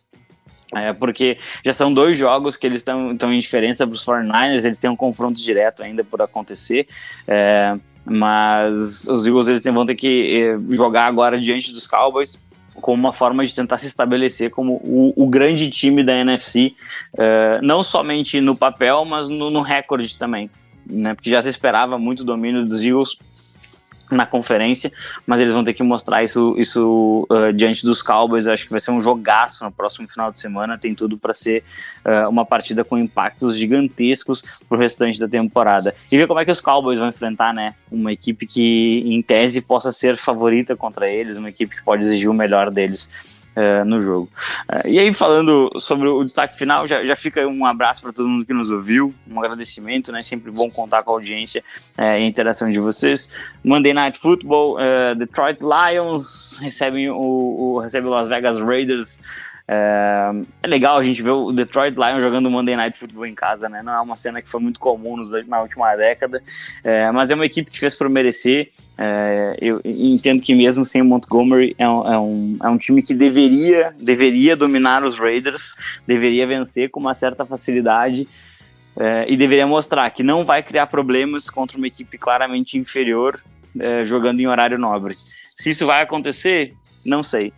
É, porque já são dois jogos que eles estão em diferença para os 49ers, eles têm um confronto direto ainda por acontecer. É, mas os Eagles eles vão ter que é, jogar agora diante dos Cowboys como uma forma de tentar se estabelecer como o, o grande time da NFC, é, não somente no papel, mas no, no recorde também, né? Porque já se esperava muito domínio dos Eagles na conferência, mas eles vão ter que mostrar isso, isso uh, diante dos Cowboys. Acho que vai ser um jogaço no próximo final de semana. Tem tudo para ser uh, uma partida com impactos gigantescos pro restante da temporada. E ver como é que os Cowboys vão enfrentar, né? Uma equipe que, em tese, possa ser favorita contra eles, uma equipe que pode exigir o melhor deles. Uh, no jogo. Uh, e aí, falando sobre o destaque final, já, já fica um abraço para todo mundo que nos ouviu, um agradecimento, né? Sempre bom contar com a audiência uh, e a interação de vocês. Monday Night Football, Detroit Lions recebem o, o recebe Las Vegas Raiders. É, é, legal a gente ver o Detroit Lions jogando Monday Night Football em casa, né? Não é uma cena que foi muito comum na última década, é, mas é uma equipe que fez por merecer. É, eu entendo que mesmo sem o Montgomery é um, é, um, é um time que deveria, deveria dominar os Raiders, deveria vencer com uma certa facilidade é, e deveria mostrar que não vai criar problemas contra uma equipe claramente inferior é, jogando em horário nobre. Se isso vai acontecer, não sei.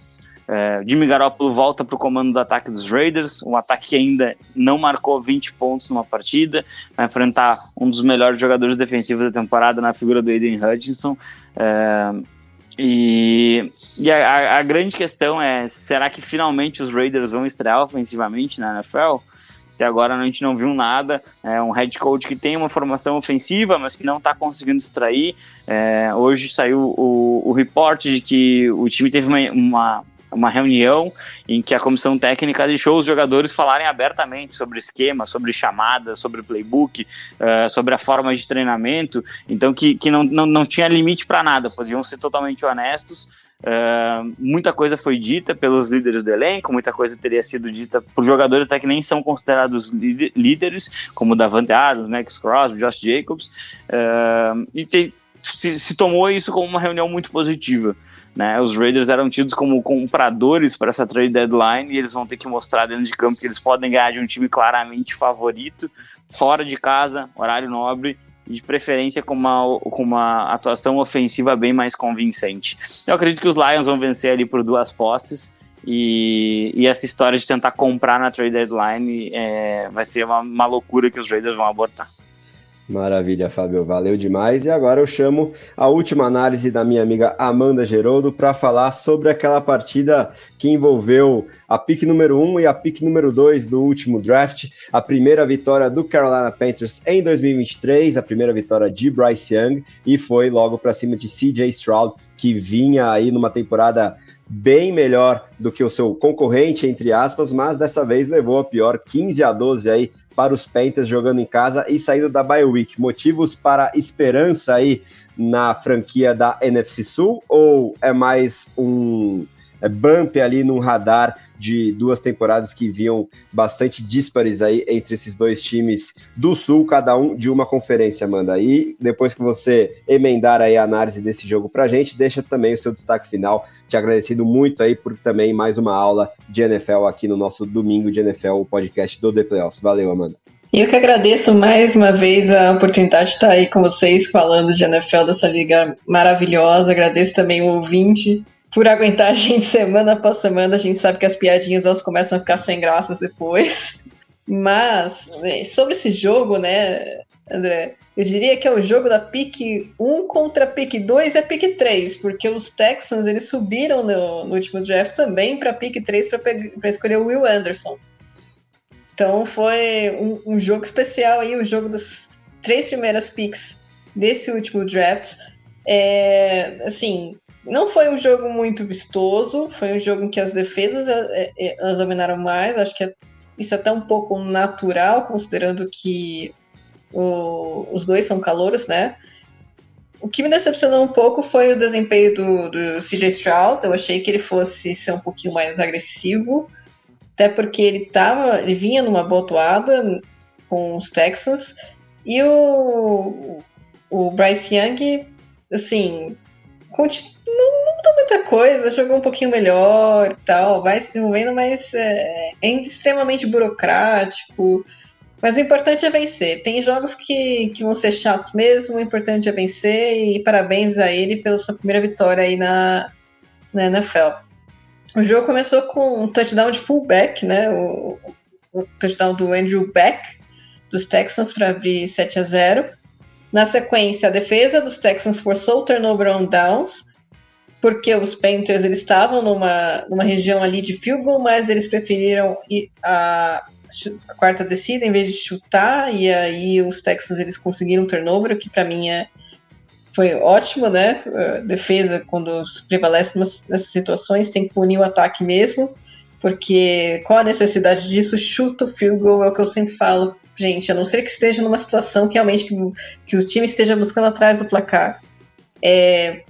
É, Jimmy Garoppolo volta para o comando do ataque dos Raiders, um ataque que ainda não marcou 20 pontos numa partida, vai enfrentar um dos melhores jogadores defensivos da temporada na figura do Aiden Hutchinson. É, e, e a, a, grande questão é: será que finalmente os Raiders vão estrear ofensivamente na NFL? Até agora a gente não viu nada. É um head coach que tem uma formação ofensiva, mas que não está conseguindo extrair. É, hoje saiu o, o reporte de que o time teve uma, uma uma reunião em que a comissão técnica deixou os jogadores falarem abertamente sobre esquema, sobre chamadas, sobre playbook, uh, sobre a forma de treinamento, então que, que não, não, não tinha limite para nada, podiam ser totalmente honestos. Uh, muita coisa foi dita pelos líderes do elenco, muita coisa teria sido dita por jogadores até que nem são considerados líderes, como Davante Adams, Max Crosby, Josh Jacobs, uh, e te, se, se tomou isso como uma reunião muito positiva. Né? Os Raiders eram tidos como compradores para essa trade deadline e eles vão ter que mostrar dentro de campo que eles podem ganhar de um time claramente favorito, fora de casa, horário nobre e de preferência com uma, com uma atuação ofensiva bem mais convincente. Eu acredito que os Lions vão vencer ali por duas posses. E, e essa história de tentar comprar na trade deadline é, vai ser uma, uma loucura que os Raiders vão abortar. Maravilha, Fábio, valeu demais. E agora eu chamo a última análise da minha amiga Amanda Geroldo para falar sobre aquela partida que envolveu a pick número 1 e a pick número 2 do último draft, a primeira vitória do Carolina Panthers em 2023, a primeira vitória de Bryce Young e foi logo para cima de CJ Stroud, que vinha aí numa temporada bem melhor do que o seu concorrente, entre aspas, mas dessa vez levou a pior 15 a 12 aí para os Panthers jogando em casa e saindo da bye week. Motivos para esperança aí na franquia da NFC Sul ou é mais um bump ali no radar de duas temporadas que vinham bastante díspares aí entre esses dois times do Sul, cada um de uma conferência, Amanda. E depois que você emendar aí a análise desse jogo pra gente, deixa também o seu destaque final. Te agradecido muito aí por também mais uma aula de NFL aqui no nosso domingo de NFL, o podcast do The Playoffs. Valeu, Amanda. Eu que agradeço mais uma vez a oportunidade de estar aí com vocês falando de NFL dessa liga maravilhosa. Agradeço também o ouvinte por aguentar a gente semana após semana. A gente sabe que as piadinhas elas começam a ficar sem graças depois. Mas né, sobre esse jogo, né, André, eu diria que é o jogo da pick 1 contra pick 2 é pick 3, porque os Texans eles subiram no, no último draft também para pick 3 para escolher o Will Anderson. Então foi um, um, jogo especial aí, o jogo das três primeiras picks desse último draft. É, assim, não foi um jogo muito vistoso, foi um jogo em que as defesas é, é, elas dominaram mais, acho que é, isso é até um pouco natural, considerando que o, os dois são calouros, né? o que me decepcionou um pouco foi o desempenho do, do CJ Stroud. Eu achei que ele fosse ser um pouquinho mais agressivo, até porque ele tava, ele vinha numa boa toada com os Texans e o, o Bryce Young, assim, não, mudou muita coisa, jogou um pouquinho melhor e tal, vai se desenvolvendo, mas é, é extremamente burocrático. Mas o importante é vencer. Tem jogos que, que vão ser chatos mesmo, o importante é vencer e parabéns a ele pela sua primeira vitória aí na, na NFL. O jogo começou com um touchdown de fullback, né? O, o touchdown do Andrew Beck, dos Texans, para abrir 7 a 0 Na sequência, a defesa dos Texans forçou o turnover on downs, porque os Panthers eles estavam numa, numa região ali de field goal, mas eles preferiram ir a a quarta descida em vez de chutar, e aí os Texans eles conseguiram um turnover, o que para mim é, foi ótimo, né? defesa, quando prevalece nessas situações, tem que punir o ataque mesmo, porque qual a necessidade disso? Chuta o field goal, é o que eu sempre falo, gente, a não ser que esteja numa situação que realmente que, que o time esteja buscando atrás do placar. É,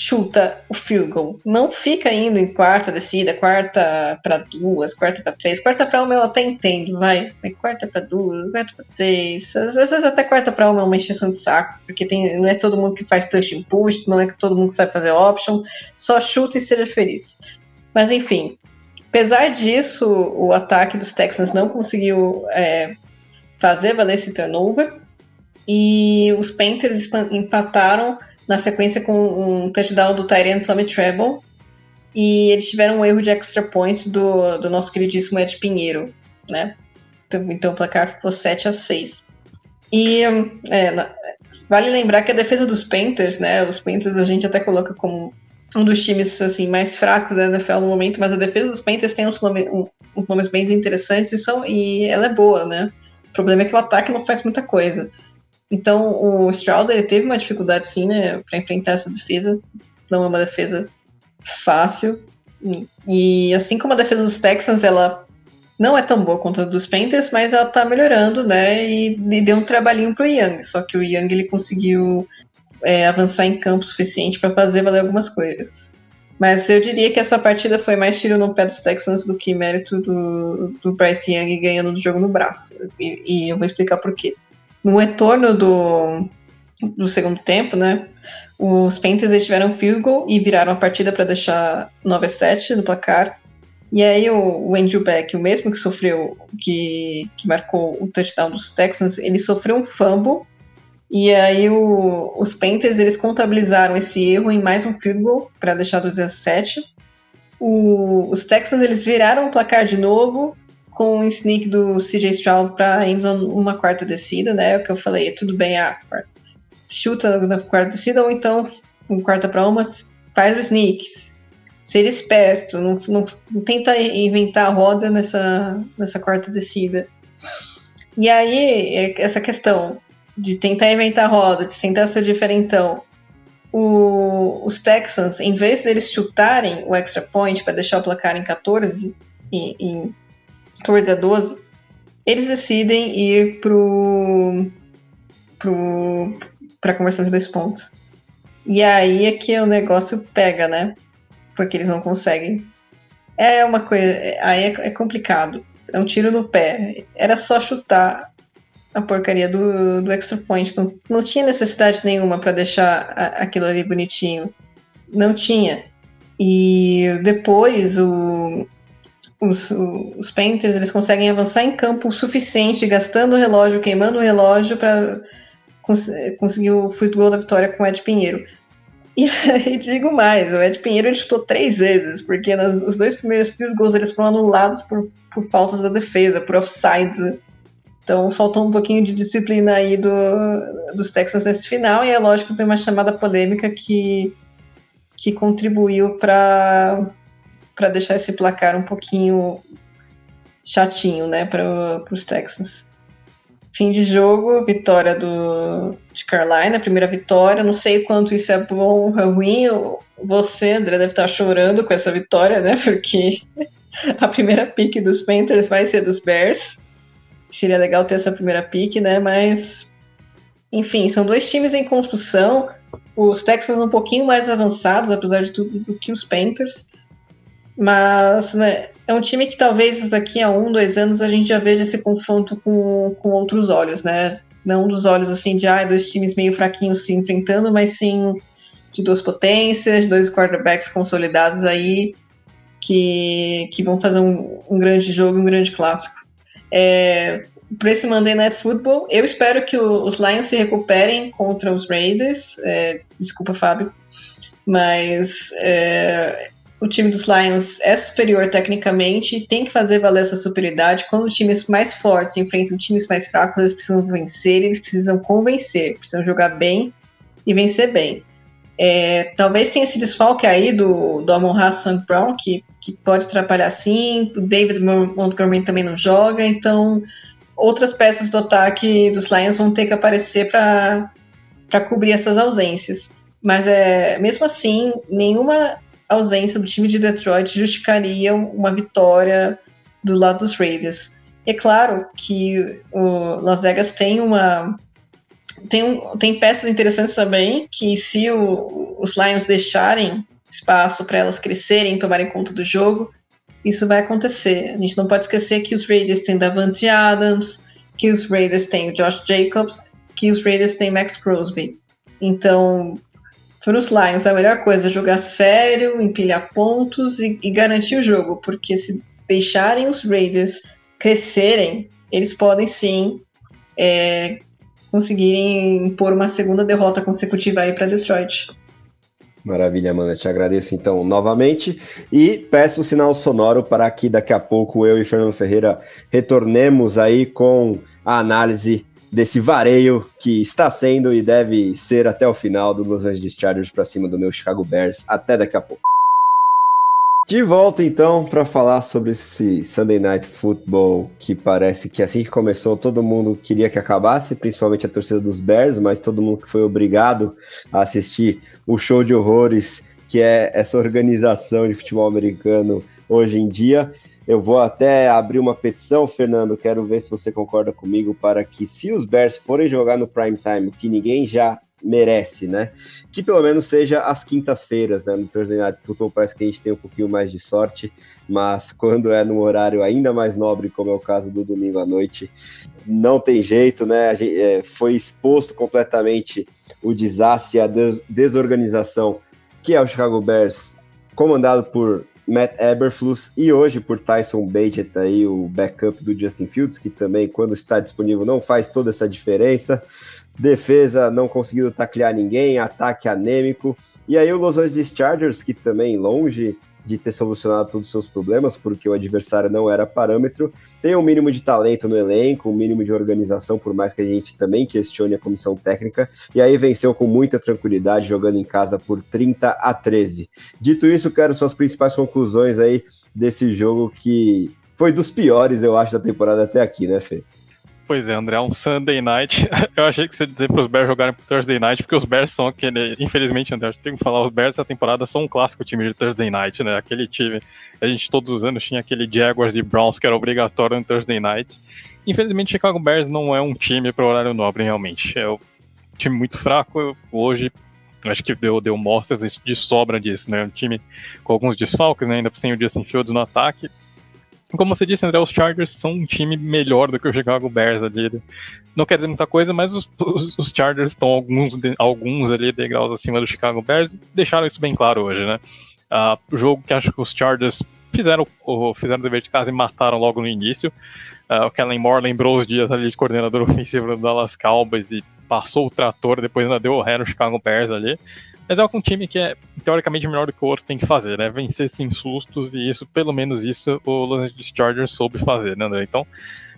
chuta o field goal. Não fica indo em quarta descida, quarta para duas, quarta para três. Quarta para uma eu até entendo, vai. Mas quarta para duas, quarta para três. Às vezes até quarta para uma é uma encheção de saco, porque tem, não é todo mundo que faz touch and push, não é todo mundo que sabe fazer option. Só chuta e seja feliz. Mas enfim, apesar disso, o ataque dos Texans não conseguiu é, fazer valer esse turnover. E os Panthers empataram na sequência com um touchdown do Tyrant Tommy Treble. E eles tiveram um erro de extra points do, do nosso queridíssimo Ed Pinheiro, né? Então, então o placar ficou 7 a 6 E é, vale lembrar que a defesa dos Panthers, né? Os Panthers a gente até coloca como um dos times assim mais fracos da NFL no momento, mas a defesa dos Panthers tem uns, nome, um, uns nomes bem interessantes e, são, e ela é boa, né? O problema é que o ataque não faz muita coisa. Então, o Stroud ele teve uma dificuldade sim, né, para enfrentar essa defesa. Não é uma defesa fácil. E assim como a defesa dos Texans, ela não é tão boa quanto a dos Panthers, mas ela tá melhorando, né? E, e deu um trabalhinho pro Young. Só que o Young ele conseguiu é, avançar em campo suficiente para fazer valer algumas coisas. Mas eu diria que essa partida foi mais tiro no pé dos Texans do que mérito do, do Bryce Young ganhando do jogo no braço. E, e eu vou explicar por quê. No retorno do, do segundo tempo, né? Os Panthers tiveram field goal e viraram a partida para deixar 9 a 7 no placar. E aí o, o Andrew Beck, o mesmo que sofreu, que, que marcou o touchdown dos Texans, ele sofreu um fumble. E aí o, os Panthers eles contabilizaram esse erro em mais um field goal para deixar 12 a 7. O, os Texans eles viraram o placar de novo com o sneak do CJ Stroud para endzone uma quarta descida, né? O que eu falei, tudo bem, ah, chuta na quarta descida ou então um quarta para uma, faz o sneak. Ser esperto, não, não, não, tenta inventar a roda nessa, nessa quarta descida. E aí, é essa questão de tentar inventar roda, de tentar ser diferentão. O, os Texans, em vez deles chutarem o extra point para deixar o placar em 14, e, em 14 a 12, eles decidem ir pro, pro, pra conversão de dois pontos. E aí é que o negócio pega, né? Porque eles não conseguem. É uma coisa. Aí é, é complicado. É um tiro no pé. Era só chutar a porcaria do, do extra point. Não, não tinha necessidade nenhuma para deixar a, aquilo ali bonitinho. Não tinha. E depois o, os, os Panthers eles conseguem avançar em campo o suficiente, gastando o relógio, queimando o relógio para cons conseguir o goal da vitória com o Ed Pinheiro. E aí [LAUGHS] digo mais, o Ed Pinheiro ele chutou três vezes, porque nas, os dois primeiros field goals eles foram anulados por, por faltas da defesa, por offsides. Então faltou um pouquinho de disciplina aí do, dos Texans nesse final, e é lógico que tem uma chamada polêmica que, que contribuiu para deixar esse placar um pouquinho chatinho, né, para os Texans. Fim de jogo, vitória do, de Carolina, primeira vitória. Não sei quanto isso é bom ou ruim. Você, André, deve estar chorando com essa vitória, né? Porque [LAUGHS] a primeira pick dos Panthers vai ser dos Bears. Seria legal ter essa primeira pick, né? Mas, enfim, são dois times em construção. os Texans um pouquinho mais avançados, apesar de tudo, do que os Panthers. Mas né, é um time que talvez daqui a um, dois anos a gente já veja esse confronto com, com outros olhos, né? Não dos olhos assim de ah, dois times meio fraquinhos se enfrentando, mas sim de duas potências, dois quarterbacks consolidados aí que, que vão fazer um, um grande jogo, um grande clássico. É, para esse Monday Night Football, eu espero que o, os Lions se recuperem contra os Raiders. É, desculpa, Fábio, mas é, o time dos Lions é superior tecnicamente, tem que fazer valer essa superioridade. Quando times mais fortes enfrentam times mais fracos, eles precisam vencer, eles precisam convencer, precisam jogar bem e vencer bem. É, talvez tenha esse desfalque aí do, do Amon Hassan Brown, que, que pode atrapalhar sim. O David Montgomery também não joga, então outras peças do ataque dos Lions vão ter que aparecer para cobrir essas ausências. Mas é, mesmo assim, nenhuma ausência do time de Detroit justificaria uma vitória do lado dos Raiders. É claro que o Las Vegas tem uma tem, tem peças interessantes também que se o, os Lions deixarem espaço para elas crescerem, tomarem conta do jogo, isso vai acontecer. A gente não pode esquecer que os Raiders têm Davante Adams, que os Raiders têm o Josh Jacobs, que os Raiders têm Max Crosby. Então, para os Lions, a melhor coisa é jogar sério, empilhar pontos e, e garantir o jogo, porque se deixarem os Raiders crescerem, eles podem sim é, conseguirem impor uma segunda derrota consecutiva aí para Detroit. Maravilha, Amanda. Te agradeço então novamente e peço um sinal sonoro para que daqui a pouco eu e Fernando Ferreira retornemos aí com a análise desse vareio que está sendo e deve ser até o final do Los Angeles Chargers para cima do meu Chicago Bears. Até daqui a pouco. De volta então para falar sobre esse Sunday Night Football que parece que assim que começou todo mundo queria que acabasse, principalmente a torcida dos Bears, mas todo mundo que foi obrigado a assistir o show de horrores que é essa organização de futebol americano hoje em dia. Eu vou até abrir uma petição, Fernando, quero ver se você concorda comigo para que se os Bears forem jogar no prime time, que ninguém já merece, né? Que pelo menos seja às quintas-feiras, né? No Thursday Night Football parece que a gente tem um pouquinho mais de sorte, mas [LAUGHS] quando é num horário ainda mais nobre, como é o caso do domingo à noite, não tem jeito, né? Gente, é, foi exposto completamente o desastre a des desorganização que é o Chicago Bears, comandado por Matt Eberflus e hoje por Tyson Bagent aí, o backup do Justin Fields, que também, quando está disponível, não faz toda essa diferença defesa não conseguindo taclear ninguém, ataque anêmico. E aí o Los Angeles Chargers, que também longe de ter solucionado todos os seus problemas, porque o adversário não era parâmetro, tem um mínimo de talento no elenco, um mínimo de organização, por mais que a gente também questione a comissão técnica, e aí venceu com muita tranquilidade, jogando em casa por 30 a 13. Dito isso, quero suas principais conclusões aí desse jogo que foi dos piores, eu acho, da temporada até aqui, né, Fê? Pois é, André, é um Sunday Night. [LAUGHS] Eu achei que você ia dizer para os Bears jogarem pro Thursday Night, porque os Bears são aquele. Infelizmente, André, eu tenho que falar, os Bears essa temporada são um clássico time de Thursday Night, né? Aquele time. A gente todos os anos tinha aquele Jaguars e Browns que era obrigatório no Thursday Night. Infelizmente, Chicago Bears não é um time para horário nobre, realmente. É um time muito fraco. Hoje, acho que deu, deu mostras de sobra disso, né? Um time com alguns desfalques, né? Ainda sem o Justin Fields no ataque como você disse, André, os Chargers são um time melhor do que o Chicago Bears ali. Não quer dizer muita coisa, mas os, os, os Chargers estão alguns, alguns ali degraus acima do Chicago Bears deixaram isso bem claro hoje, né? Uh, o jogo que acho que os Chargers fizeram fizeram o dever de casa e mataram logo no início. Uh, o Kellen Moore lembrou os dias ali de coordenador [LAUGHS] ofensivo do Dallas Cowboys e passou o trator, depois ainda deu o ré no Chicago Bears ali. Mas é um time que é teoricamente melhor do que o outro tem que fazer, né? Vencer sem sustos, e isso, pelo menos isso, o Los Angeles Chargers soube fazer, né, André? Então,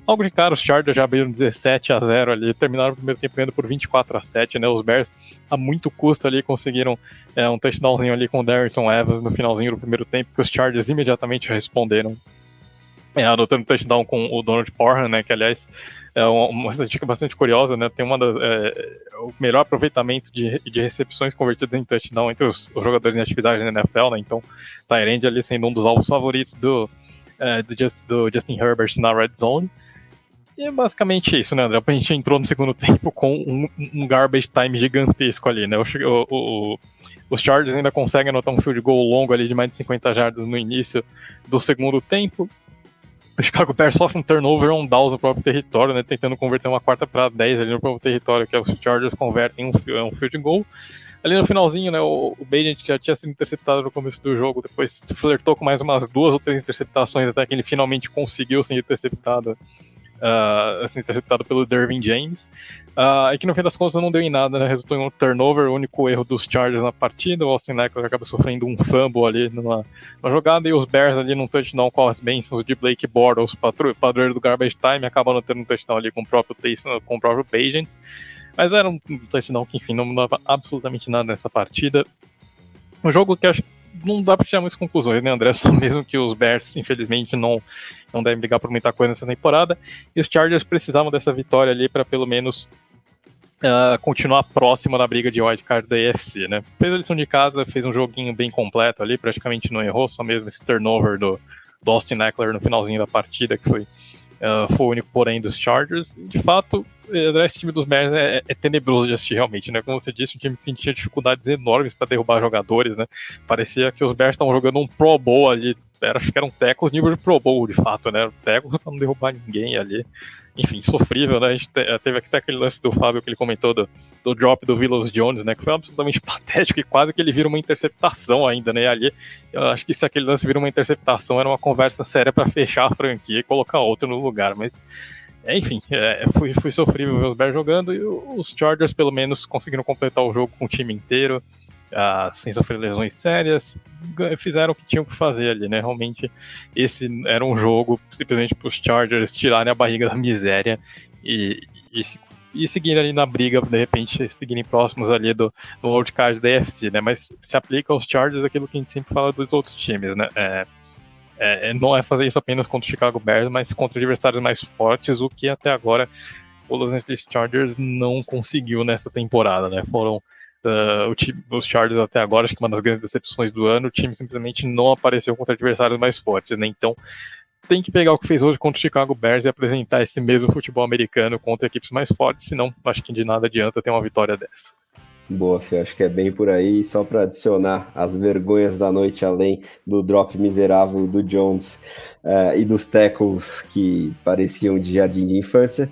logo de cara, os Chargers já abriram 17 a 0 ali, terminaram o primeiro tempo ganhando por 24 a 7, né? Os Bears, a muito custo ali, conseguiram é, um touchdownzinho ali com o Darrington Evans no finalzinho do primeiro tempo, que os Chargers imediatamente responderam, é, adotando touchdown com o Donald Parham, né? Que, aliás, é uma estatística bastante curiosa, né? Tem uma das, é, o melhor aproveitamento de, de recepções convertidas em touchdown entre os, os jogadores em atividade na NFL, né? Então, Tyrande ali sendo um dos alvos favoritos do, é, do, Just, do Justin Herbert na red zone. E é basicamente isso, né, André? A gente entrou no segundo [LAUGHS] tempo com um, um garbage time gigantesco ali, né? O, o, o, os Chargers ainda conseguem anotar um field goal longo ali de mais de 50 jardas no início do segundo tempo. O Chicago Bears sofre um turnover on downs no próprio território, né? Tentando converter uma quarta para 10 ali no próprio território, que é os Chargers convertem um, um field goal. Ali no finalzinho, né, o, o Bajent, que já tinha sido interceptado no começo do jogo, depois flertou com mais umas duas ou três interceptações até que ele finalmente conseguiu ser interceptado uh, assim, interceptado pelo Dervin James. Uh, e que no fim das contas não deu em nada, né? resultou em um turnover, o único erro dos Chargers na partida. O Austin Eckler acaba sofrendo um fumble ali numa, numa, jogada e os Bears ali num touchdown com as bênçãos de Blake Bortles, padroeiro do garbage time, acabam não tendo um touchdown ali com o próprio, com o próprio Pagent. Mas era um touchdown que, enfim, não mudava absolutamente nada nessa partida. Um jogo que acho não dá para tirar muitas conclusões, né, André? [LAUGHS] Só mesmo que os Bears, infelizmente, não, não devem brigar por muita coisa nessa temporada. E os Chargers precisavam dessa vitória ali para pelo menos uh, continuar próximo na briga de wildcard da AFC, né? Fez a lição de casa, fez um joguinho bem completo ali, praticamente não errou, só mesmo esse turnover do, do Austin Eckler no finalzinho da partida, que foi, uh, foi o único porém dos Chargers. De fato, eh, esse time dos Bears é, é, tenebroso de assistir realmente, né? Como você disse, um time que tinha dificuldades enormes para derrubar jogadores, né? Parecia que os Bears estavam jogando um Pro Bowl ali, era, acho que eram tecos nível de Pro Bowl, de fato, né? Tecos para não derrubar ninguém ali. Enfim, sofrível, né? A gente teve até aquele lance do Fábio que ele comentou do, do drop do Willows Jones, né? Que foi absolutamente [LAUGHS] patético e quase que ele vira uma interceptação ainda, né? Ali, eu acho que se aquele lance vira uma interceptação, era uma conversa séria para fechar a franquia e colocar outro no lugar, mas é, enfim, é, foi, foi sofrível ver os Bears jogando e os Chargers pelo menos conseguiram completar o jogo com o time inteiro, uh, sem sofrer lesões sérias, fizeram o que tinham que fazer ali, né? Realmente esse era um jogo simplesmente para os Chargers tirarem a barriga da miséria e, e, e seguirem ali na briga, de repente seguirem próximos ali do, do World Card da FC, né? Mas se aplica aos Chargers aquilo que a gente sempre fala dos outros times, né? É, é, é, não é fazer isso apenas contra o Chicago Bears, mas contra adversários mais fortes, o que até agora o Los Angeles Chargers não conseguiu nessa temporada, né? Foram uh, time, os Chargers até agora, acho que uma das grandes decepções do ano, o time simplesmente não apareceu contra adversários mais fortes, né? Então tem que pegar o que fez hoje contra o Chicago Bears e apresentar esse mesmo futebol americano contra equipes mais fortes, senão acho que de nada adianta ter uma vitória dessa. Boa, Fê, acho que é bem por aí. Só para adicionar as vergonhas da noite, além do drop miserável do Jones uh, e dos tackles que pareciam de jardim de infância,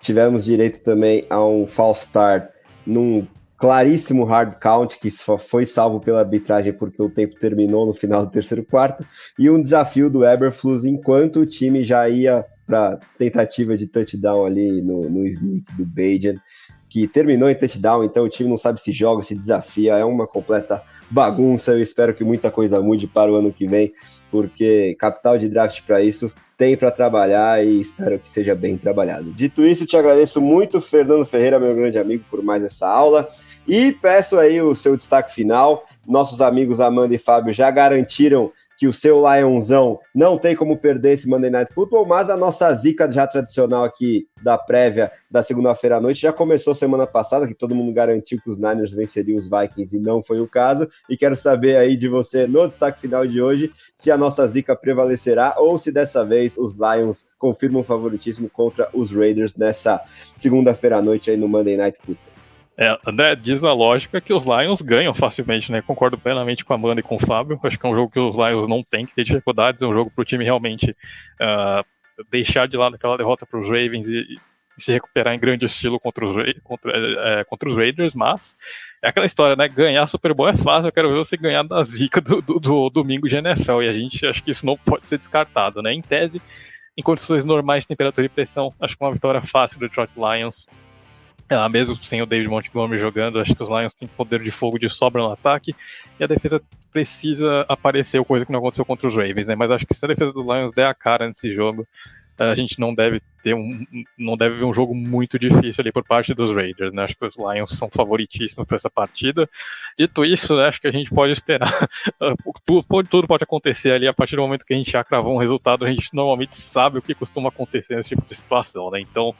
tivemos direito também a um false start num claríssimo hard count que só foi salvo pela arbitragem porque o tempo terminou no final do terceiro quarto e um desafio do Eberflus enquanto o time já ia para tentativa de touchdown ali no, no sneak do Bajan que terminou em touchdown, então o time não sabe se joga, se desafia, é uma completa bagunça. Eu espero que muita coisa mude para o ano que vem, porque capital de draft para isso tem para trabalhar e espero que seja bem trabalhado. Dito isso, te agradeço muito, Fernando Ferreira, meu grande amigo, por mais essa aula e peço aí o seu destaque final. Nossos amigos Amanda e Fábio já garantiram que o seu Lionzão não tem como perder esse Monday Night Football, mas a nossa zica já tradicional aqui da prévia da segunda-feira à noite já começou semana passada, que todo mundo garantiu que os Niners venceriam os Vikings e não foi o caso. E quero saber aí de você no destaque final de hoje se a nossa zica prevalecerá ou se dessa vez os Lions confirmam o favoritismo contra os Raiders nessa segunda-feira à noite aí no Monday Night Football. É, diz a lógica que os Lions ganham facilmente, né? Concordo plenamente com a Amanda e com o Fábio. Acho que é um jogo que os Lions não têm que ter dificuldades, é um jogo para o time realmente uh, deixar de lado aquela derrota para os Ravens e, e, se recuperar em grande estilo contra os, contra, é, contra os Raiders, mas é aquela história, né? Ganhar Super Bowl é fácil, eu quero ver você ganhar da zica do, do, do domingo de NFL, e a gente acho que isso não pode ser descartado, né? Em tese, em condições normais de temperatura e pressão, acho que uma vitória fácil do Detroit Lions ah, mesmo sem o David Montgomery jogando, acho que os Lions têm poder de fogo de sobra no ataque e a defesa precisa aparecer, coisa que não aconteceu contra os Ravens, né? Mas acho que se a defesa dos Lions der a cara nesse jogo, a gente não deve ter um, não deve ver um jogo muito difícil ali por parte dos Raiders, né? Acho que os Lions são favoritíssimos para essa partida. Dito isso, né, acho que a gente pode esperar. [LAUGHS] tudo, pode, tudo pode acontecer ali a partir do momento que a gente já cravou um resultado. A gente normalmente sabe o que costuma acontecer nesse tipo de situação, né? Então,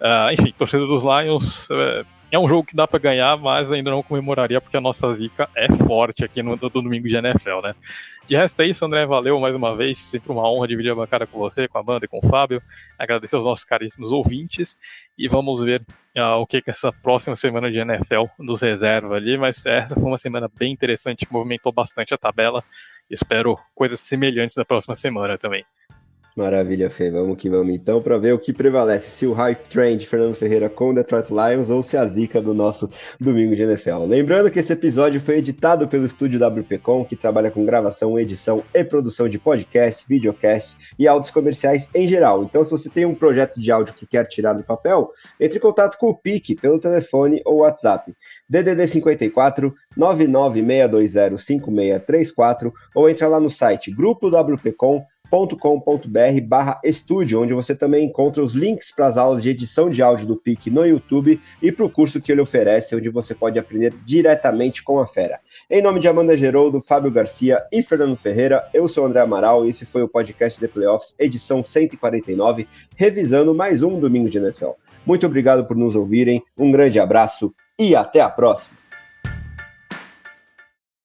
uh, enfim, torcedor dos Lions, uh, É um jogo que dá para ganhar, mas ainda não comemoraria porque a nossa zica é forte aqui no, domingo de NFL, né? De resto é isso, André. Valeu mais uma vez. Sempre uma honra dividir a bancada com você, com a banda e com o Fábio. Agradecer aos nossos caríssimos ouvintes. E vamos ver uh, o que, que essa próxima semana de NFL nos reserva ali. Mas essa foi uma semana bem interessante, movimentou bastante a tabela. Espero coisas semelhantes na próxima semana também. Maravilha, Fê. Vamos que vamos então para ver o que prevalece, se o hype train de Fernando Ferreira com o Detroit Lions ou se a zica do nosso domingo de NFL. Lembrando que esse episódio foi editado pelo estúdio WPcom, que trabalha com gravação, edição e produção de podcasts, videocasts e áudios comerciais em geral. Então, se você tem um projeto de áudio que quer tirar do papel, entre em contato com o PIC pelo telefone ou WhatsApp. DDD 54 99620 5634 ou entra lá no site grupo WPcom com.br barra estúdio, onde você também encontra os links para as aulas de edição de áudio do PIC no YouTube e para o curso que ele oferece, onde você pode aprender diretamente com a fera. Em nome de Amanda Geroldo, Fábio Garcia e Fernando Ferreira, eu sou André Amaral e esse foi o podcast The Playoffs, edição 149, revisando mais um domingo de NFL. Muito obrigado por nos ouvirem, um grande abraço e até a próxima!